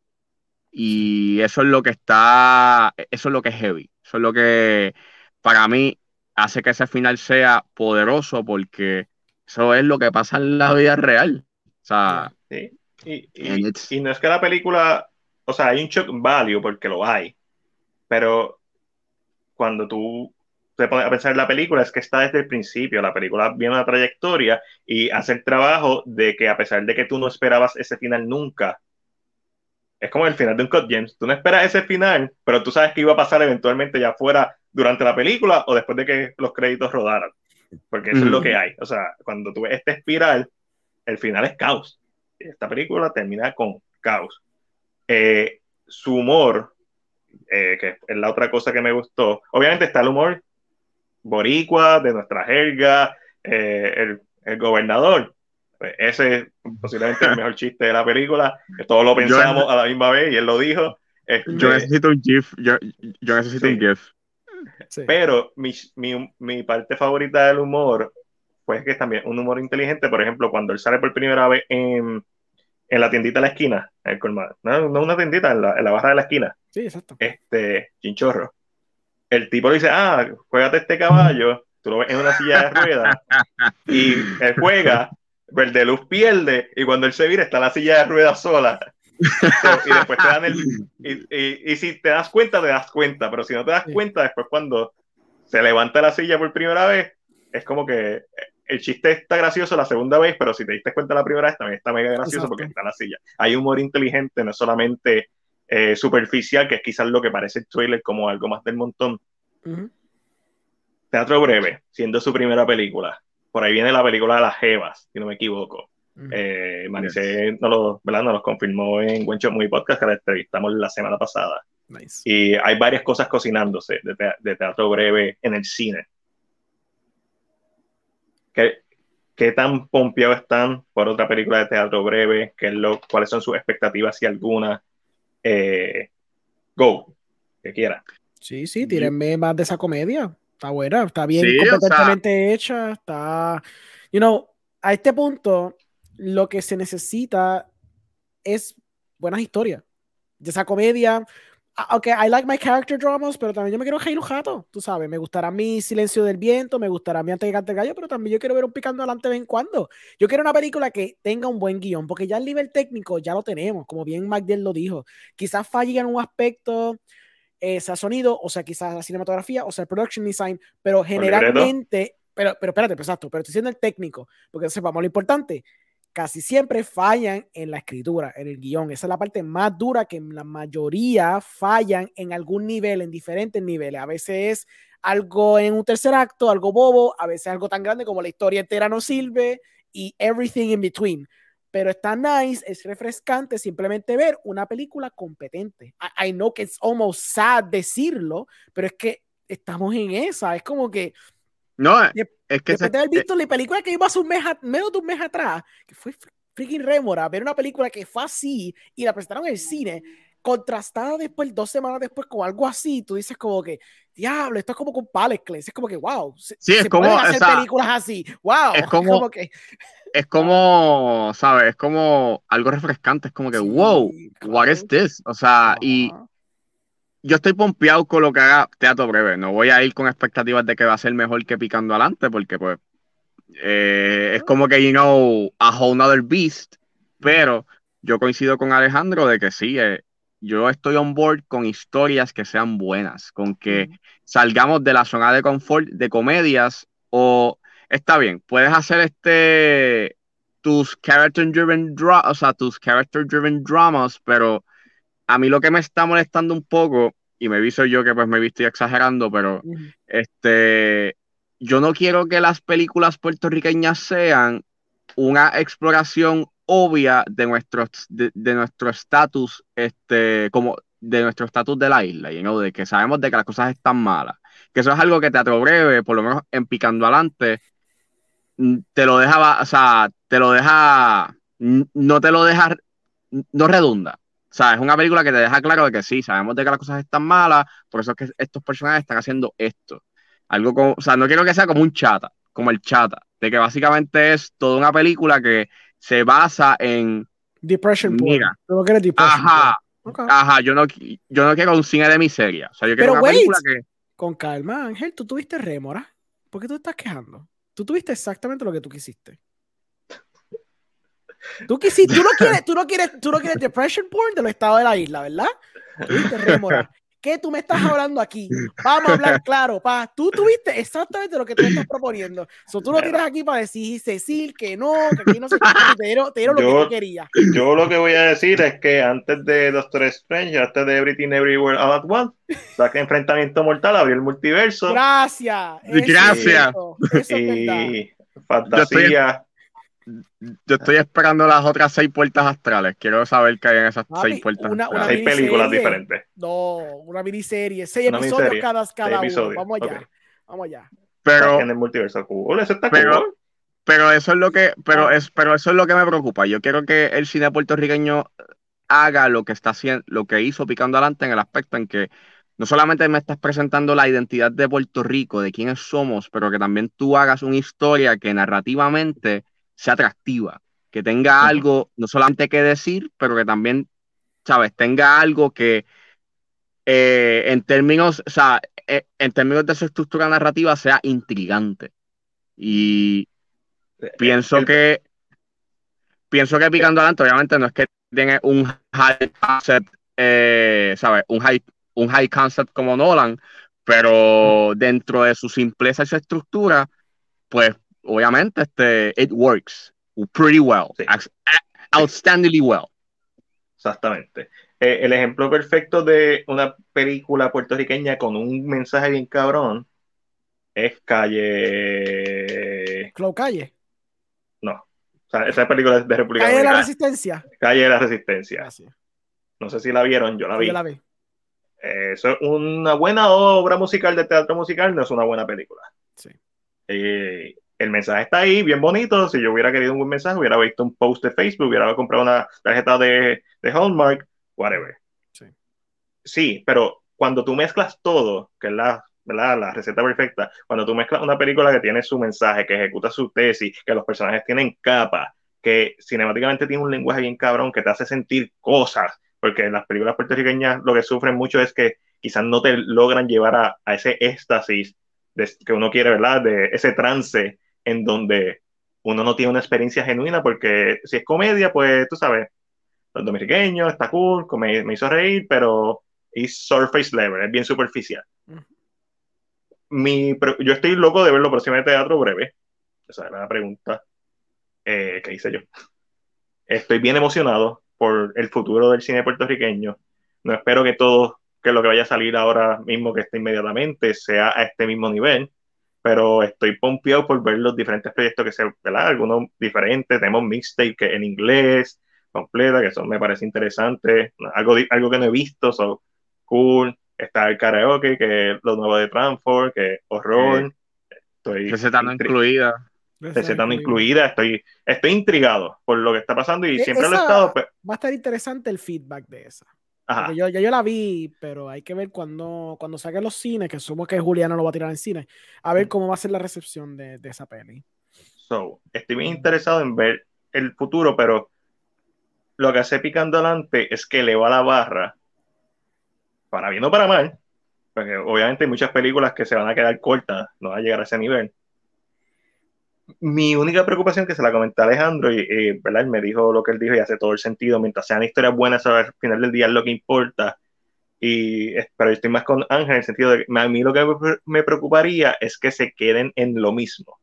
Y eso es lo que está, eso es lo que es heavy. Eso es lo que para mí hace que ese final sea poderoso porque eso es lo que pasa en la vida real. O sea, sí. y, no es que la película, o sea, hay un shock value porque lo hay, pero cuando tú te pones a pensar en la película es que está desde el principio, la película viene una trayectoria y hace el trabajo de que a pesar de que tú no esperabas ese final nunca, es como el final de un Cut James. Tú no esperas ese final, pero tú sabes que iba a pasar eventualmente ya fuera durante la película o después de que los créditos rodaran. Porque eso es lo que hay. O sea, cuando tú ves este espiral, el final es caos. Esta película termina con caos. Eh, su humor, eh, que es la otra cosa que me gustó, obviamente está el humor boricua, de nuestra jerga, eh, el, el gobernador, pues, ese es posiblemente el mejor chiste de la película, que todos lo pensamos a la misma vez y él lo dijo. Este, yo necesito un GIF, yo, necesito un GIF. Pero mi, mi, mi, parte favorita del humor fue que es también un humor inteligente, por ejemplo, cuando él sale por primera vez en, en la tiendita de la esquina, el no, no una tiendita, en la, en la, barra de la esquina. Sí, exacto. Este, chinchorro. El tipo le dice, ah, juégate este caballo, tú lo ves en una silla de ruedas, y él juega, Verde Luz pierde y cuando él se vira está la silla de ruedas sola. y después te dan el. Y, si te das cuenta, te das cuenta, pero si no te das cuenta, después cuando se levanta la silla por primera vez, es como que el chiste está gracioso la segunda vez, pero si te diste cuenta la primera vez, también está mega gracioso porque está la silla. Hay humor inteligente, no solamente eh, superficial, que es quizás lo que parece el trailer como algo más del montón. Teatro breve, siendo su primera película por ahí viene la película de las Jevas, si no me equivoco. Eh, Maricé nos, lo, ¿verdad? nos confirmó en Wencho Muy Podcast, que la entrevistamos la semana pasada. Y hay varias cosas cocinándose de, teatro breve en el cine. ¿Qué, ¿Qué, tan pompeados están por otra película de teatro breve? ¿Qué es lo, ¿Cuáles son sus expectativas, si alguna? Eh, go, que quiera. Sí, sí, tírenme más de esa comedia. Está buena, está bien competentemente hecha, está... You know, a este punto, lo que se necesita es buenas historias. De esa comedia, ok, I like my character dramas, pero también yo me quiero reír un jato, tú sabes, me gustará mi Silencio del Viento, me gustará mi Antes de Cante Gallo, pero también yo quiero ver un picando adelante de vez en cuando. Yo quiero una película que tenga un buen guion, porque ya el nivel técnico ya lo tenemos, como bien McDill lo dijo. Quizás falle en un aspecto, sea sonido, o sea quizás la cinematografía, o sea el production design, pero generalmente, pero, pero espérate, pues, exacto, pero estoy diciendo el técnico, porque sepamos lo importante, casi siempre fallan en la escritura, en el guion. Esa es la parte más dura que la mayoría fallan en algún nivel, en diferentes niveles. A veces es algo en un tercer acto, algo bobo, a veces algo tan grande como la historia entera no sirve y everything in between pero está nice, es refrescante simplemente ver una película competente. I, know que es almost sad decirlo, pero es que estamos en esa, es como que... No, es que... Después de haber visto la película que iba hace un mes, menos de un mes atrás, que fue freaking remora, ver una película que fue así y la presentaron en el cine, contrastada después, dos semanas después, con algo así, tú dices como que, diablo, esto es como con Palesclés, es como que, wow, sí, es como, hacer películas así, wow, es como, que es como, ¿sabes? Es como algo refrescante, es como que, wow, what is this? O sea, y yo estoy pompeado con lo que haga Teatro Breve. No voy a ir con expectativas de que va a ser mejor que Picando Adelante, porque pues eh, es como que, you know, a whole nother beast. Pero yo coincido con Alejandro de que sí, eh, yo estoy on board con historias que sean buenas, con que salgamos de la zona de confort de comedias o está bien, puedes hacer este tus character driven o sea, tus character driven dramas, pero a mí lo que me está molestando un poco y me visto yo que pues me visto exagerando, pero este yo no quiero que las películas puertorriqueñas sean una exploración obvia de nuestro de, nuestro estatus este como de nuestro estatus de la isla, you de que sabemos de que las cosas están malas, que eso es algo que Teatro Breve, por lo menos en Picando Adelante, mm, te lo deja, o sea, te lo deja, no te lo deja, no redunda. O sea, es una película que te deja claro de que sí, sabemos de que las cosas están malas, por eso es que estos personajes están haciendo esto. Algo como, o sea, no quiero que sea como un chata, como el chata, de que básicamente es toda una película que se basa en... Depression Mira, Ajá, ajá, yo no, yo no quiero un cine de miseria. O sea, yo quiero una película que... Con calma, Ángel, tú tuviste rémora. ¿Por qué tú estás quejando? Tú tuviste exactamente lo que tú quisiste. Tú, quisiste, tú, no quieres, tú, no quieres, tú no quieres depression porn de los estados de la isla, ¿verdad? ¿Qué tú me estás hablando aquí? Vamos a hablar claro, pa. Tú tuviste exactamente lo que tú estás proponiendo. So, tú lo tienes aquí para decir, Cecil, que no, que aquí no se te dieron, te dieron lo que tú querías. Yo lo que voy a decir es que antes de Doctor Strange, antes de Everything Everywhere All at Once, saca Enfrentamiento Mortal, abrió el multiverso. Gracias. Gracias. Eso, eso es y fantasía yo estoy esperando las otras seis puertas astrales. Quiero saber qué hay en esas seis puertas. Una, seis películas diferentes. No, una miniserie. Seis episodios cada, cada uno. Vamos allá. Vamos allá. Pero, en el multiverso eso está pero, pero eso es lo que, pero ah. es, pero eso es lo que me preocupa. Yo quiero que el cine puertorriqueño haga lo que está haciendo, lo que hizo picando adelante en el aspecto en que no solamente me estás presentando la identidad de Puerto Rico, de quiénes somos, pero que también tú hagas una historia que narrativamente sea atractiva, que tenga algo, no solamente que decir, pero que también, ¿sabes? Tenga algo que eh, en términos, o sea, eh, en términos de su estructura narrativa sea intrigante. Y eh, pienso que pienso que Picando Adelante, obviamente no es que tiene un high concept, ¿sabes? Un high, un high concept como Nolan, pero dentro de su simpleza y su estructura, pues obviamente, este, it works pretty well, outstandingly well. Exactamente. Eh, el ejemplo perfecto de una película puertorriqueña con un mensaje bien cabrón es Calle. Clow Calle. No. O sea, esa película es de República Calle de la Resistencia. Calle de la Resistencia. No sé si la vieron, yo la vi. Yo la vi. Eh, es una buena obra musical de teatro musical, no es una buena película. Sí. Eh, el mensaje está ahí, bien bonito. Si yo hubiera querido un buen mensaje, hubiera visto un post de Facebook, hubiera comprado una tarjeta de, de Hallmark, whatever. Sí. sí, pero cuando tú mezclas todo, que es la, la receta perfecta, cuando tú mezclas una película que tiene su mensaje, que ejecuta su tesis, que los personajes tienen capa, que cinemáticamente tiene un lenguaje bien cabrón, que te hace sentir cosas, porque en las películas puertorriqueñas lo que sufren mucho es que quizás no te logran llevar a, a ese éxtasis que uno quiere, ¿verdad? De ese trance en donde uno no tiene una experiencia genuina porque si es comedia, pues tú sabes, los dominicanos, está cool, me, me hizo reír, pero es surface level, es bien superficial. Mi, yo estoy loco de ver lo próximo de teatro breve. Esa es la pregunta eh, que hice yo. Estoy bien emocionado por el futuro del cine puertorriqueño. No espero que todo, que lo que vaya a salir ahora mismo, que esté inmediatamente, sea a este mismo nivel pero estoy pompeado por ver los diferentes proyectos que se, ¿verdad? Algunos diferentes, tenemos mixtape que en inglés, completa, que eso me parece interesante, algo, algo que no he visto, so cool, está el karaoke, que es lo nuevo de Transform, que horror, estoy... Receta no incluida. Receta no incluida, estoy, estoy intrigado por lo que está pasando y e, siempre lo he estado... Va a estar interesante el feedback de esa. Yo, ya yo la vi, pero hay que ver cuando, cuando saquen los cines, que supongo que Juliana lo va a tirar en cine, a ver cómo va a ser la recepción de, de esa peli. So, estoy bien interesado en ver el futuro, pero lo que hace Picando adelante es que le va la barra, para bien o para mal, porque obviamente hay muchas películas que se van a quedar cortas, no van a llegar a ese nivel, mi única preocupación que se la comenté a Alejandro y, ¿verdad? Él me dijo lo que él dijo y hace todo el sentido. Mientras sean historias buenas, al final del día es lo que importa. Y, pero yo estoy más con Ángel en el sentido de que a mí lo que me preocuparía es que se queden en lo mismo.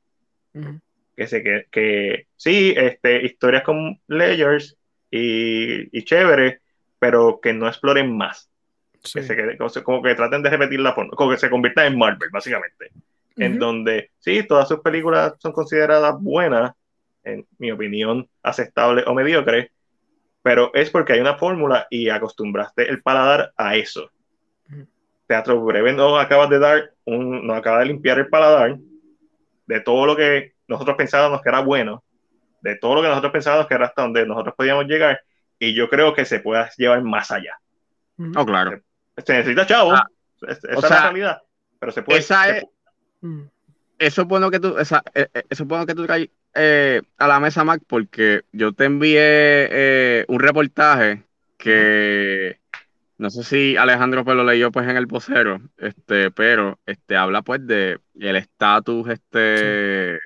Que se que, que sí, este, historias con layers y, y chévere, pero que no exploren más. Que se quede, como, que traten de repetir la forma, como que se conviertan en Marvel, básicamente en donde sí, todas sus películas son consideradas buenas, en mi opinión, aceptables o mediocres, pero es porque hay una fórmula y acostumbraste el paladar a eso. Teatro Breve nos acabas de dar, un, nos acaba de limpiar el paladar de todo lo que nosotros pensábamos que era bueno, de todo lo que nosotros pensábamos que era hasta donde nosotros podíamos llegar, y yo creo que se pueda llevar más allá. No, claro. Se, necesita chavo, ah, esa es la realidad, pero se puede. Esa es, eso es bueno que tú, esa, eh, eh, eso es bueno que tú traes eh, a la mesa, Mac, porque yo te envié un reportaje que no sé si Alejandro pues lo leyó pues en el vocero, este, pero este habla pues de el estatus, este,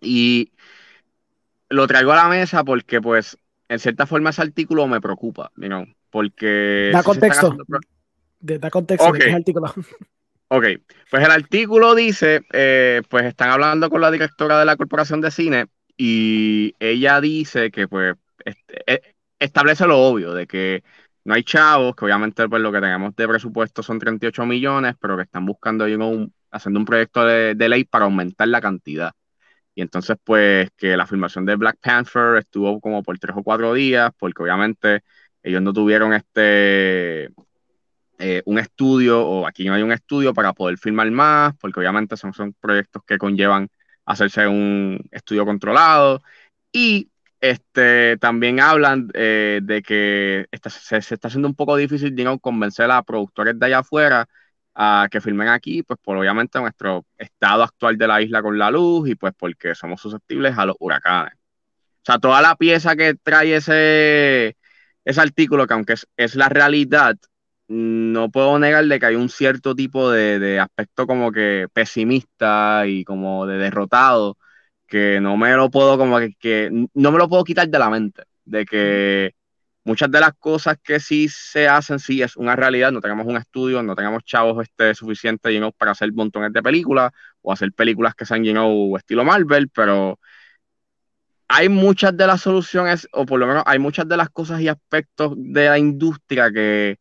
y lo traigo a la mesa porque pues en cierta forma ese artículo me preocupa, you porque... Da contexto. Da contexto de artículo. Ok, pues el artículo dice, eh, pues están hablando con la directora de la Corporación de Cine y ella dice que pues eh, establece lo obvio de que no hay chavos, que obviamente pues lo que tenemos de presupuesto son 38 millones, pero que están buscando, haciendo un proyecto de, ley para aumentar la cantidad. Y entonces pues que la filmación de Black Panther estuvo como por tres o cuatro días, porque obviamente ellos no tuvieron este eh, un estudio, o aquí no hay un estudio para poder filmar más, porque obviamente son, son proyectos que conllevan hacerse un estudio controlado. Y este, también hablan eh, de que se, está haciendo un poco difícil, digamos, convencer a productores de allá afuera a que filmen aquí, pues por obviamente nuestro estado actual de la isla con la luz y pues porque somos susceptibles a los huracanes. O sea, toda la pieza que trae ese, ese artículo, que aunque es la realidad, no puedo negarle que hay un cierto tipo de, aspecto como que pesimista y como de derrotado que no me lo puedo como que, no me lo puedo quitar de la mente de que muchas de las cosas que sí se hacen sí es una realidad no tenemos un estudio no tenemos chavos este suficiente para hacer montones de películas o hacer películas que sean you estilo Marvel pero hay muchas de las soluciones o por lo menos hay muchas de las cosas y aspectos de la industria que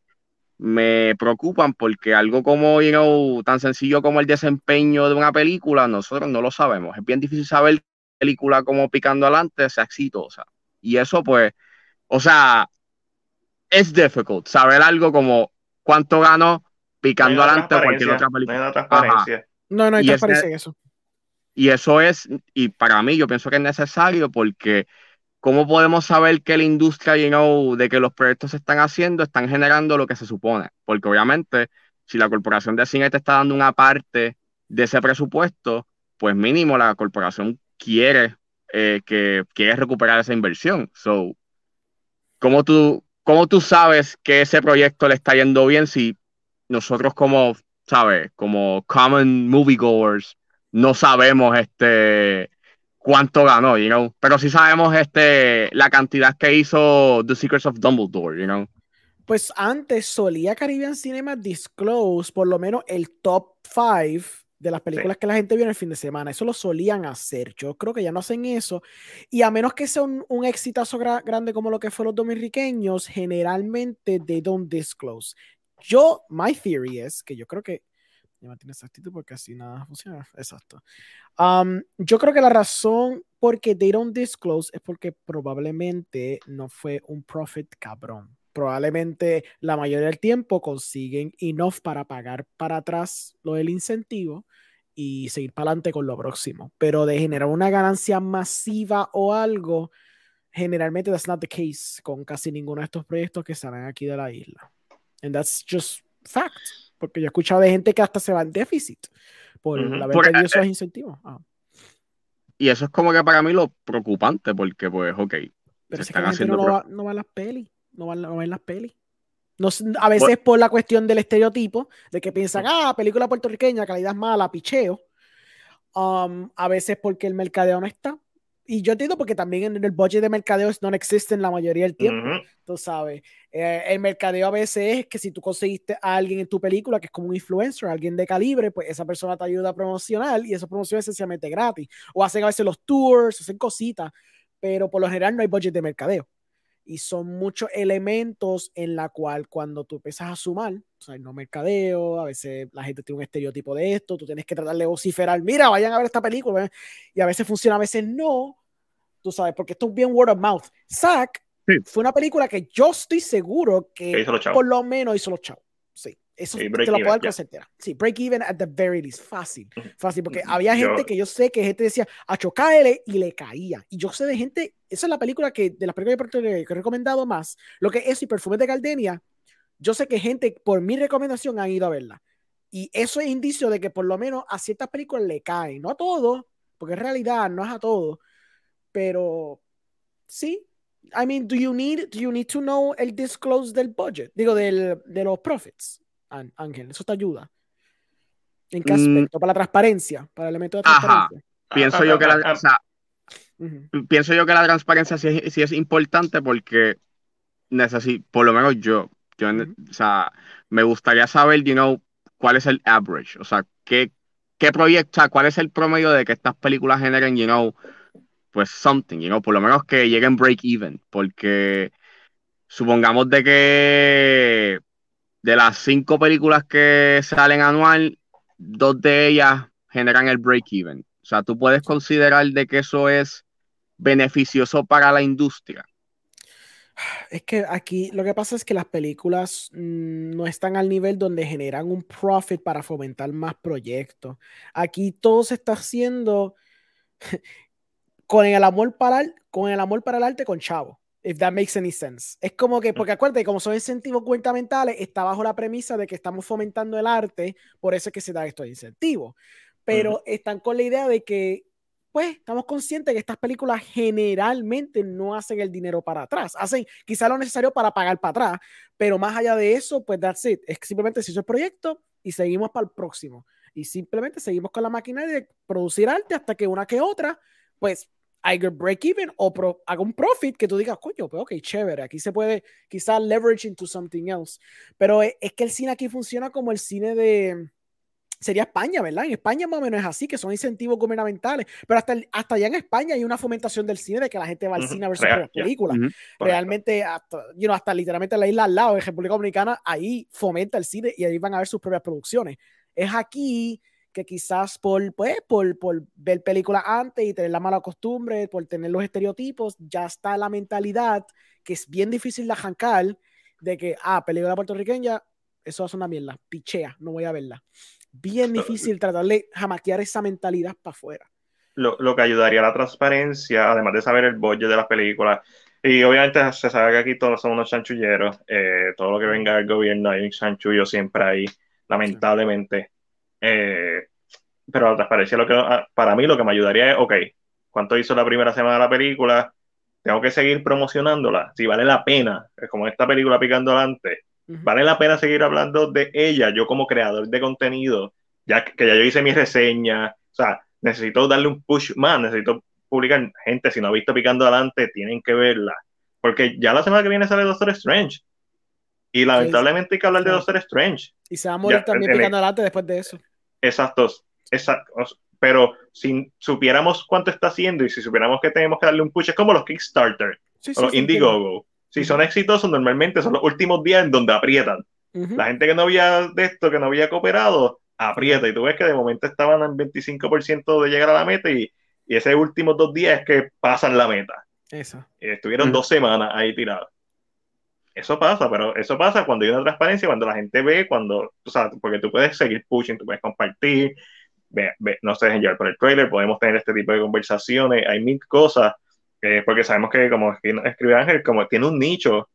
me preocupan porque algo como, you know, tan sencillo como el desempeño de una película, nosotros no lo sabemos. Es bien difícil saber película como Picando Adelante sea exitosa. Y eso, pues, o sea, es difficult saber algo como cuánto ganó Picando Adelante o cualquier otra película. No, no hay transparencia en eso. Y eso es, y para mí yo pienso que es necesario porque ¿cómo podemos saber que la industria, you know, de que los proyectos se están haciendo, están generando lo que se supone? Porque obviamente, si la corporación de cine te está dando una parte de ese presupuesto, pues mínimo la corporación quiere eh, que quiere recuperar esa inversión. So, ¿cómo tú, ¿cómo tú sabes que ese proyecto le está yendo bien si nosotros como, ¿sabes? Como common moviegoers no sabemos este cuánto ganó, you know. Pero sí sabemos este, la cantidad que hizo The Secrets of Dumbledore, you know. Pues antes solía Caribbean Cinema disclose por lo menos el top 5 de las películas que la gente vio en el fin de semana. Eso lo solían hacer. Yo creo que ya no hacen eso. Y a menos que sea un, un exitazo grande como lo que fue los dominicanos, generalmente they don't disclose. Yo, my theory es que yo creo que ya mantiene esa actitud porque así nada funciona. Exacto. Yo creo que la razón por qué they don't disclose es porque probablemente no fue un profit cabrón. Probablemente la mayoría del tiempo consiguen enough para pagar para atrás lo del incentivo y seguir para adelante con lo próximo. Pero de generar una ganancia masiva o algo, generalmente that's not the case con casi ninguno de estos proyectos que salen aquí de la isla. And that's just fact. Porque yo he escuchado de gente que hasta se va en déficit por la venta de esos incentivos. Ah. Y eso es como que para mí lo preocupante, porque pues, ok. Pero se es que no, va, no va a las pelis, no va, no va las pelis. No, a veces por la cuestión del estereotipo, de que piensan, ah, película puertorriqueña, calidad mala, picheo. Um, a veces porque el mercadeo no está y yo entiendo porque también en el budget de mercadeo no existe en la mayoría del tiempo. Tú sabes, eh, el mercadeo a veces es que si tú conseguiste a alguien en tu película que es como un influencer, alguien de calibre, pues esa persona te ayuda a promocionar y esa promoción es esencialmente gratis. O hacen a veces los tours, hacen cositas, pero por lo general no hay budget de mercadeo. Y son muchos elementos en la cual cuando tú empiezas a sumar, o sea, no mercadeo, a veces la gente tiene un estereotipo de esto, tú tienes que tratar de vociferar, mira, vayan a ver esta película, y a veces funciona, a veces no, tú sabes, porque esto es bien word of mouth. Zack fue una película que yo estoy seguro que por lo menos hizo los chavos. Sí. Eso te lo puedo dar Sí, break even at the very least. Fácil. Fácil. Porque había gente que yo sé que gente decía a chocarle y le caía. Y yo sé de gente. Esa es la película que, de las películas que he recomendado más. Lo que es y Perfume de Gardenia. Yo sé que gente, por mi recomendación, han ido a verla. Y eso es indicio de que por lo menos a ciertas películas le caen. No a todo, porque en realidad no es a todo. Pero sí. I mean, do you need, do you need to know el disclose del budget? Digo, del, de los profits. Ángel. Eso te ayuda. ¿En qué mm. aspecto? Para la transparencia, para el elemento de transparencia. Pienso yo que la, pienso yo que la transparencia sí es, es importante porque necesito, por lo menos yo, yo o sea, me gustaría saber, you know, cuál es el average, o sea, qué, qué proyecto, cuál es el promedio de que estas películas generen, you know, pues something, you know, por lo menos que lleguen break even, porque supongamos de que de las cinco películas que salen anual, dos de ellas generan el break-even. O sea, tú puedes considerar de que eso es beneficioso para la industria. Es que aquí lo que pasa es que las películas mm, no están al nivel donde generan un profit para fomentar más proyectos. Aquí todo se está haciendo con el amor para con el amor para el arte con chavo if that makes any sense. Es como que, porque acuérdate, como son incentivos gubernamentales, está bajo la premisa de que estamos fomentando el arte, por eso es que se da estos incentivos. Pero están con la idea de que, pues, estamos conscientes que estas películas generalmente no hacen el dinero para atrás. Hacen quizá lo necesario para pagar para atrás, pero más allá de eso, pues that's it. Es que simplemente se hizo el proyecto y seguimos para el próximo. Y simplemente seguimos con la máquina de producir arte hasta que una que otra, pues I break even o pro, hago un profit que tú digas, coño, pues ok, chévere, aquí se puede quizás leverage into something else. Pero es, que el cine aquí funciona como el cine de, sería España, ¿verdad? En España más o menos es así, que son incentivos gubernamentales, pero hasta, hasta allá en España hay una fomentación del cine de que la gente va al cine a ver sus películas. Realmente, hasta, you know, hasta literalmente la isla al lado, en República Dominicana, ahí fomenta el cine y ahí van a ver sus propias producciones. Es aquí que quizás por, pues, por, por ver películas antes y tener la mala costumbre, por tener los estereotipos, ya está la mentalidad que es bien difícil de arrancar de que, ah, película puertorriqueña, eso es una mierda, pichea, no voy a verla. Bien difícil tratar de jamaquear esa mentalidad para afuera. Lo, lo, que ayudaría a la transparencia, además de saber el budget de las películas, y obviamente se sabe que aquí todos son unos chanchulleros, eh, todo lo que venga del gobierno hay un chanchullo siempre ahí, lamentablemente. Eh, pero la transparencia, lo que, ah, para mí lo que me ayudaría es, ok, ¿cuánto hizo la primera semana de la película? Tengo que seguir promocionándola. Si vale la pena, como esta película picando adelante, vale la pena seguir hablando de ella, yo como creador de contenido, ya que ya yo hice mi reseña, o sea, necesito darle un push más, necesito publicar, gente, si no ha visto picando adelante, tienen que verla. Porque ya la semana que viene sale Doctor Strange. Y lamentablemente hay que hablar de Doctor Strange. Y se va a morir también picando adelante después de eso. Exacto. Exacto. Pero si supiéramos cuánto está haciendo y si supiéramos que tenemos que darle un push, es como los Kickstarter o los Indiegogo. Si son exitosos, normalmente son los últimos días en donde aprietan. La gente que no había de esto, que no había cooperado, aprieta. Y tú ves que de momento estaban en 25% de llegar a la meta y, y esos últimos dos días es que pasan la meta. Eso. estuvieron dos semanas ahí tirados. Eso pasa, pero eso pasa cuando hay una transparencia, cuando la gente ve, cuando, o sea, porque tú puedes seguir pushing, tú puedes compartir, no se dejen llevar por el trailer, podemos tener este tipo de conversaciones, hay mil cosas, eh, porque sabemos que como escribe Ángel, como tiene un nicho,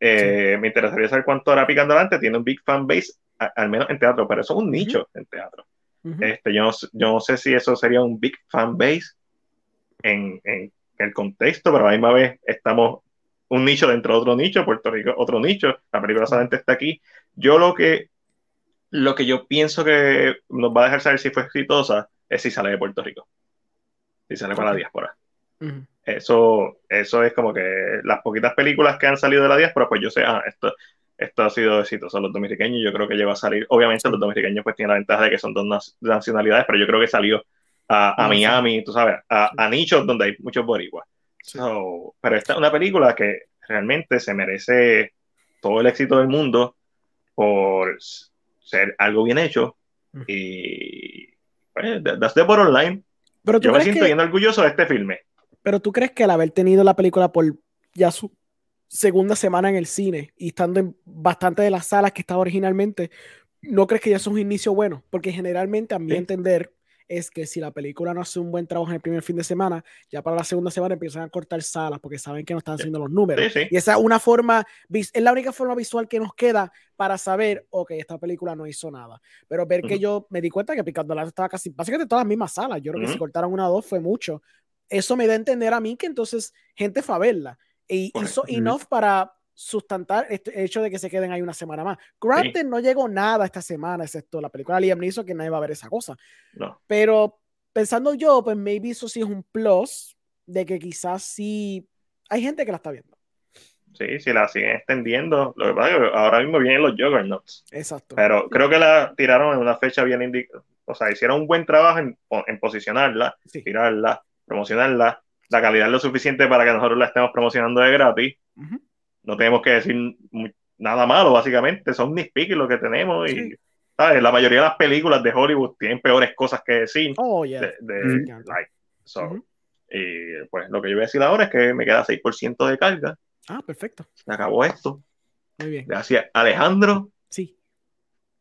eh, me interesaría saber cuánto ahora picando adelante, tiene un big fan base, al menos en teatro, pero eso es un nicho en teatro. este, yo, no, yo no sé si eso sería un big fan base en, en el contexto, pero a la misma vez estamos un nicho dentro de otro nicho, Puerto Rico otro nicho, la película solamente está aquí. Yo lo que, lo que yo pienso que nos va a dejar saber si fue exitosa es si sale de Puerto Rico, si sale para la diáspora. Eso, eso es como que las poquitas películas que han salido de la diáspora, pues yo sé, ah, esto, esto ha sido exitoso. Los dominicanos, yo creo que llegó a salir. Obviamente, los dominicanos pues tienen la ventaja de que son dos nacionalidades, pero yo creo que salió a, Miami, tú sabes, a, a nichos donde hay muchos boricuas pero esta es una película que realmente se merece todo el éxito del mundo por ser algo bien hecho. Y pues, that's the online. Pero Yo me siento bien orgulloso de este filme. Pero tú crees que al haber tenido la película por ya su segunda semana en el cine y estando en bastante de las salas que estaba originalmente, ¿no crees que ya es un inicio bueno? Porque generalmente, a mi entender, es que si la película no hace un buen trabajo en el primer fin de semana, ya para la segunda semana empiezan a cortar salas porque saben que no están haciendo los números. Y esa es una forma, es la única forma visual que nos queda para saber, ok, esta película no hizo nada. Pero ver que yo me di cuenta que Picando la estaba casi, básicamente todas las mismas salas. Yo creo que si cortaron una o dos fue mucho. Eso me da a entender a mí que entonces gente fue a verla. Y hizo enough para sustentar este, el hecho de que se queden ahí una semana más. Granted, no llegó nada esta semana, excepto la película de Liam Neeson, que nadie va a ver esa cosa. No. Pero pensando yo, pues maybe eso sí es un plus de que quizás sí hay gente que la está viendo. Sí, si la siguen extendiendo, lo que pasa es que ahora mismo vienen los Juggernauts. Exacto. Pero creo que la tiraron en una fecha bien indicada. O sea, hicieron un buen trabajo en, en posicionarla, tirarla, promocionarla. La calidad es lo suficiente para que nosotros la estemos promocionando de gratis no tenemos que decir nada malo, básicamente, son mis piques lo que tenemos y ¿sabes? la mayoría de las películas de Hollywood tienen peores cosas que decir. Oh, Y pues lo que yo voy a decir ahora es que me queda 6% de carga. Ah, perfecto. Se acabó esto. Muy bien. Gracias, Alejandro. Sí.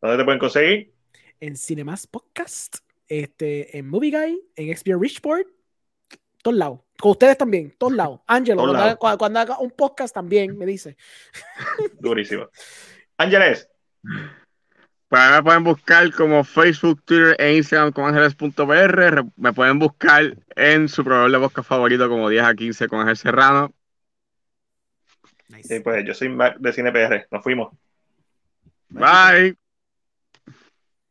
¿Dónde te pueden conseguir? En Cinemas Podcast, este, en Movie Guy, en XP Richport, todos lados. Con ustedes también, todos lados. Ángelo, cuando, haga un podcast también me dice. Durísimo. Ángeles. Pues me pueden buscar como Facebook, Twitter e Instagram como ángeles.pr. Me pueden buscar en su proveedor de podcast favorito como 10 a 15 con Ángel Serrano. Nice. pues yo soy Mac de CinePR. Nos fuimos. Bye.